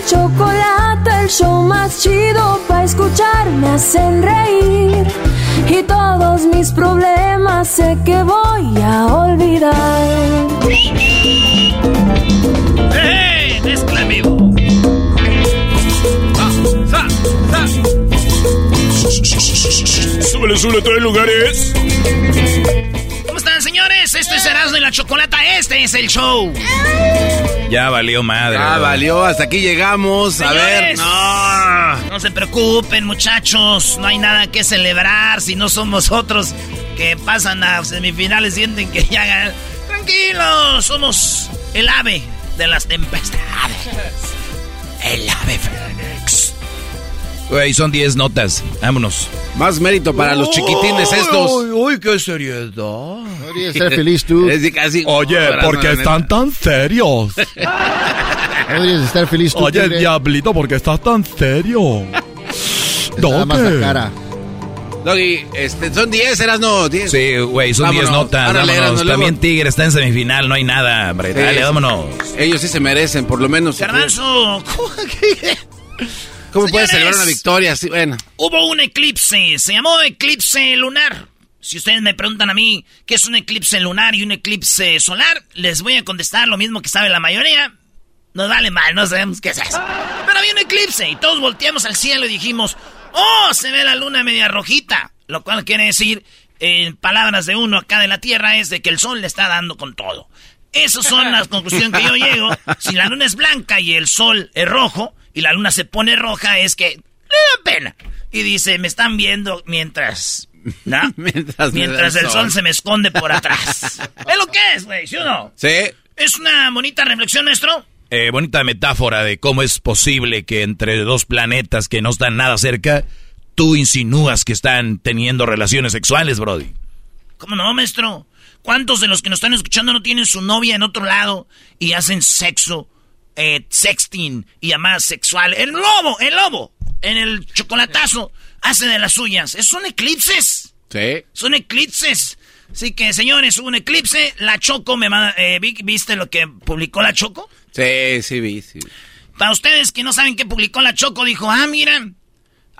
Y chocolate, el show más chido para escuchar. Me hacen reír y todos mis problemas sé que voy a olvidar. ¡Eh! ¡Mezcla vivo! ¡Sa! ¡Sa! Súbele, súbele, tres lugares. ¿Cómo están, señores? Esto es Erasmo y la Chocolata. Este es el show. Ya valió madre. Ah, bro. valió, hasta aquí llegamos. A ver, no. No se preocupen, muchachos. No hay nada que celebrar si no somos otros que pasan a semifinales. Sienten que ya ganan. Tranquilos, somos el ave de las tempestades. El ave Fénix. Güey, son 10 notas. Vámonos. Más mérito para los chiquitines estos. Uy, qué seriedad. Deberías ser feliz tú. Es casi. Oye, ¿por qué están tan serios? Deberías estar feliz tú. Oye, tigre. diablito, ¿por qué estás tan serio? Nada más la Doggy. cara. Doggy, este, son 10, eras no, 10. Sí, güey, son 10 Vámonos. notas. Árale, vámonos. También Tigre está en semifinal, no hay nada, hombre. Sí, Dale, vámonos. Ellos sí se merecen, por lo menos. Garbanzo, ¿cómo que- ¿Cómo puedes celebrar una victoria? Sí, bueno. Hubo un eclipse, se llamó eclipse lunar. Si ustedes me preguntan a mí qué es un eclipse lunar y un eclipse solar, les voy a contestar lo mismo que sabe la mayoría. Nos vale mal, no sabemos qué es eso. Pero había un eclipse y todos volteamos al cielo y dijimos, ¡Oh! Se ve la luna media rojita. Lo cual quiere decir, en palabras de uno acá de la Tierra, es de que el sol le está dando con todo. Esas son las conclusiones que yo llego. Si la luna es blanca y el sol es rojo, y la luna se pone roja, es que le da pena. Y dice, me están viendo mientras... ¿No? Mientras Mientras el el sol. sol se me esconde por atrás. es lo que es, güey, ¿sí o no? Sí. Es una bonita reflexión, maestro. Eh, bonita metáfora de cómo es posible que entre dos planetas que no están nada cerca, tú insinúas que están teniendo relaciones sexuales, Brody. ¿Cómo no, maestro? ¿Cuántos de los que nos están escuchando no tienen su novia en otro lado y hacen sexo, eh, sexting y llamadas sexuales? El lobo, el lobo, en el chocolatazo, hace de las suyas. Es- Son eclipses. Sí. Son eclipses. Así que, señores, hubo un eclipse. La Choco me manda... eh, vi- ¿Viste lo que publicó la Choco? Sí, sí, vi, sí. Para ustedes que no saben qué publicó la Choco, dijo, ah, mira,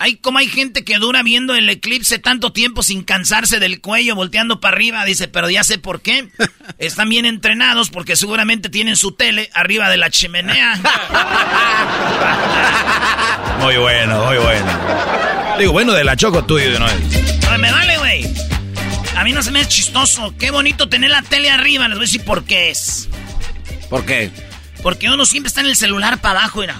hay como hay gente que dura viendo el eclipse tanto tiempo sin cansarse del cuello, volteando para arriba. Dice, pero ya sé por qué. Están bien entrenados porque seguramente tienen su tele arriba de la chimenea. Muy bueno, muy bueno. Digo, bueno, de la choco tuyo de nuevo. Ay, me vale, güey. A mí no se me es chistoso. Qué bonito tener la tele arriba. Les voy a decir por qué es. ¿Por qué? Porque uno siempre está en el celular para abajo, mira.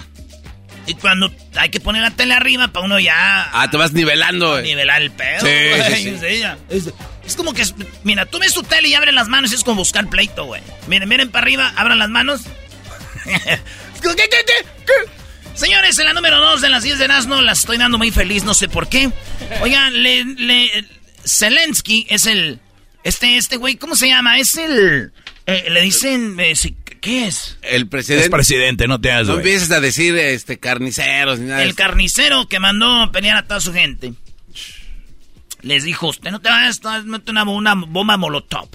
Y cuando hay que poner la tele arriba, para uno ya Ah, te vas nivelando, güey. nivelar el pedo. Sí, sí, sí. Es, es como que, mira, tú ves tu tele y abres las manos y es como buscar pleito, güey. Miren, miren para arriba, abran las manos. ¿Qué, qué, qué, qué? en la número 2 de las 10 de Erasmo, la estoy dando muy feliz, no sé por qué. Oigan, le, le, Zelensky es el... Este, este güey, ¿cómo se llama? Es el... Eh, le dicen... Eh, ¿Qué es? El presidente. Es presidente, no te hagas, No empieces a decir este carniceros ni nada. El carnicero que mandó pelear a toda su gente. Les dijo, usted no te va a meter una, una bomba molotov.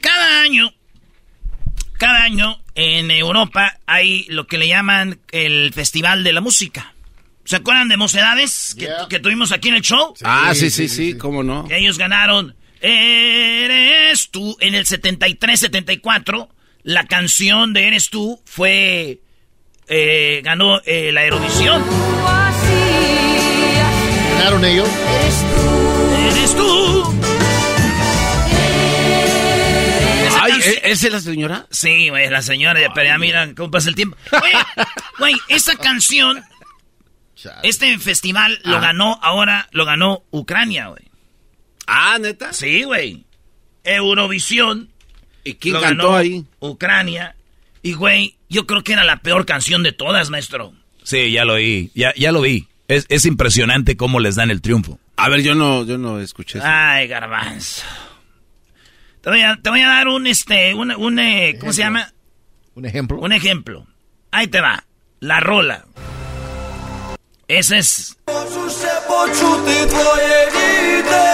Cada año, cada año en Europa hay lo que le llaman el Festival de la Música. ¿Se acuerdan de Mocedades que, que tuvimos aquí en el show? ah, sí, sí, sí, cómo no. Que ellos ganaron Eres tú en el 73-74. La canción de Eres tú fue. Eh, ganó eh, la Eurovisión. ¿Ganaron ellos? Eres tú. Eres tú. Ay, ¿esa es la señora? Sí, güey, la señora. Pero ya mira cómo pasa el tiempo. Güey, güey, esa canción. Este festival lo ganó ahora, lo ganó Ucrania, güey. Ah, neta. Sí, güey. Eurovisión. ¿Y quién cantó ahí? Ucrania. Y, güey, yo creo que era la peor canción de todas, maestro. Sí, ya lo oí. Ya, ya lo vi. Es, es impresionante cómo les dan el triunfo. A ver, yo no, yo no escuché eso. Ay, garbanzo. Te voy a, te voy a dar un, este, un, un eh, ¿cómo se llama? ¿Un ejemplo? Un ejemplo. Ahí te va. La rola. Ese es.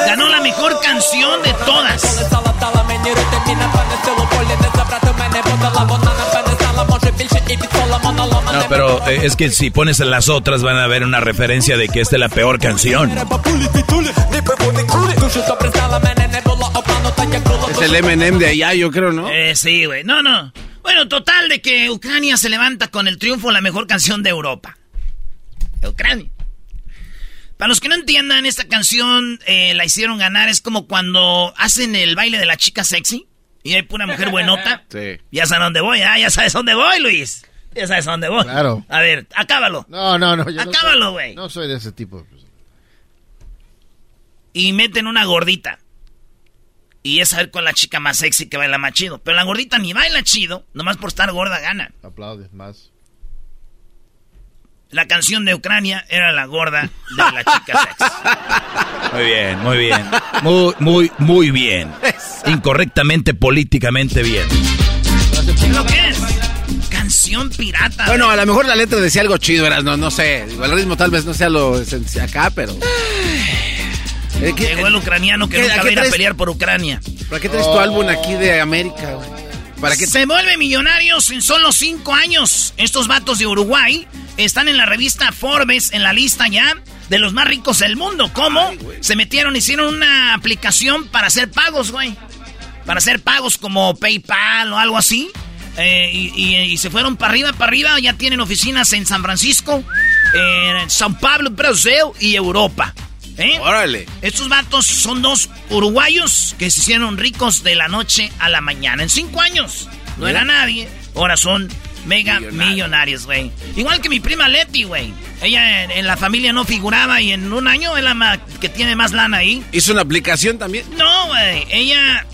Ganó la mejor canción de todas. No, pero eh, es que si pones en las otras van a ver una referencia de que esta es la peor canción. Es el M&M de allá, yo creo, ¿no? Eh, sí, güey. No, no. Bueno, total de que Ucrania se levanta con el triunfo la mejor canción de Europa. Ucrania. Para los que no entiendan, esta canción eh, la hicieron ganar. Es como cuando hacen el baile de la chica sexy y hay pura mujer buenota. Sí. Ya sabes dónde voy, ¿ah? Ya sabes dónde voy, Luis. Ya sabes dónde voy. Claro. A ver, acábalo. No, no, no. yo Acábalo, güey. No soy de ese tipo. Y meten una gordita. Y es a ver con la chica más sexy que baila más chido. Pero la gordita ni baila chido, nomás por estar gorda gana. Aplaudes más. La canción de Ucrania era la gorda de la chica sexy. Muy bien, muy bien. Muy, muy, muy bien. Incorrectamente, políticamente bien. ¿Qué lo que es? Canción pirata. Bueno, a lo mejor la letra decía algo chido, eras, no, no sé. El ritmo tal vez no sea lo esencial acá, pero. Eh, ¿qué- Llegó el ucraniano que ¿qué- nunca va a ir a pelear por Ucrania. ¿Para qué traes tu álbum aquí de América, güey? ¿Para qué Se vuelve millonarios en solo cinco años. Estos vatos de Uruguay están en la revista Forbes, en la lista ya de los más ricos del mundo. ¿Cómo? Se metieron, hicieron una aplicación para hacer pagos, güey. Para hacer pagos como PayPal o algo así. Eh, y, y- y se fueron para arriba, para arriba. Ya tienen oficinas en San Francisco, en San Pablo, Brasil y Europa. ¿Eh? Órale. Estos vatos son dos uruguayos que se hicieron ricos de la noche a la mañana. En cinco años. No era nadie. Ahora son mega millonarios, güey. Igual que mi prima Leti, güey. Ella en, en la familia no figuraba y en un año es la que tiene más lana ahí. ¿Hizo una aplicación también? No, güey. Ella,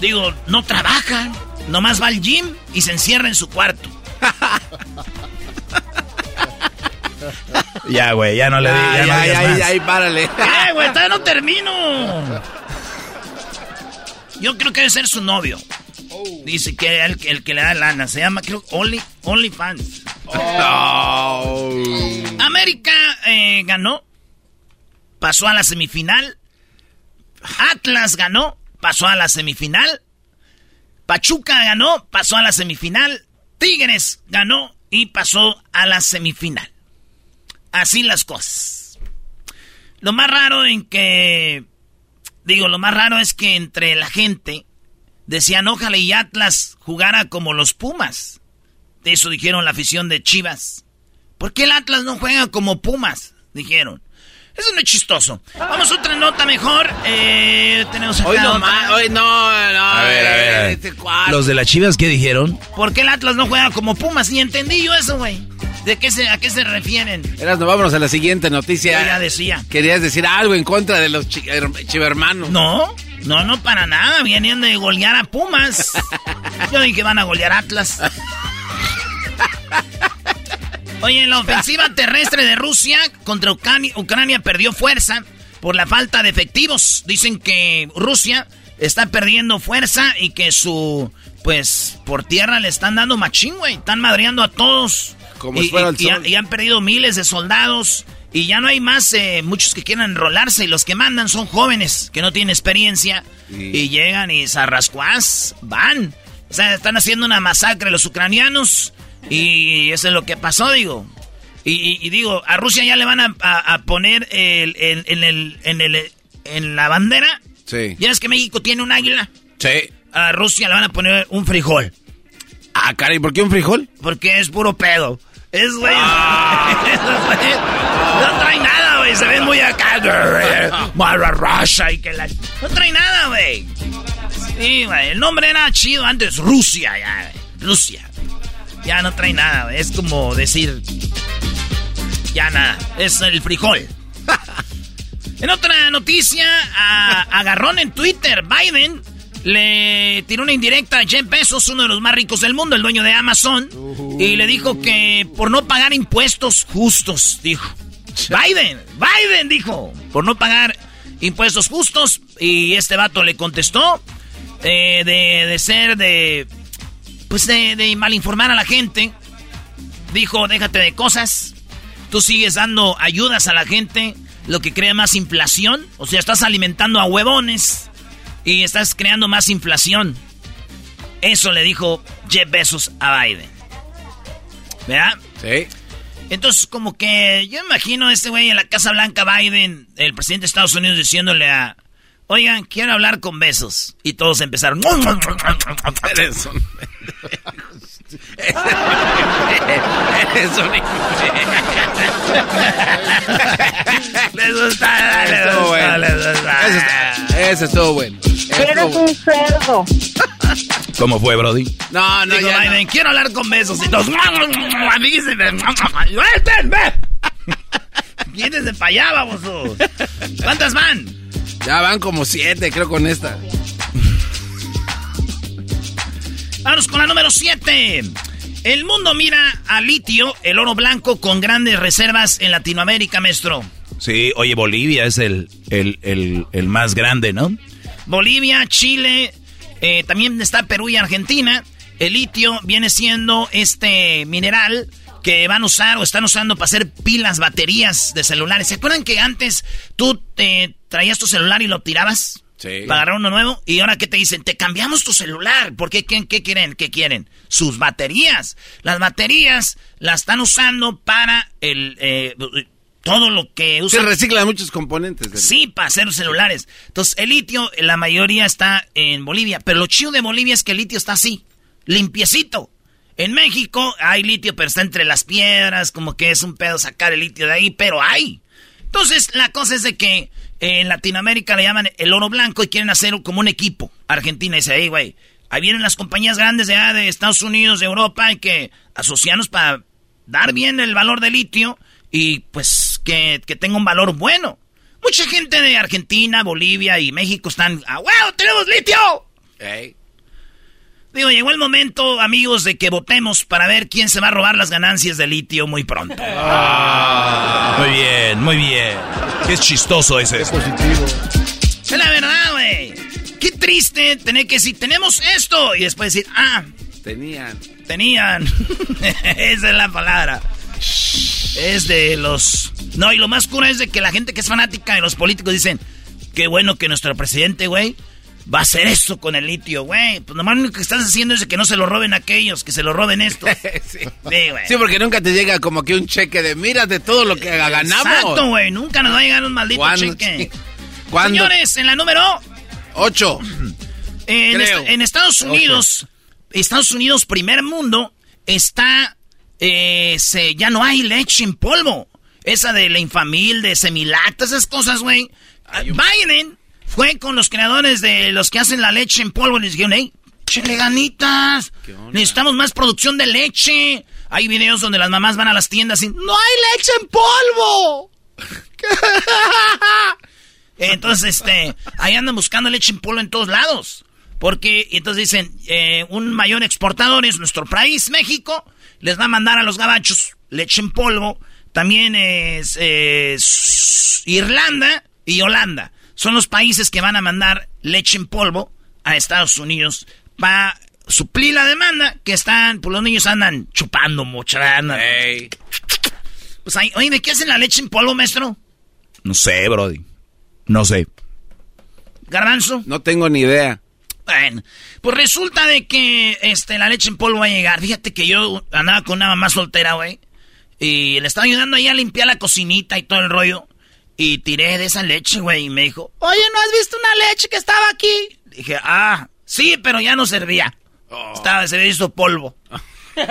digo, no trabaja. Nomás va al gym y se encierra en su cuarto. Ya, güey, ya no le ya, no digas ay, más. ay, párale. ¡Eh, güey! ¡Todavía no termino! Yo creo que debe ser su novio. Dice que el, el que le da lana. Se llama, creo, Only, OnlyFans. América eh, ganó. Pasó a la semifinal. Atlas ganó. Pasó a la semifinal. Pachuca ganó. Pasó a la semifinal. Tigres ganó y pasó a la semifinal. Así las cosas. Lo más raro en que... Digo, lo más raro es que entre la gente decían, ojalá y Atlas jugara como los Pumas. Eso dijeron la afición de Chivas. ¿Por qué el Atlas no juega como Pumas? Dijeron. Eso no es chistoso. Vamos a otra nota mejor. Eh, tenemos acá Hoy no, ma- hoy no, no. A ver, a ver, a ver. este. Los de las chivas, ¿qué dijeron? ¿Por qué el Atlas no juega como Pumas? Ni entendí yo eso, güey. ¿De qué se, a qué se refieren? Eras, no, vámonos a la siguiente noticia. Yo ya decía. Querías decir algo en contra de los chivermanos. No, no, no, para nada. Vienen de golear a Pumas. Yo dije que van a golear a Atlas. Oye, la ofensiva terrestre de Rusia contra Ucrania, Ucrania perdió fuerza por la falta de efectivos. Dicen que Rusia está perdiendo fuerza y que su, pues, por tierra le están dando machín, güey. Están madreando a todos. Como y, fuera el y- y sol. han- y han perdido miles de soldados. Y ya no hay más, eh, muchos que quieran enrolarse. Y los que mandan son jóvenes que no tienen experiencia. Y- Y llegan y zarrascuás van. O sea, están haciendo una masacre los ucranianos. Y eso es lo que pasó, digo. Y, y- y digo, a Rusia ya le van a, a- a poner el, el- en, el, en, el- en la bandera. Sí. Ya es que México tiene un águila. Sí. A Rusia le van a poner un frijol. Ah, caray, ¿por qué un frijol? Porque es puro pedo. Es, güey. Ah. no trae nada, güey. Se ven muy acá. Mara Russia y que la. No trae nada, güey. Sí, güey. El nombre era chido antes. Rusia, ya. güey. Rusia. Ya no trae nada, güey. Es como decir. Ya nada. Es el frijol. En otra noticia, a- agarrón en Twitter, Biden le tiró una indirecta a Jeff Bezos, uno de los más ricos del mundo, el dueño de Amazon, y le dijo que por no pagar impuestos justos, dijo. Biden, Biden dijo, por no pagar impuestos justos, y este vato le contestó eh, de, de ser de, pues de, de malinformar a la gente. Dijo, déjate de cosas, tú sigues dando ayudas a la gente, lo que crea más inflación. O sea, estás alimentando a huevones y estás creando más inflación. Eso le dijo Jeff Bezos a Biden. ¿Verdad? Sí. Entonces, como que yo imagino a este güey en la Casa Blanca, Biden, el presidente de Estados Unidos, diciéndole a. Oigan, quiero hablar con besos. Y todos empezaron. Eres un... Eres un... Les gusta, les Estuvo gusta, bueno. les gusta. Ese, está- ese estuvo bueno. Estuvo Eres bueno. un cerdo. ¿Cómo fue, Brody? No, no, Digo, ya no. Biden, quiero hablar con besos. Y todos. Amiguíseme. ¡Suéltenme! Vienes de para allá, baboso. ¿Cuántas van? Ya van como siete, creo, con esta. Vamos con la número 7. El mundo mira a litio, el oro blanco, con grandes reservas en Latinoamérica, maestro. Sí, oye, Bolivia es el, el, el, el más grande, ¿no? Bolivia, Chile, eh, también está Perú y Argentina. El litio viene siendo este mineral que van a usar o están usando para hacer pilas, baterías de celulares. ¿Se acuerdan que antes tú te traías tu celular y lo tirabas? Sí. Para agarrar uno nuevo. Y ahora que te dicen, te cambiamos tu celular. ¿Por qué? ¿Qué, qué quieren? ¿Qué quieren? Sus baterías. Las baterías las están usando para el eh, todo lo que Se usan. reciclan muchos componentes. del- Sí, para hacer celulares. Entonces, el litio, la mayoría está en Bolivia. Pero lo chido de Bolivia es que el litio está así, limpiecito. En México hay litio, pero está entre las piedras, como que es un pedo sacar el litio de ahí, pero hay. Entonces, la cosa es de que en Latinoamérica le llaman el oro blanco y quieren hacer como un equipo. Argentina dice, hey, güey, ahí vienen las compañías grandes de, de Estados Unidos, de Europa, hay que asociarnos para dar bien el valor del litio y pues que, que tenga un valor bueno. Mucha gente de Argentina, Bolivia y México están, ¡ah, wow, tenemos litio! Ey. Digo, llegó el momento, amigos, de que votemos para ver quién se va a robar las ganancias de litio muy pronto. Muy bien, muy bien. Qué chistoso es eso. Es la verdad, güey. Qué triste tener que decir, tenemos esto, y después decir, ah, Tenían. tenían. Esa es la palabra. Es de los... No, y lo más cura es de que la gente que es fanática de los políticos dicen, qué bueno que nuestro presidente, güey, va a hacer eso con el litio, güey. Pues nomás lo que estás haciendo es de que no se lo roben aquellos, que se lo roben estos. sí. Sí. Sí, porque nunca te llega como que un cheque de mírate todo lo que ganamos. Exacto, güey. Nunca nos va a llegar un maldito cheque. ¿Cuándo? Señores, en la número... Ocho. En, Estados Unidos, Estados Unidos, primer mundo, está, eh, se, ya no hay leche en polvo. Esa de la infamil, de semilacta, esas cosas, güey. Biden fue con los creadores de los que hacen la leche en polvo y les dijeron, hey, chile ganitas, necesitamos más producción de leche. Hay videos donde las mamás van a las tiendas y, no hay leche en polvo. Entonces, este, ahí andan buscando leche en polvo en todos lados. Porque, entonces dicen, eh, un mayor exportador es nuestro país, México, les va a mandar a los gabachos leche en polvo. También es, es Irlanda y Holanda. Son los países que van a mandar leche en polvo a Estados Unidos para suplir la demanda que están, pues los niños andan chupando mucha. Pues ahí, oye, ¿de qué hacen la leche en polvo, maestro? No sé, Brody. No sé. Garbanzo. No tengo ni idea. Bueno, pues resulta de que este, la leche en polvo va a llegar. Fíjate que yo andaba con una mamá soltera, güey. Y le estaba ayudando ahí a limpiar la cocinita y todo el rollo. Y tiré de esa leche, güey. Y me dijo, oye, ¿no has visto una leche que estaba aquí? Dije, ah, sí, pero ya no servía. Estaba, se había visto polvo.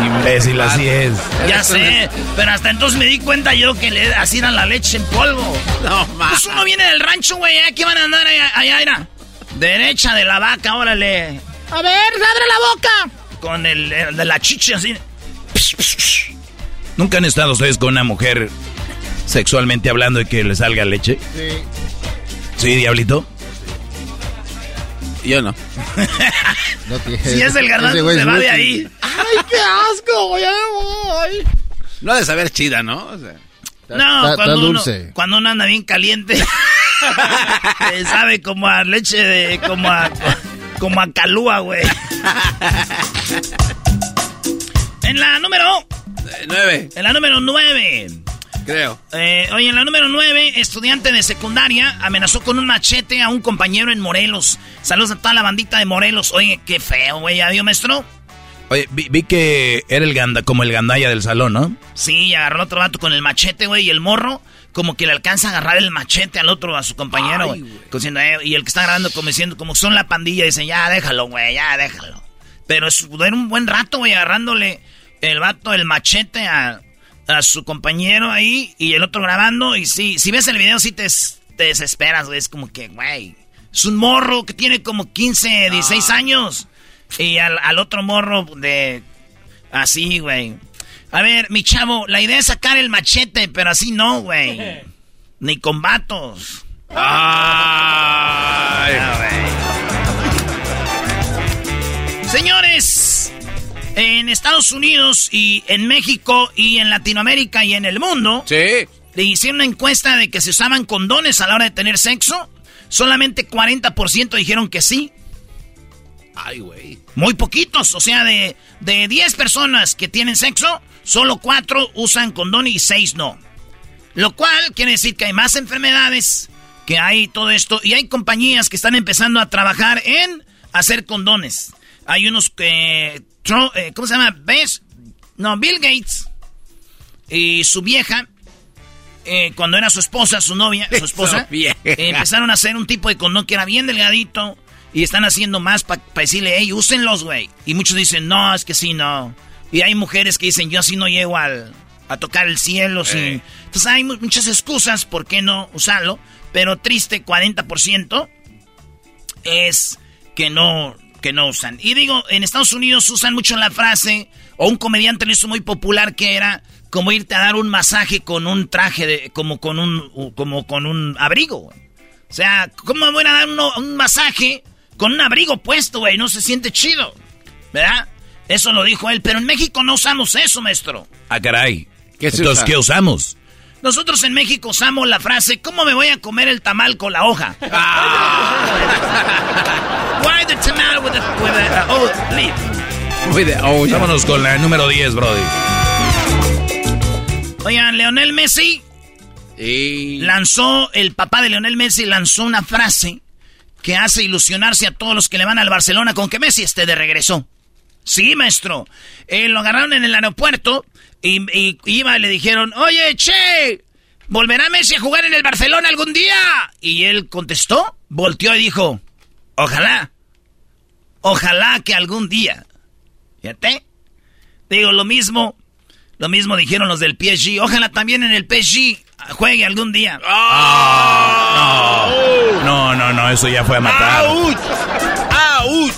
Imbécil, así es. Ya sé, pero hasta entonces me di cuenta yo que le así era la leche en polvo. No, Pues uno viene del rancho, güey, aquí van a andar allá, allá era. Derecha de la vaca, órale. A ver, abre la boca. Con el, el de la chicha así. ¿Nunca han estado ustedes con una mujer sexualmente hablando y que le salga leche? Sí. ¿Sí, diablito? Yo no. No tiene- Si es el garbanzo, se va de ahí. ¡Ay, qué asco! Ya me voy. No ha de saber chida, ¿no? O sea, No, está- está cuando, uno, dulce. cuando uno anda bien caliente, eh, sabe como a leche de. como a. como a calúa, güey. En la número. Eh, nueve, En la número 9. creo. Eh, oye, en la número 9, estudiante de secundaria amenazó con un machete a un compañero en Morelos. Saludos a toda la bandita de Morelos. Oye, qué feo, güey. ¿Ya vio, maestro? Oye, vi, vi que era el ganda, como el gandaya del salón, ¿no? Sí, agarró otro vato con el machete, güey, y el morro como que le alcanza a agarrar el machete al otro, a su compañero, güey. Eh, y el que está grabando como diciendo, como son la pandilla, dice, ya déjalo, güey, ya déjalo. Pero es, era un buen rato, güey, agarrándole el vato el machete a, a su compañero ahí y el otro grabando. Y sí, si ves el video, sí te, des- te desesperas, güey. Es como que, güey, es un morro que tiene como 15, 16 años. Y al, al otro morro de... Así, güey. A ver, mi chavo, la idea es sacar el machete, pero así no, güey. Ni con vatos. Señores, en Estados Unidos y en México y en Latinoamérica y en el mundo, Sí. le hicieron una encuesta de que se usaban condones a la hora de tener sexo. Solamente 40% dijeron que sí. Ay, güey. Muy poquitos, o sea, de, de 10 personas que tienen sexo, solo 4 usan condón y 6 no. Lo cual quiere decir que hay más enfermedades, que hay todo esto, y hay compañías que están empezando a trabajar en hacer condones. Hay unos que... Eh, ¿Cómo se llama? ¿Ves? No, Bill Gates y su vieja, eh, cuando era su esposa, su novia, su esposa, eh, empezaron a hacer un tipo de condón que era bien delgadito y están haciendo más para decirle, hey, úsenlos, güey. Y muchos dicen, no, es que sí, no. Y hay mujeres que dicen, yo así no llego al, a tocar el cielo. sí. Entonces hay mu- muchas excusas por qué no usarlo, pero triste, 40% es que no, que no usan. Y digo, en Estados Unidos usan mucho la frase, o un comediante lo hizo muy popular que era como irte a dar un masaje con un traje de, como con un, como con un abrigo. güey. O sea, ¿cómo me voy a dar uno- un masaje con un abrigo puesto, güey? No se siente chido, ¿verdad? Eso lo dijo él, pero en México no usamos eso, maestro. Ah, caray. ¿Qué Entonces, usa? ¿qué usamos? Nosotros en México usamos la frase, ¿cómo me voy a comer el tamal con la hoja? Why the tamal with uh, oh, leaf? Oh. Vámonos con la número 10, Brody. Oigan, Leonel Messi Y. lanzó, el papá de Leonel Messi lanzó una frase que hace ilusionarse a todos los que le van al Barcelona con que Messi esté de regreso. Sí, maestro. Eh, lo agarraron en el aeropuerto y, y iba y le dijeron, oye, che, ¿volverá Messi a jugar en el Barcelona algún día? Y él contestó, volteó y dijo, ojalá, ojalá que algún día. Fíjate. Digo, lo mismo, lo mismo dijeron los del PSG. Ojalá también en el PSG juegue algún día. No, no, no, eso ya fue a matar. ¡Auch! ¡Auch!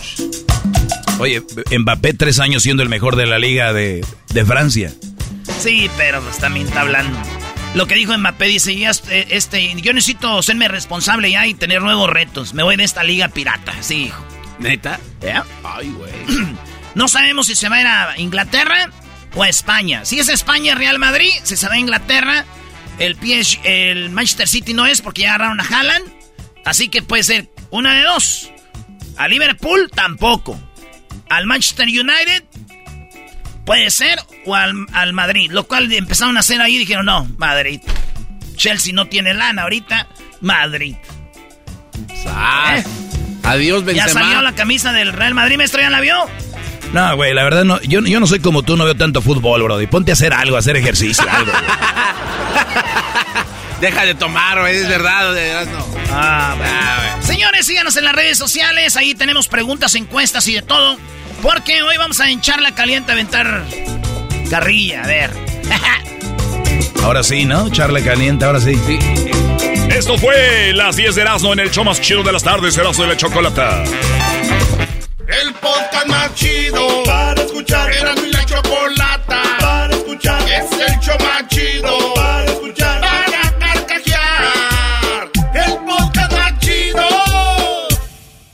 Oye, Mbappé tres años siendo el mejor de la liga de, de Francia. Sí, pero pues también está hablando. Lo que dijo Mbappé dice, ya este, este, yo necesito serme responsable ya y tener nuevos retos. Me voy de esta liga pirata, sí, hijo. ¿Neta? ¿Ya? Ay, güey. No sabemos si se va a ir a Inglaterra o a España. Si es España, Real Madrid, si se va a Inglaterra, el, PSG, el Manchester City no es porque ya agarraron a Haaland. Así que puede ser una de dos. A Liverpool tampoco. Al Manchester United puede ser o al, al Madrid. Lo cual empezaron a hacer ahí y dijeron, no, Madrid. Chelsea no tiene lana ahorita. Madrid. Ah, ¿Eh? Adiós, Ya Benzema. salió la camisa del Real Madrid, maestro, ¿ya la vio? No, güey, la verdad no, yo, yo no soy como tú, no veo tanto fútbol, bro. Y ponte a hacer algo, a hacer ejercicio, algo. Deja de tomar, güey, es verdad, de no. Ah, bueno. Ah, güey. Señores, síganos en las redes sociales. Ahí tenemos preguntas, encuestas y de todo. Porque hoy vamos a hinchar la caliente, a aventar carrilla. A ver. Ahora sí, ¿no? Charla caliente, ahora sí. Esto fue las 10 de Erasmo en el show más chido de las tardes, Erasmo de la Chocolata. El podcast más chido para escuchar. Era mi la chocolata para escuchar. Es el show más chido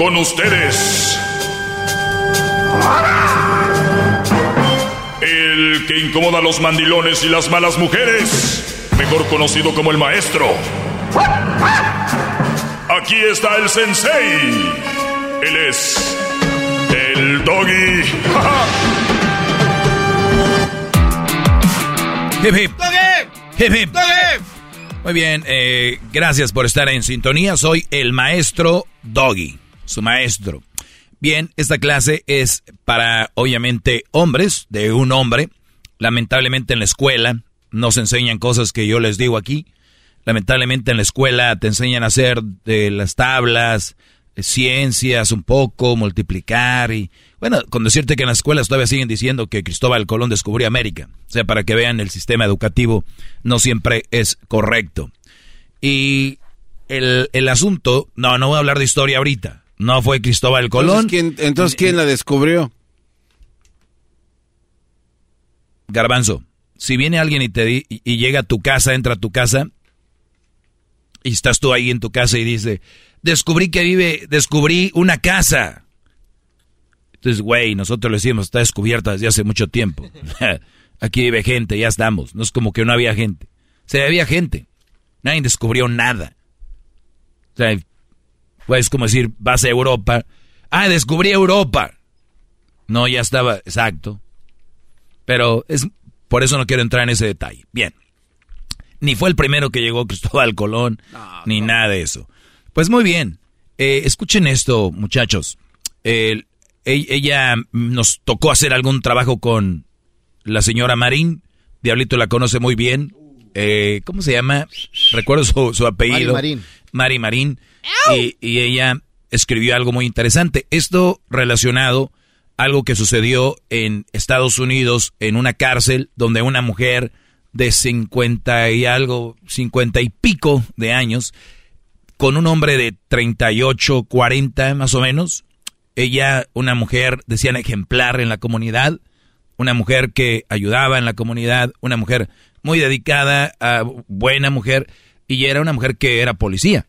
Con ustedes. El que incomoda a los mandilones y las malas mujeres. Mejor conocido como el maestro. Aquí está el sensei. Él es. El doggy. Hip, hip. Hip, hip. Muy bien, eh, gracias por estar en sintonía. Soy el maestro Doggy, su maestro. Bien, esta clase es para, obviamente, hombres, de un hombre. Lamentablemente en la escuela nos enseñan cosas que yo les digo aquí. Lamentablemente en la escuela te enseñan a hacer de las tablas, eh, ciencias un poco, multiplicar y... Bueno, con decirte que en las escuelas todavía siguen diciendo que Cristóbal Colón descubrió América. O sea, para que vean el sistema educativo no siempre es correcto. Y el, el asunto, no, no voy a hablar de historia ahorita. No fue Cristóbal Colón. Entonces, ¿quién, entonces, ¿quién la descubrió? Garbanzo, si viene alguien y te di- y llega a tu casa, entra a tu casa y estás tú ahí en tu casa y dice, descubrí que vive, descubrí una casa. Entonces, güey, nosotros le decimos, está descubierta desde hace mucho tiempo. Aquí vive gente, ya estamos. No es como que no había gente. Se había gente. Nadie descubrió nada. O sea, pues, es como decir, vas a Europa. Ah, descubrí Europa. No, ya estaba, exacto. Pero es por eso no quiero entrar en ese detalle. Bien. Ni fue el primero que llegó Cristóbal Colón, ni nada de eso. Pues muy bien. Eh, escuchen esto, muchachos. E- ella nos tocó hacer algún trabajo con la señora Marín. Diablito la conoce muy bien. Eh, ¿Cómo se llama? Recuerdo su, su apellido. Mari Marín. Mari Marín. Y, y ella escribió algo muy interesante. Esto relacionado a algo que sucedió en Estados Unidos, en una cárcel, donde una mujer de 50 y algo, 50 y pico de años, con un hombre de 38, 40 más o menos, ella, una mujer, decían ejemplar en la comunidad, una mujer que ayudaba en la comunidad, una mujer muy dedicada, a buena mujer, y era una mujer que era policía.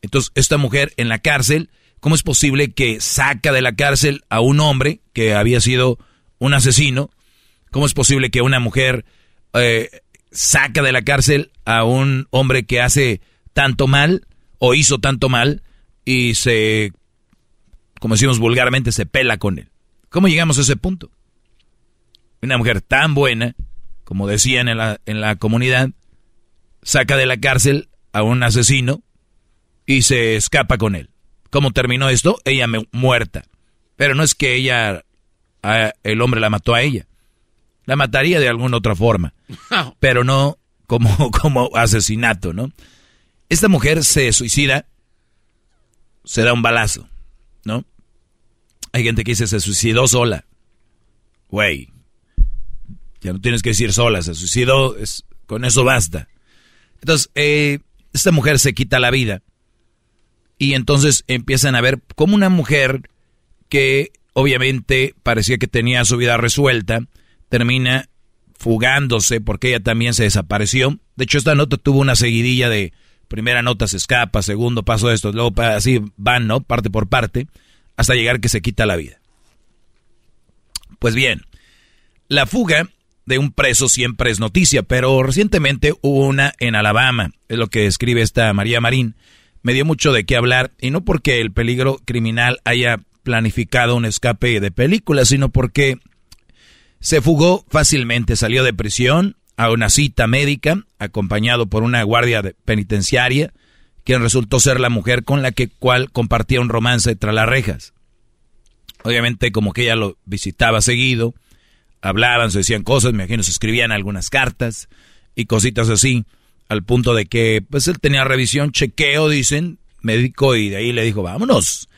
Entonces, esta mujer en la cárcel, ¿cómo es posible que saca de la cárcel a un hombre que había sido un asesino? ¿Cómo es posible que una mujer eh, saca de la cárcel a un hombre que hace tanto mal? o hizo tanto mal y se, como decimos vulgarmente, se pela con él. ¿Cómo llegamos a ese punto? Una mujer tan buena, como decían en la, en la comunidad, saca de la cárcel a un asesino y se escapa con él. ¿Cómo terminó esto? Ella muerta. Pero no es que ella, el hombre la mató a ella. La mataría de alguna otra forma. Pero no como, como asesinato, ¿no? Esta mujer se suicida, se da un balazo, ¿no? Hay gente que dice se suicidó sola. Güey, ya no tienes que decir sola, se suicidó, es, con eso basta. Entonces, eh, esta mujer se quita la vida. Y entonces empiezan a ver como una mujer que obviamente parecía que tenía su vida resuelta, termina fugándose porque ella también se desapareció. De hecho, esta nota tuvo una seguidilla de primera nota se escapa, segundo paso esto, luego así van, ¿no? Parte por parte, hasta llegar que se quita la vida. Pues bien, la fuga de un preso siempre es noticia, pero recientemente hubo una en Alabama, es lo que escribe esta María Marín. Me dio mucho de qué hablar, y no porque el peligro criminal haya planificado un escape de película, sino porque se fugó fácilmente, salió de prisión a una cita médica, acompañado por una guardia penitenciaria, quien resultó ser la mujer con la que cual compartía un romance tras las rejas. Obviamente, como que ella lo visitaba seguido, hablaban, se decían cosas, me imagino se escribían algunas cartas y cositas así, al punto de que pues él tenía revisión, chequeo, dicen, médico, y de ahí le dijo, vámonos.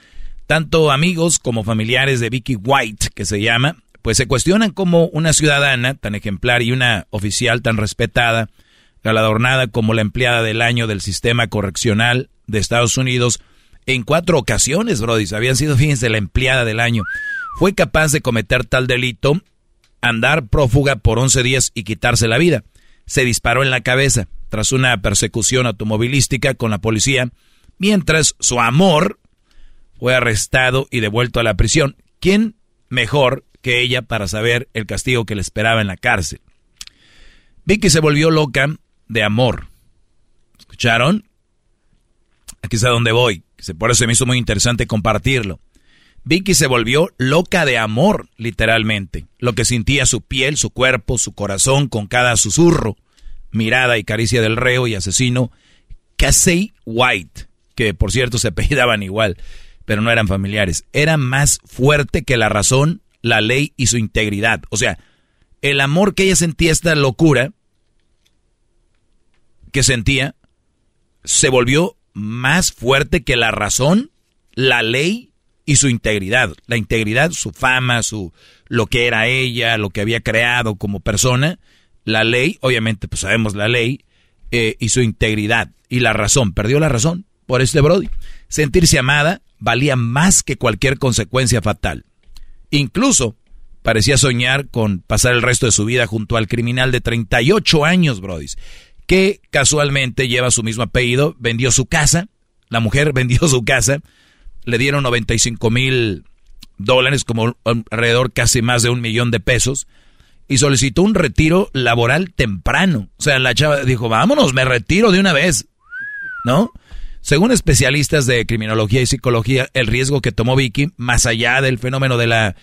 Tanto amigos como familiares de Vicky White, que se llama, pues se cuestionan cómo una ciudadana tan ejemplar y una oficial tan respetada, galardonada como la empleada del año del sistema correccional de Estados Unidos, en cuatro ocasiones, Brody, habían sido, fíjense, la empleada del año, fue capaz de cometer tal delito andar prófuga por 11 días y quitarse la vida. Se disparó en la cabeza tras una persecución automovilística con la policía, mientras su amor fue arrestado y devuelto a la prisión. ¿Quién mejor que ella para saber el castigo que le esperaba en la cárcel? Vicky se volvió loca de amor. ¿Escucharon? Aquí es a donde voy. Por eso me hizo muy interesante compartirlo. Vicky se volvió loca de amor, literalmente. Lo que sentía su piel, su cuerpo, su corazón con cada susurro, mirada y caricia del reo y asesino Casey White, que por cierto se apellidaban igual, pero no eran familiares. Era más fuerte que la razón, la ley y su integridad. O sea, el amor que ella sentía, esta locura que sentía, se volvió más fuerte que la razón, la ley y su integridad. La integridad, su fama, su lo que era ella, lo que había creado como persona. La ley, obviamente, pues sabemos la ley, eh, y su integridad. Y la razón, perdió la razón por este Brody. Sentirse amada valía más que cualquier consecuencia fatal. Incluso parecía soñar con pasar el resto de su vida junto al criminal de 38 años, Brody, que casualmente lleva su mismo apellido, vendió su casa, la mujer vendió su casa, le dieron 95 mil dólares, como alrededor casi más de un millón de pesos, y solicitó un retiro laboral temprano. O sea, la chava dijo, vámonos, me retiro de una vez, ¿no? Según especialistas de criminología y psicología, el riesgo que tomó Vicky, más allá del fenómeno de la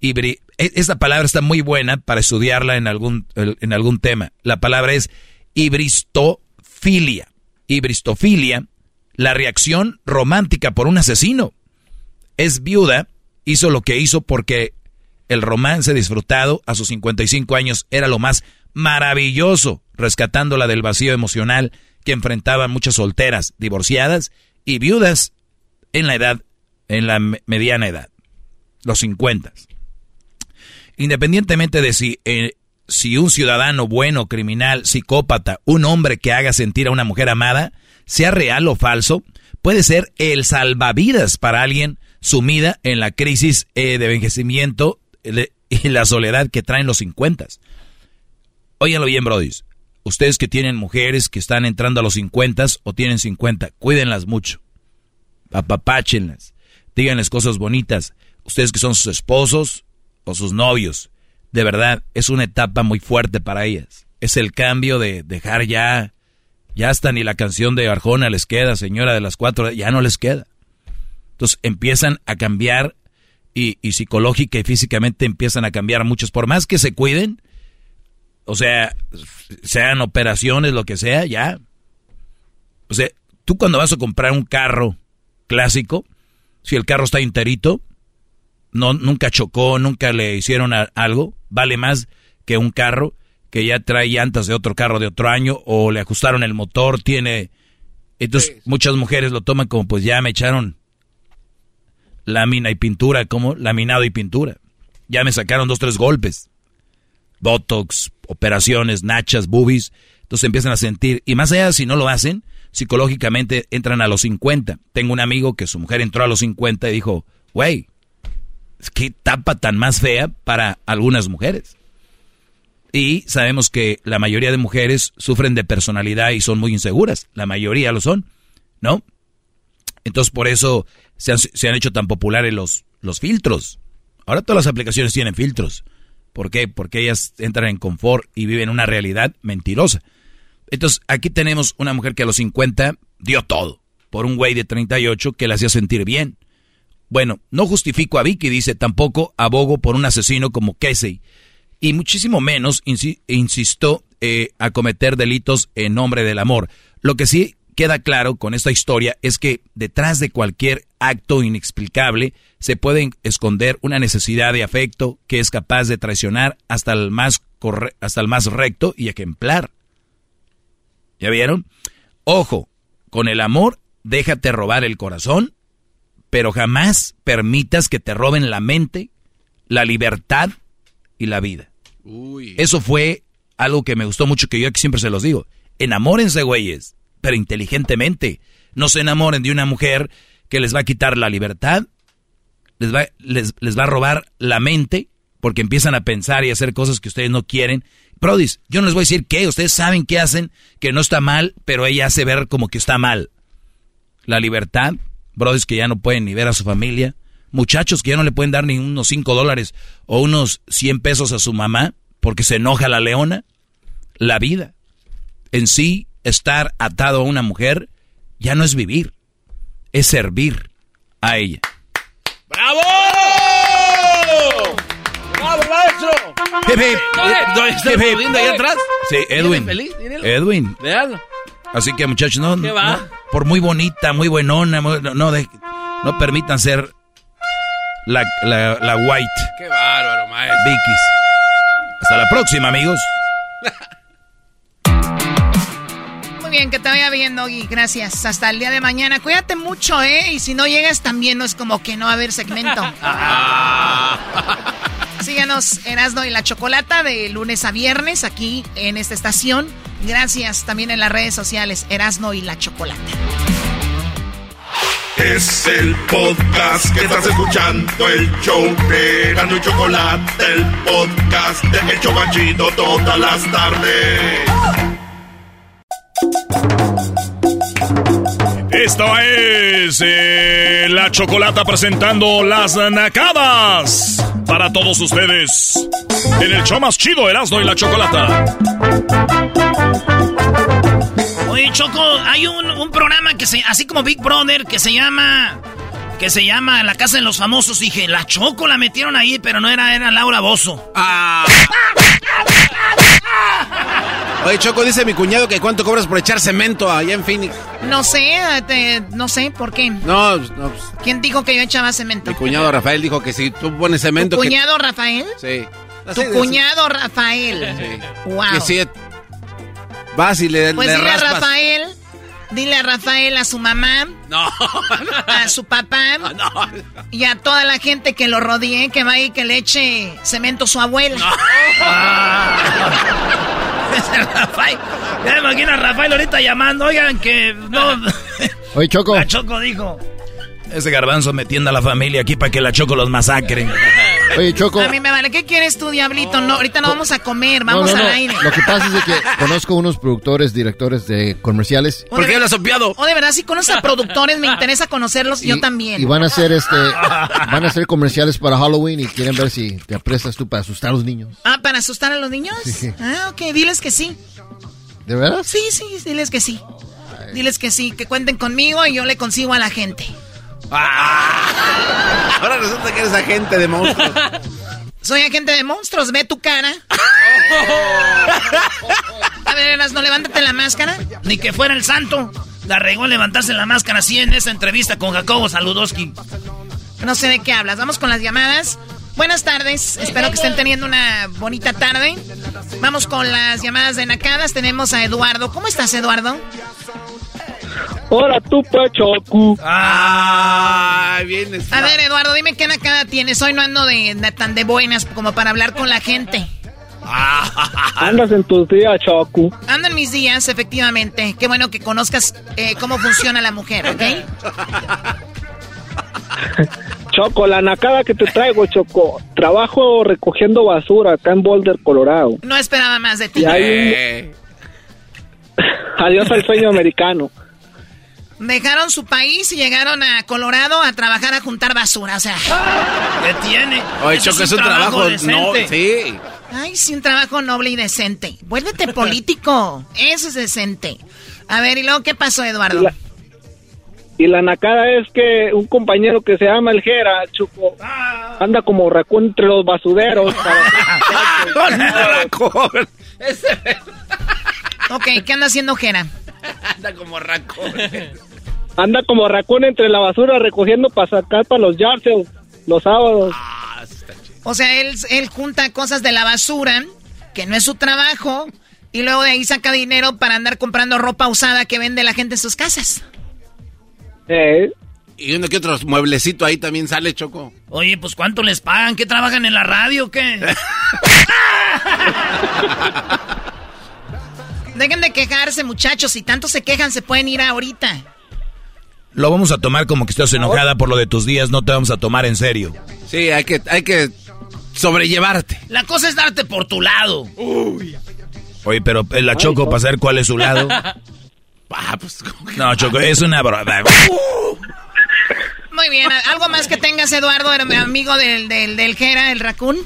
hibri... E, esta palabra está muy buena para estudiarla en algún, en algún tema. La palabra es hibristofilia. Hibristofilia la reacción romántica por un asesino. Es viuda, hizo lo que hizo porque el romance disfrutado a sus 55 años era lo más maravilloso, rescatándola del vacío emocional que enfrentaban muchas solteras, divorciadas y viudas en la edad, en la mediana edad, los 50. Independientemente de si, eh, si un ciudadano bueno, criminal, psicópata, un hombre que haga sentir a una mujer amada, sea real o falso, puede ser el salvavidas para alguien sumida en la crisis eh, de envejecimiento y la soledad que traen los 50. Óiganlo bien, brodis. Ustedes que tienen mujeres que están entrando a los 50 o tienen 50, cuídenlas mucho. Apapáchenlas. Díganles cosas bonitas. Ustedes que son sus esposos o sus novios. De verdad, es una etapa muy fuerte para ellas. Es el cambio de dejar ya Ya hasta ni la canción de Arjona les queda, señora de las cuatro, ya no les queda. Entonces empiezan a cambiar y, y psicológica y físicamente empiezan a cambiar muchos. Por más que se cuiden, o sea, sean operaciones, lo que sea, ya. O sea, tú cuando vas a comprar un carro clásico, si el carro está enterito, no, nunca chocó, nunca le hicieron algo, vale más que un carro que ya trae llantas de otro carro de otro año o le ajustaron el motor, tiene... Entonces muchas mujeres lo toman como pues ya me echaron lámina y pintura, como laminado y pintura. Ya me sacaron dos, tres golpes. Botox, operaciones, nachas, boobies. Entonces empiezan a sentir, y más allá si no lo hacen, psicológicamente entran a los 50. Tengo un amigo que su mujer entró a los 50 y dijo, güey, qué tapa tan más fea para algunas mujeres. Y sabemos que la mayoría de mujeres sufren de personalidad y son muy inseguras. La mayoría lo son, ¿no? Entonces por eso se han, hecho tan populares los, los filtros. Ahora todas las aplicaciones tienen filtros. ¿Por qué? Porque ellas entran en confort y viven una realidad mentirosa. Entonces aquí tenemos una mujer que a los 50 dio todo por un güey de 38 que la hacía sentir bien. Bueno, no justifico a Vicky, dice, tampoco abogo por un asesino como Casey y muchísimo menos insisto eh, a cometer delitos en nombre del amor. Lo que sí queda claro con esta historia es que detrás de cualquier acto inexplicable se puede esconder una necesidad de afecto que es capaz de traicionar hasta el más, hasta el más recto y ejemplar. ¿Ya vieron? Ojo, con el amor déjate robar el corazón, pero jamás permitas que te roben la mente, la libertad y la vida. Eso fue algo que me gustó mucho, que yo aquí siempre se los digo. Enamórense, güeyes, pero inteligentemente. No se enamoren de una mujer que les va a quitar la libertad, les va, les, va a robar la mente, porque empiezan a pensar y a hacer cosas que ustedes no quieren. Prodis, yo no les voy a decir qué, ustedes saben qué hacen, que no está mal, pero ella hace ver como que está mal. La libertad, brodis que ya no pueden ni ver a su familia, muchachos que ya no le pueden dar ni unos 5 dólares o unos 100 pesos a su mamá porque se enoja la leona. La vida en sí, estar atado a una mujer, ya no es vivir, es servir a ella. ¡Bravo! ¡Bravo, maestro! ¿Está ahí atrás? Sí, Edwin. Edwin. Así que muchachos, no, por muy bonita, muy buenona, no, no, no permitan ser la, la, la White. Qué bárbaro, maestro. Vicky's. Hasta la próxima, amigos. Muy bien, que te vaya bien, Doggy. Gracias. Hasta el día de mañana. Cuídate mucho, ¿eh? Y si no llegas también, no es como que no va a haber segmento. Síganos Erasno y la Chocolata de lunes a viernes aquí en esta estación. Gracias también en las redes sociales Erasno y la Chocolata. Es el podcast que estás escuchando, el show de Gano y Chocolate, el podcast de El Chocachito todas las tardes. Esta es eh, la Chocolata presentando las nacadas para todos ustedes en el show más chido Erasmo y la Chocolata. Oye, Choco, hay un, programa que se, así como Big Brother, que se llama, que se llama La Casa de los Famosos. Dije, la Choco la metieron ahí, pero no era, era Laura Bozo. Ah. Oye, Choco, dice mi cuñado que cuánto cobras por echar cemento allá en Phoenix. No sé, no sé, ¿por qué? No, no. Pues, ¿Quién dijo que yo echaba cemento? Mi cuñado Rafael dijo que si tú pones cemento... ¿Tu cuñado Rafael? Sí. tu cuñado Rafael. Sí. Wow. Que si Vas y le, pues dile a Rafael, dile a Rafael, a su mamá, no, a su papá y a toda la gente que lo rodee, que vaya y que le eche cemento a su abuela. Rafael. Ya me imagino a Rafael ahorita llamando, oigan que no. Oye, Choco. La Choco dijo. Ese garbanzo metiendo a la familia aquí para que la Choco los masacre. Oye, Choco. A mí me vale. ¿Qué quieres tú, diablito? No, ahorita no vamos a comer, vamos al aire. Lo que pasa es que conozco unos productores, directores de comerciales. ¿Por qué has sopiado? Oh, de verdad, si conoces a productores, me interesa conocerlos, yo también. Y van a hacer este, van a hacer comerciales para Halloween y quieren ver si te aprestas tú para asustar a los niños. Ah, ¿para asustar a los niños? Ah, ok, diles que sí. ¿De veras? Sí, sí, diles que sí. Diles que sí, que cuenten conmigo y yo le consigo a la gente. Ah. ahora resulta que eres agente de monstruos. Soy agente de monstruos, ve tu cara. a ver, Eras, no levántate la máscara. Ni que fuera el santo. La regó levantarse la máscara así en esa entrevista con Jacobo Saludowski. No sé de qué hablas. Vamos con las llamadas. Buenas tardes, espero que estén teniendo una bonita tarde. Vamos con las llamadas de Nacadas. Tenemos a Eduardo. ¿Cómo estás, Eduardo? Hola, tú, Choco. Ah, bien. A ver, Eduardo, dime qué Nakada tienes. Hoy no ando de, tan de buenas como para hablar con la gente. Andas en tus días, Choco. Ando en mis días, efectivamente. Qué bueno que conozcas eh, cómo funciona la mujer, ¿ok? Choco, la nacada que te traigo, Choco. Trabajo recogiendo basura acá en Boulder, Colorado. No esperaba más de ti. Adiós al sueño americano. Dejaron su país y llegaron a Colorado a trabajar a juntar basura, o sea. ¿Qué tiene? Oye, Choco, es un trabajo, no, sí. Ay, sí, un trabajo noble y decente. Vuélvete político. Eso es decente. A ver, ¿y luego qué pasó, Eduardo? Y la nacada es que un compañero que se llama El Jera, Chuco, anda como racón entre los basureros. ok, ¿qué anda haciendo Jera? anda como racón. Anda como racón entre la basura recogiendo para sacar para los yards los sábados. Ah, o sea, él, él junta cosas de la basura, que no es su trabajo, y luego de ahí saca dinero para andar comprando ropa usada que vende la gente en sus casas. Eh. Y uno que otro mueblecito ahí también sale, Choco. Oye, pues ¿cuánto les pagan? ¿Qué trabajan en la radio o qué? Dejen de quejarse, muchachos. Si tanto se quejan, se pueden ir ahorita. Lo vamos a tomar como que estás enojada por lo de tus días. No te vamos a tomar en serio. Sí, hay que, hay que sobrellevarte. La cosa es darte por tu lado. Uy. Oye, pero la Choco para saber cuál es su lado. Ah, pues, no, Choco, es una broma. Muy bien, ¿algo más que tengas, Eduardo, mi amigo del, del, del Jera, el raccoon?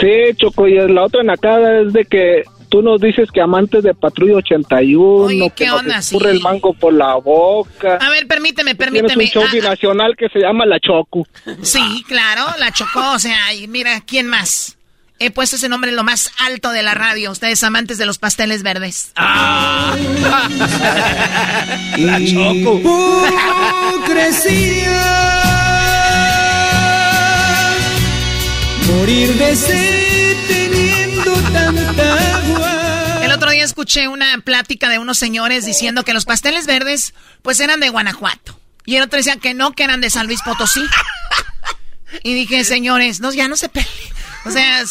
Sí, Choco, y la otra en acá es de que tú nos dices que amantes de Patrulla 81, Oye, ¿qué que onda, nos el mango por la boca. A ver, permíteme, permíteme. Tienes un show ah, nacional que se llama La Choco. Sí, claro, La Choco, o sea, mira, ¿quién más? He puesto ese nombre en lo más alto de la radio. Ustedes amantes de los pasteles verdes. ¡Ah! la Choco. Morir de sed día escuché una plática de unos señores diciendo que los pasteles verdes pues eran de Guanajuato. Y el otro decía que no, que eran de San Luis Potosí. Y dije, señores, no, ya no se peleen. O sea,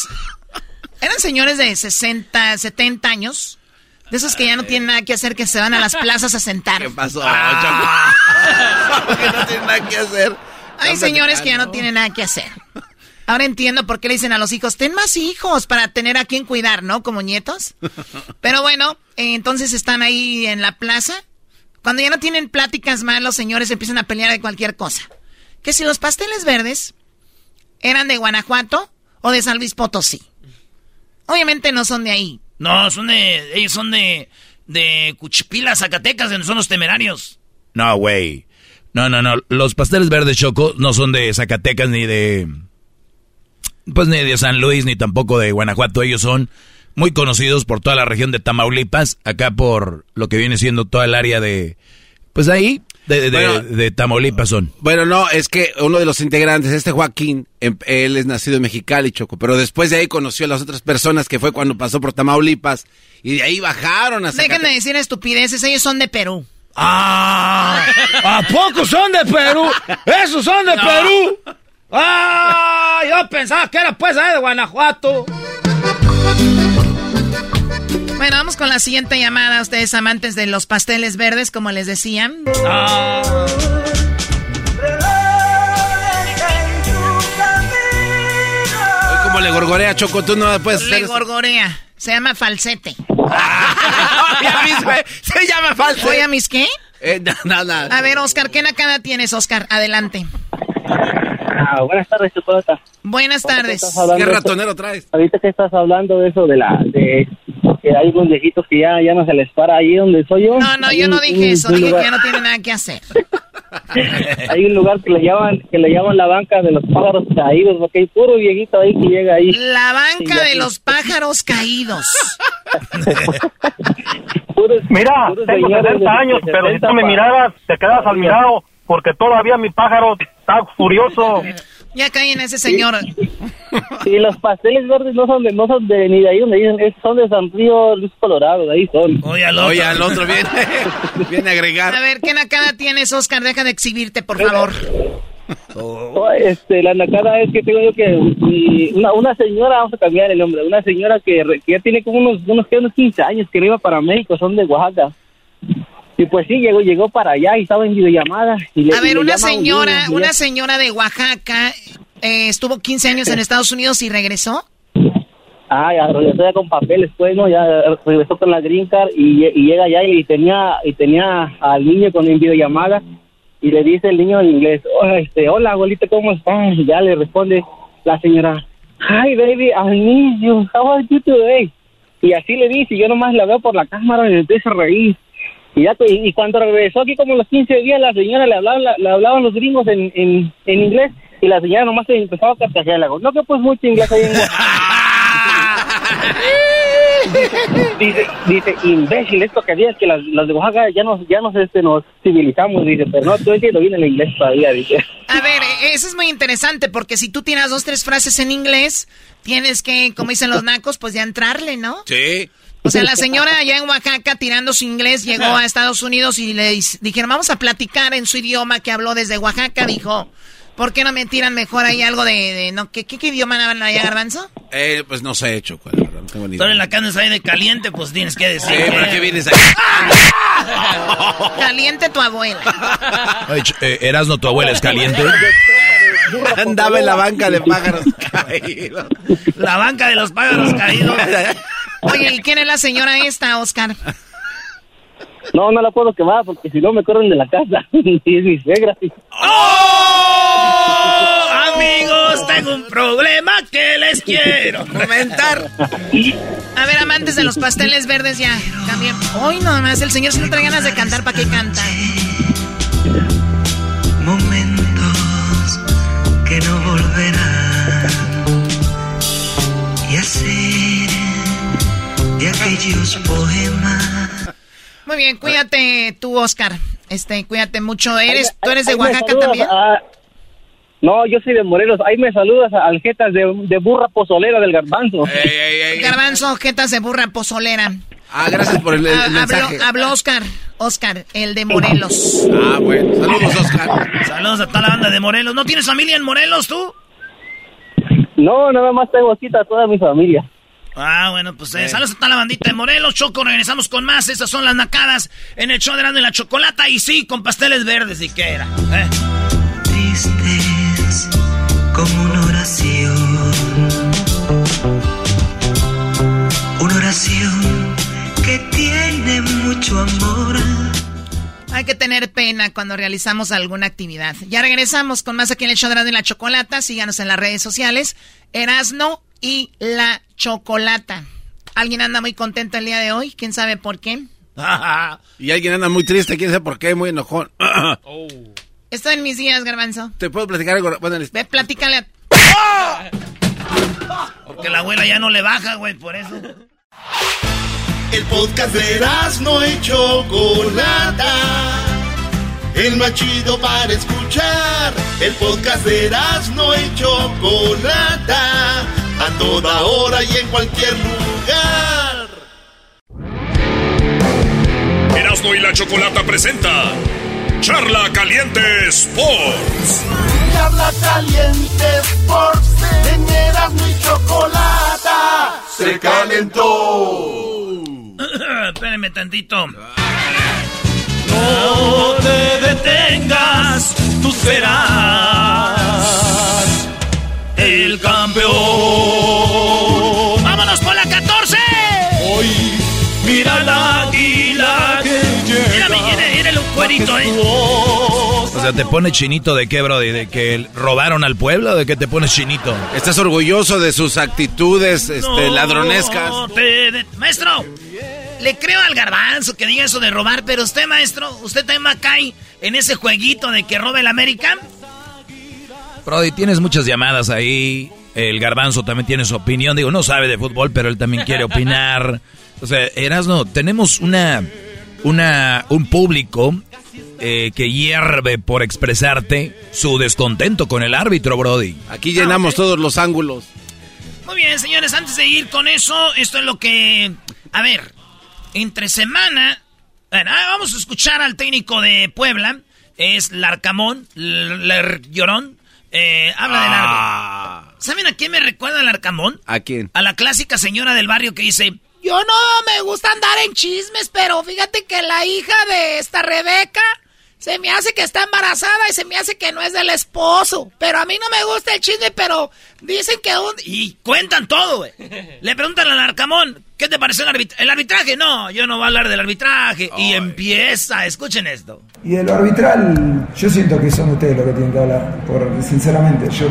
eran señores de 60, 70 años. De esos que ya no tienen nada que hacer, que se van a las plazas a sentar. ¿Qué pasó? Ah. que no tienen nada que hacer. Hay señores que ya no tienen nada que hacer. Ahora entiendo por qué le dicen a los hijos, ten más hijos para tener a quien cuidar, ¿no? Como nietos. Pero bueno, entonces están ahí en la plaza. Cuando ya no tienen pláticas más, los señores empiezan a pelear de cualquier cosa. Que si los pasteles verdes eran de Guanajuato, o de San Luis Potosí. Obviamente no son de ahí. No, son de. Ellos son de. De Cuchipila, Zacatecas, donde son los temerarios. No, güey. No, no, no. Los pasteles verdes Choco no son de Zacatecas ni de. Pues ni de San Luis ni tampoco de Guanajuato. Ellos son muy conocidos por toda la región de Tamaulipas, acá por lo que viene siendo toda el área de. Pues ahí, de, de, Tamaulipas son. Bueno, no, es que uno de los integrantes, este Joaquín, em, él es nacido en Mexicali, Choco, pero después de ahí conoció a las otras personas que fue cuando pasó por Tamaulipas y de ahí bajaron a Déjenme decir estupideces, ellos son de Perú. ¡Ah! ¿A poco son de Perú? ¡Esos son de Perú! ¡Ah! Yo pensaba que era pues de Guanajuato. Bueno, vamos con la siguiente llamada. Ustedes amantes de los pasteles verdes, como les decían. Ah. Como le gorgorea, Choco, tú no puedes Le gorgorea. Se llama falsete. se llama falsete. ¿Oye, a mis qué? Eh, nada. A ver, Oscar, ¿qué nakada tienes, Oscar? Adelante. Ah, buenas tardes, Chocolata. Buenas tardes. ¿Qué ratonero traes? Ahorita que estás hablando de eso de la de que hay unos viejitos que ya, ya no se les para ahí donde soy yo. No, no, yo no dije eso, dije que ya no tiene nada que hacer. hay un lugar que le llaman que le llaman la banca de los pájaros caídos, porque hay puro viejito ahí que llega ahí. La banca de los pájaros caídos. Mira, tengo 70 años, pero si tú me miraras, te quedas al mirado, porque todavía mi pájaro está furioso. Ya caí en ese señor. Y los pasteles verdes no son de, no son de ni de ahí donde dicen, son de San Río Luis Colorado, de ahí son. Oye, al otro, Oye, al otro viene, viene a agregar. A ver, ¿qué nacada tienes, Oscar? Deja de exhibirte, por favor. Oh, este, la nacada es que tengo yo que una, una señora, vamos a cambiar el nombre, una señora que, que ya tiene como unos, unos, unos 15 años que no iba para México, son de Oaxaca. Y pues sí, llegó, llegó para allá y estaba en videollamada. Y a ver, una señora, una señora de Oaxaca eh, estuvo 15 años en Estados Unidos y regresó. Ah, ya regresó ya con papeles, pues, ¿no? Ya regresó con la green card y, llega allá y tenía, y tenía al niño con en videollamada y le dice el niño en inglés, oh, este, hola, abuelita, ¿cómo estás? Y ya le responde la señora, hi, baby, I need you, how are you today? Y así le dice, y yo nomás la veo por la cámara y me empiezo a reír. Y, ya, y, cuando regresó aquí como los 15 días, la señora le hablaban, le hablaban los gringos en, en, en inglés y la señora nomás se empezaba a carcajear. No que pues mucho inglés ahí en dice, dice, imbécil, esto que es que las, las, de Oaxaca ya nos, ya nos, este, nos civilizamos, dice, pero no, tú entiendo bien el inglés todavía, dice. A ver, eso es muy interesante, porque si tú tienes dos, tres frases en inglés, tienes que, como dicen los nacos, pues ya entrarle, ¿no? Sí. O sea, la señora allá en Oaxaca tirando su inglés llegó a Estados Unidos y le dijeron, vamos a platicar en su idioma que habló desde Oaxaca. Dijo, ¿por qué no me tiran mejor ahí algo de... no, ¿qué, ¿qué, idioma hablan allá, Garbanzo? Eh, pues no sé, hecho, cuál, no tengo ni idea. en la carne ahí de caliente, pues tienes que decir. Sí, ¿para qué vienes aquí? caliente tu abuela. Eh, Erasno, tu abuela es caliente. Andaba en la banca de pájaros caídos. La banca de los pájaros caídos. Oye, ¿y quién es la señora esta, Oscar? No, no la puedo quemar porque si no me corren de la casa. y es mi suegra. ¡Oh! Amigos, tengo un problema que les quiero comentar. A ver, amantes de los pasteles verdes, ya. También. Hoy no más, el señor si no trae ganas de cantar, ¿para qué canta? Momentos que no aquellos poemas. Muy bien, cuídate tú, Oscar. Este, cuídate mucho. ¿Eres, ¿Tú eres de Oaxaca también? no, yo soy de Morelos. Ahí me saludas a Aljetas de, de burra pozolera del garbanzo. garbanzo, jetas de burra pozolera. Ah, gracias por el, ah, mensaje. Habló, Oscar, Oscar, el de Morelos. Ah, bueno. Saludos, Oscar. Saludos a toda la banda de Morelos. ¿No tienes familia en Morelos, tú? No, nada más tengo aquí a toda mi familia. Ah, bueno, pues eh, saludos a toda la bandita de Morelos, Choco, regresamos con más. Esas son las nacadas en el show de la chocolata y sí, con pasteles verdes y qué era. ¿eh? Tristes como una oración. Una oración que tiene mucho amor. Hay que tener pena cuando realizamos alguna actividad. Ya regresamos con más aquí en el show de la chocolata. Síganos en las redes sociales. Erasno y la chocolata. ¿Alguien anda muy contento el día de hoy? ¿Quién sabe por qué? y alguien anda muy triste, quién sabe por qué, muy enojón. oh. Estoy en mis días, garbanzo. ¿Te puedo platicar algo? Bueno, Ve, platícale a... Porque la abuela ya no le baja, güey, por eso. El podcast de no y Chocolata. El más chido para escuchar. El podcast de no y Chocolata a toda hora y en cualquier lugar. Erasmo y la Chocolata presenta Charla Caliente Sports. Charla Caliente Sports. En Erasmo y Chocolata se calentó. Espérenme tantito. No te detengas, tú serás el campeón. ¡Vámonos por la 14! Hoy, mira la águila que llega. Mira, mira, el cuerito, eh. sea, ¿te pone chinito de qué, Brody? ¿De que robaron al pueblo o de que te pones chinito? ¿Estás orgulloso de sus actitudes este, ladronescas? Maestro, le creo al garbanzo que diga eso de robar, pero usted, maestro, ¿usted también cae en ese jueguito de que roba el América? Brody, tienes muchas llamadas ahí. El garbanzo también tiene su opinión. Digo, no sabe de fútbol, pero él también quiere opinar. O sea, Erasno, tenemos una, una, un público eh, que hierve por expresarte su descontento con el árbitro, Brody. Aquí llenamos todos los ángulos. Muy bien, señores, antes de ir con eso, esto es lo que... A ver, entre semana... Bueno, ah, vamos a escuchar al técnico de Puebla. Es Larcamón, Llorón. Eh, habla del árbitro. Ah. ¿Saben a quién me recuerda el Arcamón? ¿A quién? A la clásica señora del barrio que dice... Yo no me gusta andar en chismes, pero fíjate que la hija de esta Rebeca se me hace que está embarazada y se me hace que no es del esposo. Pero a mí no me gusta el chisme, pero dicen que un... Y cuentan todo, güey. Le preguntan al Arcamón, ¿qué te pareció el, el arbitraje? No, yo no voy a hablar del arbitraje. Y empieza, escuchen esto. Y de lo arbitral, yo siento que son ustedes los que tienen que hablar. Porque sinceramente, yo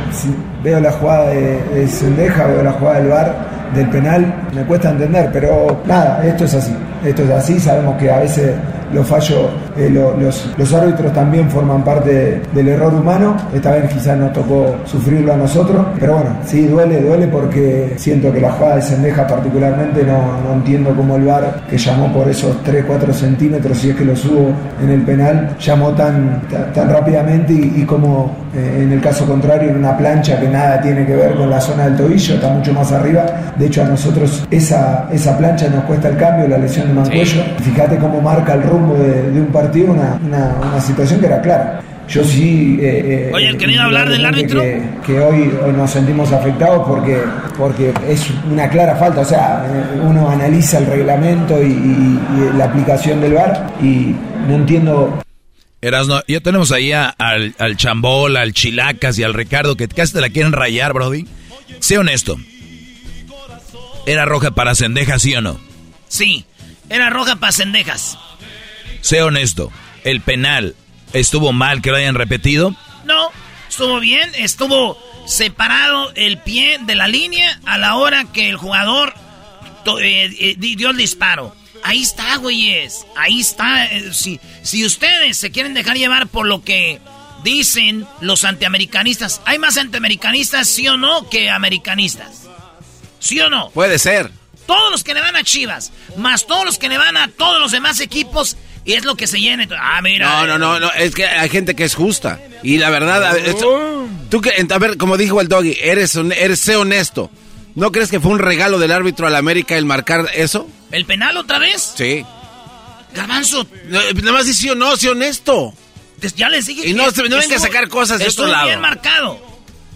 veo la jugada de, de Sendeja, veo la jugada del bar, del penal, me cuesta entender, pero nada, esto es así. Esto es así, sabemos que a veces los fallos, eh, los, los, árbitros también forman parte del error humano. Esta vez quizás nos tocó sufrirlo a nosotros, pero bueno, sí, duele, duele porque siento que la jugada de Sendeja particularmente no, no entiendo cómo el VAR, que llamó por esos 3-4 centímetros, si es que lo subo en el penal, llamó tan, tan, rápidamente y, como eh, en el caso contrario en una plancha que nada tiene que ver con la zona del tobillo, está mucho más arriba. De hecho a nosotros esa, esa plancha nos cuesta el cambio, la lesión de Mancuello. Fíjate cómo marca el rumbo de, un partido una, una, situación que era clara. Yo sí. Eh, eh Oye, ¿el querido hablar del árbitro? Que, hoy, hoy, nos sentimos afectados porque, porque es una clara falta. O sea, uno analiza el reglamento y, la aplicación del VAR y no entiendo. Erasno, ya tenemos ahí al, al Chambol, al Chilacas y al Ricardo que casi te la quieren rayar, Brody. Sé honesto. ¿Era roja para Cendeja, sí o no? Sí, era roja para Cendejas. Sé honesto, ¿el penal estuvo mal que lo hayan repetido? No, estuvo bien, estuvo separado el pie de la línea a la hora que el jugador eh, eh, dio el disparo. Ahí está, güeyes. Ahí está. Eh, si, si ustedes se quieren dejar llevar por lo que dicen los antiamericanistas, ¿hay más antiamericanistas, sí o no, que americanistas? ¿Sí o no? Puede ser. Todos los que le van a Chivas, más todos los que le van a todos los demás equipos, y es lo que se llena. Ah, mira. No, no, no, no, es que hay gente que es justa. Y la verdad, tú que, a ver, como dijo el doggy, eres, eres sé honesto. ¿No crees que fue un regalo del árbitro al América el marcar eso? ¿El penal otra vez? Sí. Garbanzo. nada más dice sí o no, sé honesto. Ya les dije Y no, no venga a sacar cosas de estos lados. bien marcado.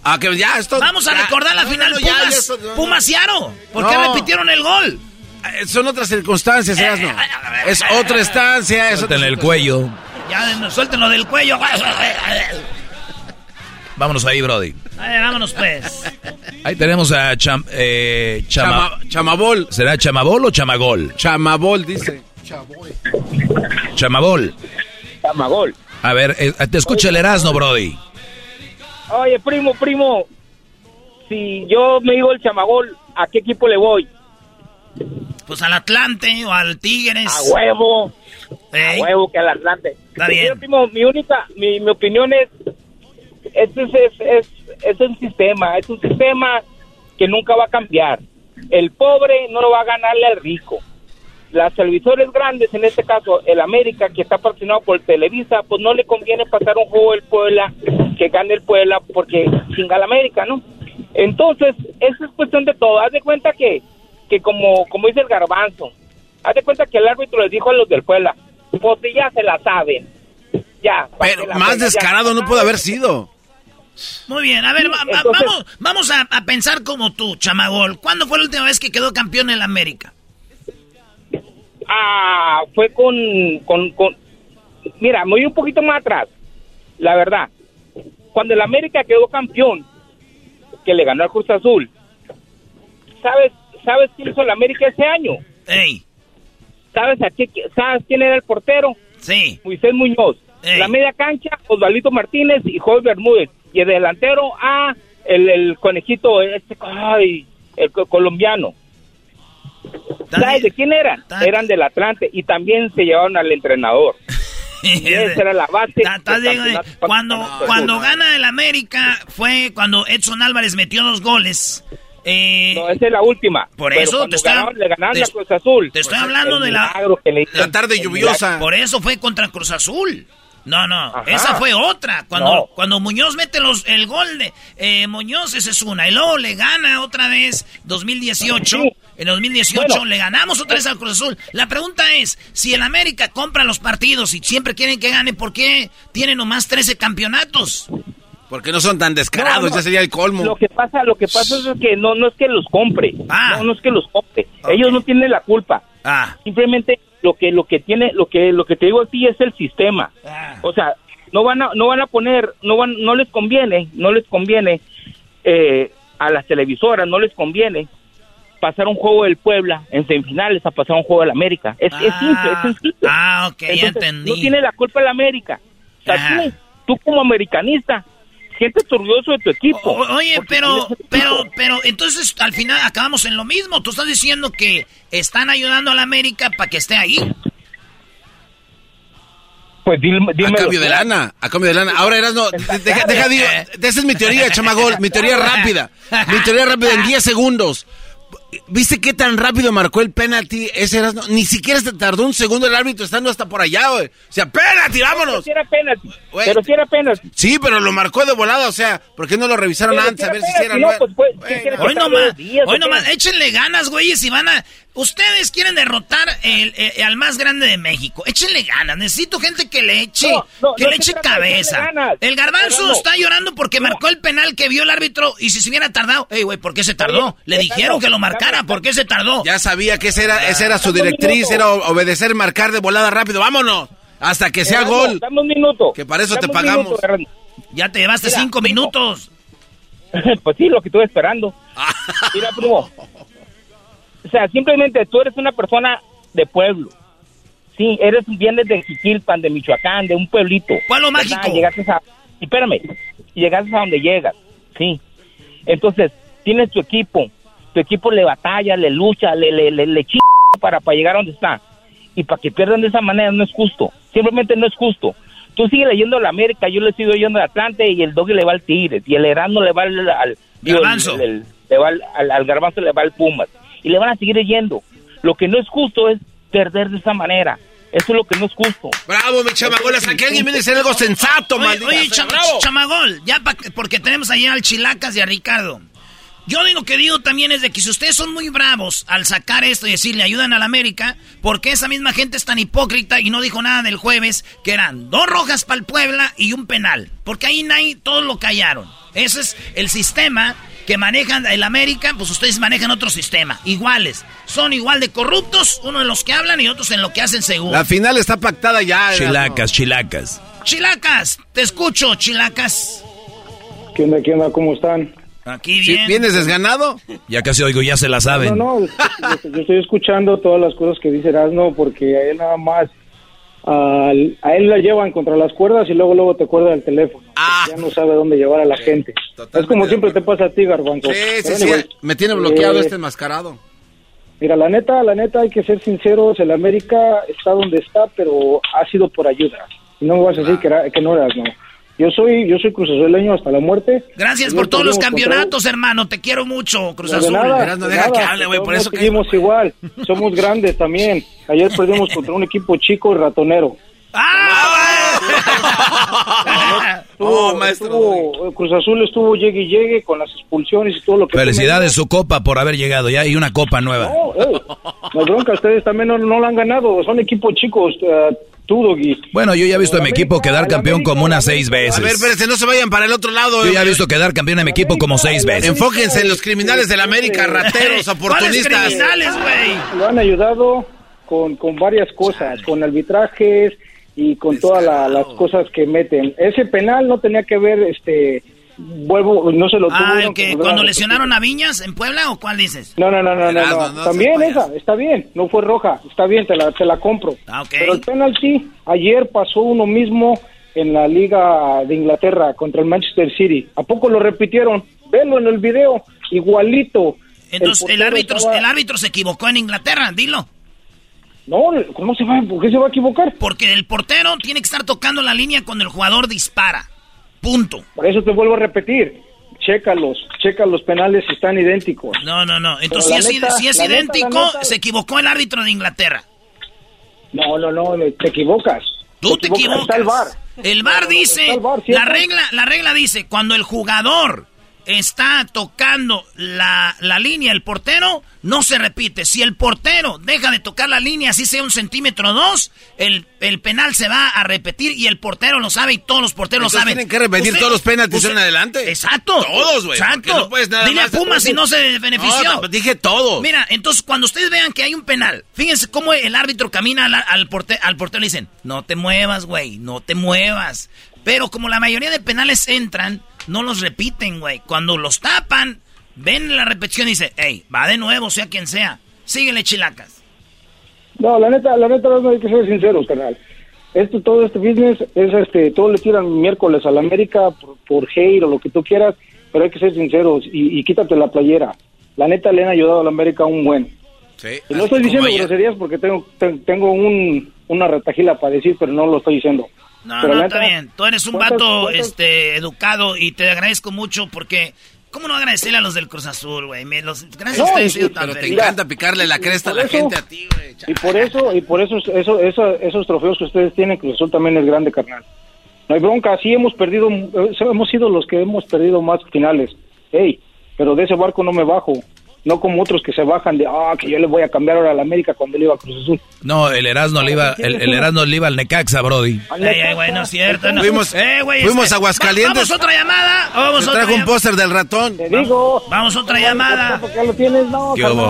Ah, que ya, esto. Vamos a recordar la final Pumas, Pumas Aro. ¿Por qué repitieron el gol? Eh, son otras circunstancias, eh, no? Es otra estancia. Es en el cuello. Ya, suéltenlo del cuello. Vámonos ahí, Brody. vámonos pues. Ahí tenemos a eh, Chamabol. ¿Será Chamabol o Chamagol? Chamabol, dice. Chamabol. Chamagol. A ver, te escucha el Erasmo, Brody. Oye, primo, primo. Si yo me digo el Chamagol, ¿a qué equipo le voy? Pues al Atlante o al Tigres. A huevo. A huevo que al Atlante. Está bien. mi única, mi, mi opinión es, este es, es, es, un sistema, es un sistema que nunca va a cambiar. El pobre no lo va a ganarle al rico. Las televisores grandes, en este caso el América, que está patrocinado por Televisa, pues no le conviene pasar un juego del Puebla, que gane el Puebla, porque chinga el América, ¿no? Entonces, eso es cuestión de todo. Haz de cuenta que que como, como dice el garbanzo, haz de cuenta que el árbitro les dijo a los del Puebla, pues ya se la saben. Ya. Pero más descarado no puede haber sido. Muy bien, a ver, vamos, vamos a, pensar como tú, Chamagol. ¿Cuándo fue la última vez que quedó campeón en la América? Ah, fue con, con, con... Mira, me voy un poquito más atrás, la verdad. Cuando el América quedó campeón, que le ganó al Cruz Azul, ¿sabes ¿Sabes quién hizo la América ese año? Ey. ¿Sabes, a qué, ¿Sabes quién era el portero? Sí. Moisés Muñoz. La media cancha, Osvalito Martínez y Jorge Bermúdez. Y el delantero, a el, el conejito, este, ay, el co- colombiano. ¿Sabes de quién eran? Eran del Atlante y también se llevaron al entrenador. Esa era la base. Para Cuando, cuando gana el América fue cuando Edson Álvarez metió dos goles. Eh, No, esa es la última. Por eso te estoy, ganaron- le ganaron te- a Cruz Azul. te estoy Pues, hablando de la, le tarde lluviosa. Por eso fue contra Cruz Azul. No, no, Ajá. esa fue otra. Cuando, No. cuando Muñoz mete los, el gol de eh, Muñoz, esa es una. Y luego le gana otra vez 2018. Sí. En 2018 Bueno. le ganamos otra vez al Cruz Azul. La pregunta es, si el América compra los partidos y siempre quieren que gane, ¿por qué tiene nomás 13 campeonatos? Porque no son tan descarados, No, no. ya sería el colmo. Lo que pasa, lo que pasa es que no, no es que los compre. Ah. No, no es que los compre. Ellos no tienen la culpa. Ah. Simplemente lo que lo que tiene, lo que lo que te digo a ti es el sistema. Ah. O sea, no van a no van a poner, no van, no les conviene, no les conviene eh, a las televisoras, no les conviene pasar un juego del Puebla en semifinales a pasar un juego del América. Es, es simple, es sencillo. Ah, ok, ya entendí. No tiene la culpa el América. O sea, tú, tú como americanista, sientes orgulloso de tu equipo. O- oye, pero, pero, equipo. pero, entonces al final acabamos en lo mismo. Tú estás diciendo que están ayudando a la América para que esté ahí. Pues dime, A cambio de lana, a cambio de lana. Ahora eras no, deja, deja digo, esa es mi teoría, chamagol, mi teoría rápida, mi teoría rápida en 10 segundos. ¿Viste qué tan rápido marcó el penalti? Ese Erasno? Ni siquiera se tardó un segundo el árbitro estando hasta por allá, güey. O sea, penalti, vámonos. Si era penalti, pero si era penalti. Sí, pero lo marcó de volada, o sea, ¿por qué no lo revisaron Pero antes si a ver era si era penalti, no, pues, pues, ¿qué quieres Hoy nomás, hoy nomás, échenle ganas, güeyes, y van a... Ustedes quieren derrotar el- el- al más grande de México. Échenle ganas. Necesito gente que le eche, No, no, que no le eche cabeza. El garbanzo está llorando porque marcó el penal que vio el árbitro y si se hubiera tardado... Ey, güey, ¿por qué se tardó? Oye, Le dijeron que lo marcara, ¿por qué se tardó? Ya sabía que esa era, esa era su directriz, era obedecer, marcar de volada rápido, vámonos. Hasta que sea gol. Dame un minuto. Que para eso te pagamos. minuto. Ya te llevaste Mira, cinco primo. minutos. pues sí, lo que estuve esperando. Mira, primo. O sea, simplemente tú eres una persona de pueblo. Sí, eres vienes de Jiquilpan, de Michoacán, de un pueblito. Pueblo mágico. Llegaste a... y Espérame. Llegaste a donde llegas. Sí. Entonces, tienes tu equipo. Tu equipo le batalla, le lucha, le, le, le, le para, para llegar a donde está. Y para que pierdan de esa manera no es justo. Simplemente no es justo. Tú sigues leyendo la América, yo le sigo leyendo al Atlante y el Doggy le va al Tigres y el Erasmo le va al... al al, al, al Garbanzo le va al Pumas. Y le van a seguir leyendo. Lo que no es justo es perder de esa manera. Eso es lo que no es justo. Bravo, mi chamagol, hasta que alguien viene a decir algo sensato, Oye, maldita oye, cham- bravo. chamagol, ya pa- porque tenemos allá al Chilacas y a Ricardo. Yo lo que digo también es de que si ustedes son muy bravos al sacar esto y decirle ayudan a la América, porque esa misma gente es tan hipócrita y no dijo nada del jueves, que eran dos rojas para el Puebla y un penal. Porque ahí nadie, todos lo callaron. Ese es el sistema que manejan el América, pues ustedes manejan otro sistema, iguales. Son igual de corruptos, uno en los que hablan y otros en lo que hacen según. La final está pactada ya. Chilacas, chilacas. Chilacas, te escucho, Chilacas. ¿Qué onda, qué onda? ¿Cómo están? Aquí ¿Sí, bien. ¿Vienes desganado? Ya casi oigo, ya se la saben. No, no, yo, yo estoy escuchando todas las cosas que dice Erasmo porque él nada más, a él la llevan contra las cuerdas y luego luego te cuelga el teléfono. Ah. Ya no sabe dónde llevar a la gente. Es como siempre te pasa a ti, Garbanzo. Sí, sí, sí. Me tiene bloqueado eh, este enmascarado. Mira, la neta, la neta, hay que ser sinceros, el América está donde está, pero ha sido por ayuda. No me vas a decir que, era- que no eras, no. Yo soy, yo soy cruzazueleño hasta la muerte. Gracias por todos los contra- campeonatos, hermano. Te quiero mucho, Cruz No, de Azul. nada, de deja nada. que hable, güey, por eso que- seguimos igual. Somos grandes también. Ayer perdimos contra un equipo chico y ratonero. ¡Ah! Oh, Estuvo- maestro. estuvo- Cruz Azul estuvo llegue y llegue con las expulsiones y todo lo que... Felicidades su copa por haber llegado ya y una copa nueva. No, ey, no bronca, ustedes también no, no lo han ganado. Son equipos chicos, eh, tú, Doggy. Bueno, yo ya he visto a mi equipo quedar campeón como unas seis A ver, veces. espérense, no se vayan para el otro lado. Yo eh. ya he visto quedar campeón a mi equipo como seis veces. Enfóquense en los criminales de la América, rateros, ¿Cuáles oportunistas. criminales, güey? Lo han ayudado con, con varias cosas, con arbitrajes y con todas la- las cosas que meten. Ese penal no tenía que ver, este, vuelvo, no se lo Ah, tuvieron el que cuando a lesionaron a Viñas en Puebla o cuál dices? No, no, no, no, no, Erasmo, no. no También esa, está bien, no fue roja, está bien, te la, te la compro. Ah, ok. Pero el penalti, ayer pasó uno mismo en la Liga de Inglaterra contra el Manchester City. ¿A poco lo repitieron? Velo en el video, igualito. Entonces, el, árbitro, estaba- el árbitro se equivocó en Inglaterra, dilo. No, ¿cómo se va? ¿Por qué se va a equivocar? Porque el portero tiene que estar tocando la línea cuando el jugador dispara. Punto. Por eso te vuelvo a repetir. Chécalos, checa los penales si están idénticos. No, no, no. Entonces, si, es, neta, si es la neta, idéntico, neta- se equivocó el árbitro de Inglaterra. No, no, no, te equivocas. Tú te equivocas. Está el VAR. El VAR dice, el la regla, la regla dice, cuando el jugador está tocando la, la línea, el portero, no se repite. Si el portero deja de tocar la línea, así sea un centímetro o dos, el, el penal se va a repetir y el portero lo sabe y todos los porteros lo saben. tienen que repetir Usted- todos los penaltis en adelante. Exacto. Todos, güey. Exacto. No puedes nada Dile más- a Pumas si no se benefició. No, dije todos. Mira, entonces cuando ustedes vean que hay un penal, fíjense cómo el árbitro camina al, al, porte- al portero y le dicen, no te muevas, güey, no te muevas. Pero como la mayoría de penales entran, no los repiten, güey. Cuando los tapan, ven la repetición y dicen, hey, va de nuevo, sea quien sea. Síguele, chilacas. No, la neta, la neta, no hay que ser sinceros, carnal. Esto, todo este business es este, todo le tiran miércoles a la América por, por hate o lo que tú quieras, pero hay que ser sinceros y, y quítate la playera. La neta le han ayudado a la América un buen. Sí, Y no estoy diciendo groserías porque tengo, te- tengo un, una retajila para decir, pero no lo estoy diciendo. No, Pero no, está bien. Tú eres un ¿cuántas- vato este, educado y te agradezco mucho porque... ¿Cómo no agradecerle a los del Cruz Azul, güey? Me los- Gracias No, a ustedes. y- Pero te encanta picarle la cresta a la eso- gente a ti, güey. Y por eso, y por eso, eso, eso- esos trofeos que ustedes tienen, Cruz Azul también es grande, carnal. No hay bronca, sí hemos perdido, eh, hemos sido los que hemos perdido más finales. Ey, pero de ese barco no me bajo. No como otros que se bajan de, ah, que yo le voy a cambiar ahora a la América cuando le iba a Cruz Azul. No, el Erasmo le iba, el, el Erasmo le iba al Necaxa, Brody. Ey, güey, no es cierto. No. Fuimos- Eh, güey, fuimos este, a Aguascalientes. va- Vamos a otra llamada. Vamos otra trajo un póster del ratón. Te digo. Vamos a otra llamada. ¿Por qué lo tienes? No, ¿Qué carnal,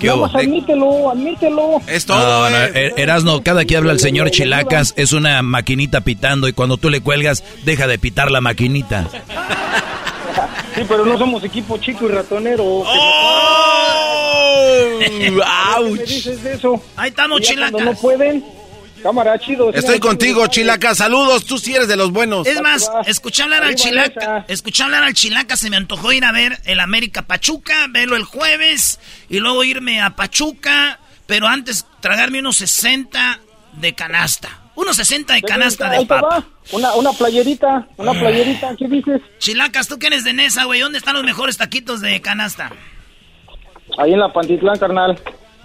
¿Qué hubo? nomás admítelo, admítelo. Es No, todo, no, güey. Er- Erasmo, cada que habla el señor Chilacas es una maquinita pitando y cuando tú le cuelgas, deja de pitar la maquinita. Sí, pero no somos equipo chico y ratonero. ¡Oh! ¿Qué me dices de eso? Ahí estamos, chilacas. no pueden, cámara, chido. Estoy contigo, Chilaca. Saludos, tú sí eres de los buenos. Es más, escuché hablar al Chilaca. Escuché hablar al Chilaca. Se me antojó ir a ver el América Pachuca, verlo el jueves y luego irme a Pachuca. Pero antes tragarme unos 60 de canasta. Unos 60 de canasta de papa. va. Una, una playerita, una playerita, ¿qué dices? Chilacas, tú que eres de Nesa, güey. ¿Dónde están los mejores taquitos de canasta? Ahí en la Pantitlán, carnal.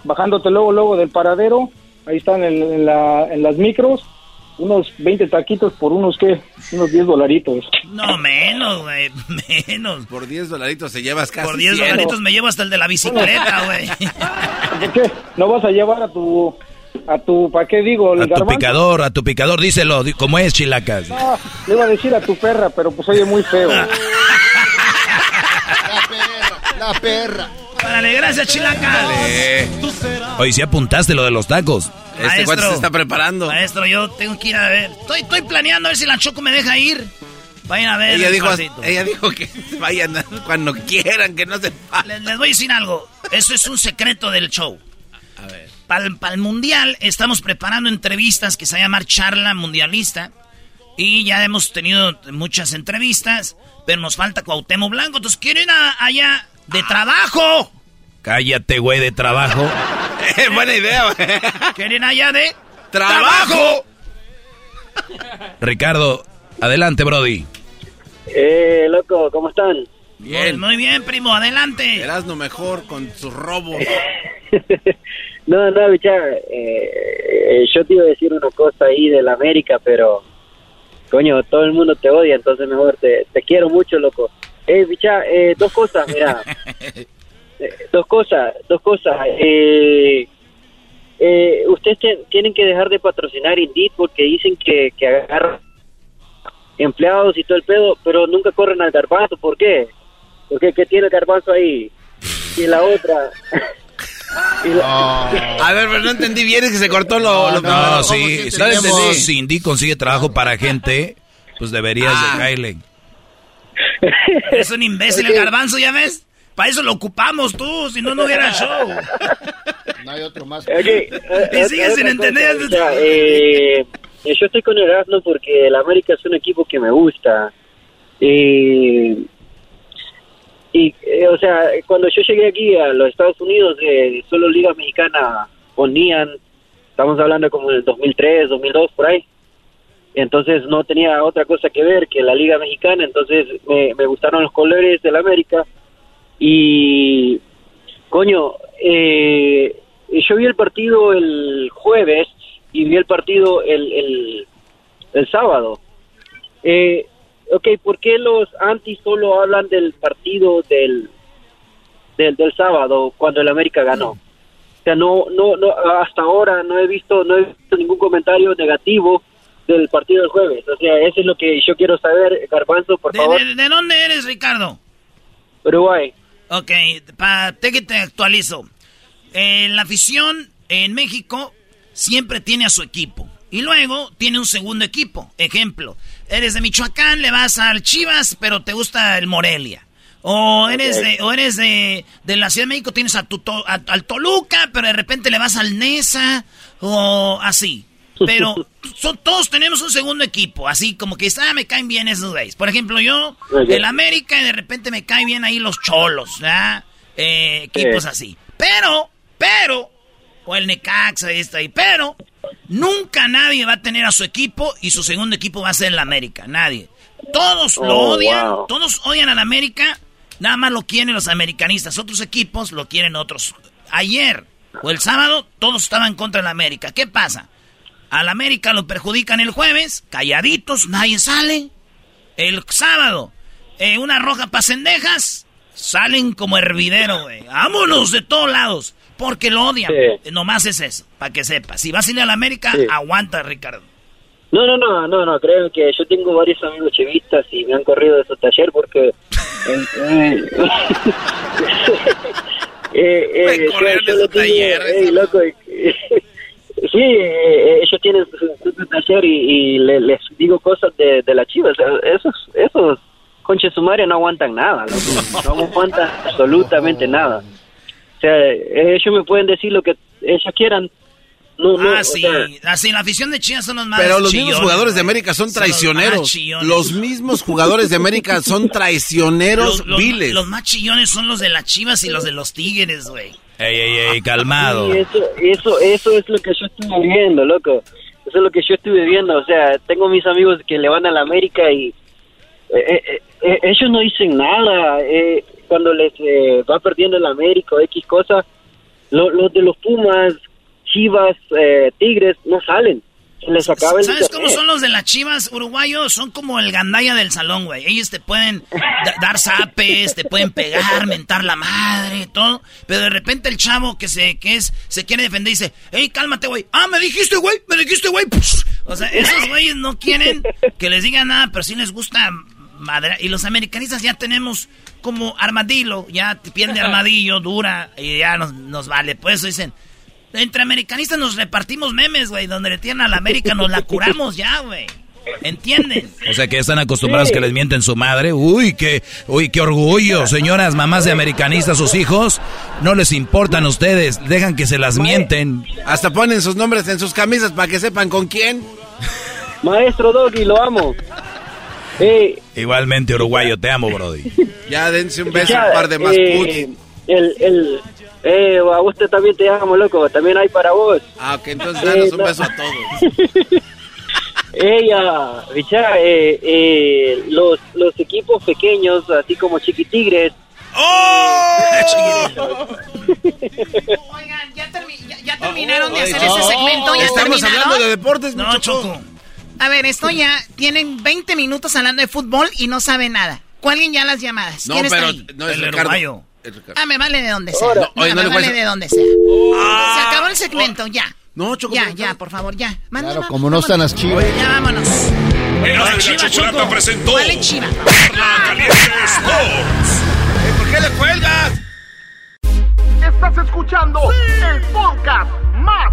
Bajándote luego, luego del paradero. Ahí están en, en la, en las micros. Unos 20 taquitos por unos, ¿qué? Unos 10 dolaritos. No, menos, güey. Menos. Por 10 dolaritos te llevas casi Por 10 100. dolaritos me llevo hasta el de la bicicleta, güey. ¿Por qué? ¿No vas a llevar a tu, a tu, ¿para qué digo? El A tu picador, a tu picador, díselo, como es Chilacas. No, le iba a decir a tu perra, pero pues oye muy feo. La perra. Órale, gracias, Chilacas. Hoy sí apuntaste lo de los tacos. Este cuate se está preparando. Maestro, yo tengo que ir a ver. Estoy, estoy planeando a ver si la Choco me deja ir. Vayan a ver. Ella el dijo, pasito. ella dijo que vayan cuando quieran, que no se Les, les voy a decir algo. Eso es un secreto del show. A ver. Para el mundial estamos preparando entrevistas que se va a llamar Charla Mundialista. Y ya hemos tenido muchas entrevistas, pero nos falta Cuauhtémoc Blanco. Entonces, quiero ir a- allá de trabajo. Cállate, güey, de trabajo. Buena idea, güey. Quiero ir allá de ¡Trabajo! Ricardo, adelante, Brody. Eh, loco, ¿cómo están? Muy, muy bien, primo, adelante. Erasno mejor con sus robos. No, no, bicha, eh, yo te iba a decir una cosa ahí del América, pero coño, todo el mundo te odia, entonces mejor te, te quiero mucho, loco. Eh, bicha, eh, dos cosas, mira. Eh, dos cosas, dos cosas. Eh, eh, ustedes te- tienen que dejar de patrocinar Indeed porque dicen que, que agarran empleados y todo el pedo, pero nunca corren al garbanzo. ¿Por qué? Porque ¿qué tiene el garbanzo ahí? Y la otra... A ver, pero no entendí bien, es que se cortó lo, lo No, sí, sí, No entendí. si Cindy consigue trabajo para gente, pues deberías Ah. de caerle. Es un imbécil el garbanzo, ¿ya ves? Para eso lo ocupamos tú, si no, no hubiera show. No hay otro más. Ok, eh, Y sigues sin entender. cosa, o sea, eh, eh, yo estoy con Erasmo porque el América es un equipo que me gusta. Y, y eh, o sea, cuando yo llegué aquí a los Estados Unidos, eh, solo Liga Mexicana ponían, estamos hablando como del 2003, 2002, por ahí. Entonces no tenía otra cosa que ver que la Liga Mexicana, entonces me, me gustaron los colores del América. Y, coño, eh, yo vi el partido el jueves y vi el partido el, el, el sábado. Eh, ok, ¿por qué los anti solo hablan del partido del, del, del sábado cuando el América ganó? O sea, no, no, no, hasta ahora no he visto, no he visto ningún comentario negativo del partido del jueves. O sea, eso es lo que yo quiero saber, Garbanzo, por ¿De, favor. de- de dónde eres, Ricardo? Uruguay. Ok, para que te actualizo. Eh, la afición en México siempre tiene a su equipo. Y luego tiene un segundo equipo. Ejemplo, eres de Michoacán, le vas al Chivas, pero te gusta el Morelia. O eres, de, o eres de, de la Ciudad de México, tienes a tu, a- al Toluca, pero de repente le vas al Nesa, o así. Pero son, todos tenemos un segundo equipo, así como que ah, me caen bien esos güeyes. Por ejemplo, yo, el América, y de repente me caen bien ahí los cholos, ¿verdad? Eh, equipos Sí. así. Pero, pero, o el Necaxa y está ahí, pero nunca nadie va a tener a su equipo y su segundo equipo va a ser el América, nadie. Todos lo Oh, odian, wow. todos odian al América, nada más lo quieren los americanistas, otros equipos lo quieren otros. Ayer o el sábado todos estaban contra el América. ¿Qué pasa? Al América lo perjudican el jueves, calladitos, nadie sale. El sábado, eh, una roja para cendejas, salen como hervidero, güey. Vámonos de todos lados, porque lo odian. Sí. Nomás es eso, para que sepas. Si vas a ir a la América, Sí. aguanta, Ricardo. No, no, no, no, no, creo que yo tengo varios amigos chivistas y me han corrido de su taller porque... eh, eh, eh, Me corrieron yo de su taller, "Ey, loco, sí, eh, ellos tienen su, su taller y, y le- les digo cosas de, de la chiva, o sea, esos, esos conches sumarios no aguantan nada, loco, no aguantan absolutamente nada. O sea, eh, ellos me pueden decir lo que ellos quieran, no, no, ah, sí. sea, Así, la afición de Chivas son los más Pero los mismos jugadores de. América son los más traicioneros. chillones. Los mismos jugadores de América son traicioneros Los, los- viles. los más chillones son los de las Chivas y los de los Tigres, güey. Ey, ey, ey, calmado. Sí, eso, eso, eso es lo que yo estuve viendo, loco. Eso es lo que yo estuve viendo. O sea, tengo mis amigos que le van a la América y eh, eh, eh, ellos no dicen nada. Cuando les eh, va perdiendo el América o X cosa, lo- los de los Pumas, Chivas, eh, Tigres, no salen. Se les acaba el ¿Sabes cómo son los de las chivas uruguayos? Son como el gandaya del salón, güey. Ellos te pueden da- dar zapes, te pueden pegar, mentar la madre, todo. Pero de repente el chavo que se, que es, se quiere defender dice, hey, cálmate, güey. Ah, me dijiste, güey, me dijiste, güey. O sea, esos güeyes no quieren que les digan nada, pero sí les gusta madre. Y los americanistas ya tenemos como armadillo, ya te pierde armadillo, dura, y ya nos, nos vale. Por eso dicen, entre americanistas nos repartimos memes, güey. Donde le tienen a la América nos la curamos ya, güey. ¿Entienden? O sea que ya están acostumbrados que les mienten su madre. Uy, qué, uy, qué orgullo. Señoras, mamás de americanistas, sus hijos, no les importan a ustedes. Dejan que se las mienten. Hasta ponen sus nombres en sus camisas para que sepan con quién. Maestro Doggy, lo amo. Igualmente, uruguayo, te amo, Brody. Ya dense un beso, Ya, un par de más eh, puts. El, el, eh, a usted también te amo, loco. También hay para vos. Ah, ok, entonces danos Eh, un no. beso a todos. Ella, Richard, eh, eh, los, los equipos pequeños, así como Chiquitigres. Oigan, ya, termi- ya- ya terminaron de hacer ese Oh, segmento. ¿Ya estamos terminaron? hablando de deportes, No. Choco. A ver, esto ya. Tienen 20 minutos hablando de fútbol y no saben nada. ¿Cuál ya las llamadas? No, ¿Quién está pero ahí? no es El Ricardo. Ah, me vale de donde sea. No, No, oye, no me le vale de donde sea. Se acabó el segmento, ya. No, Choco. Ya, ya, por favor, ya. Manda, Claro, como no están las chivas. Ya vámonos. Y la Chiva, Choco. presentó ¿Cuál es Chiva? Charla Caliente Sports. ¿Por qué le cuelgas? Estás escuchando el podcast más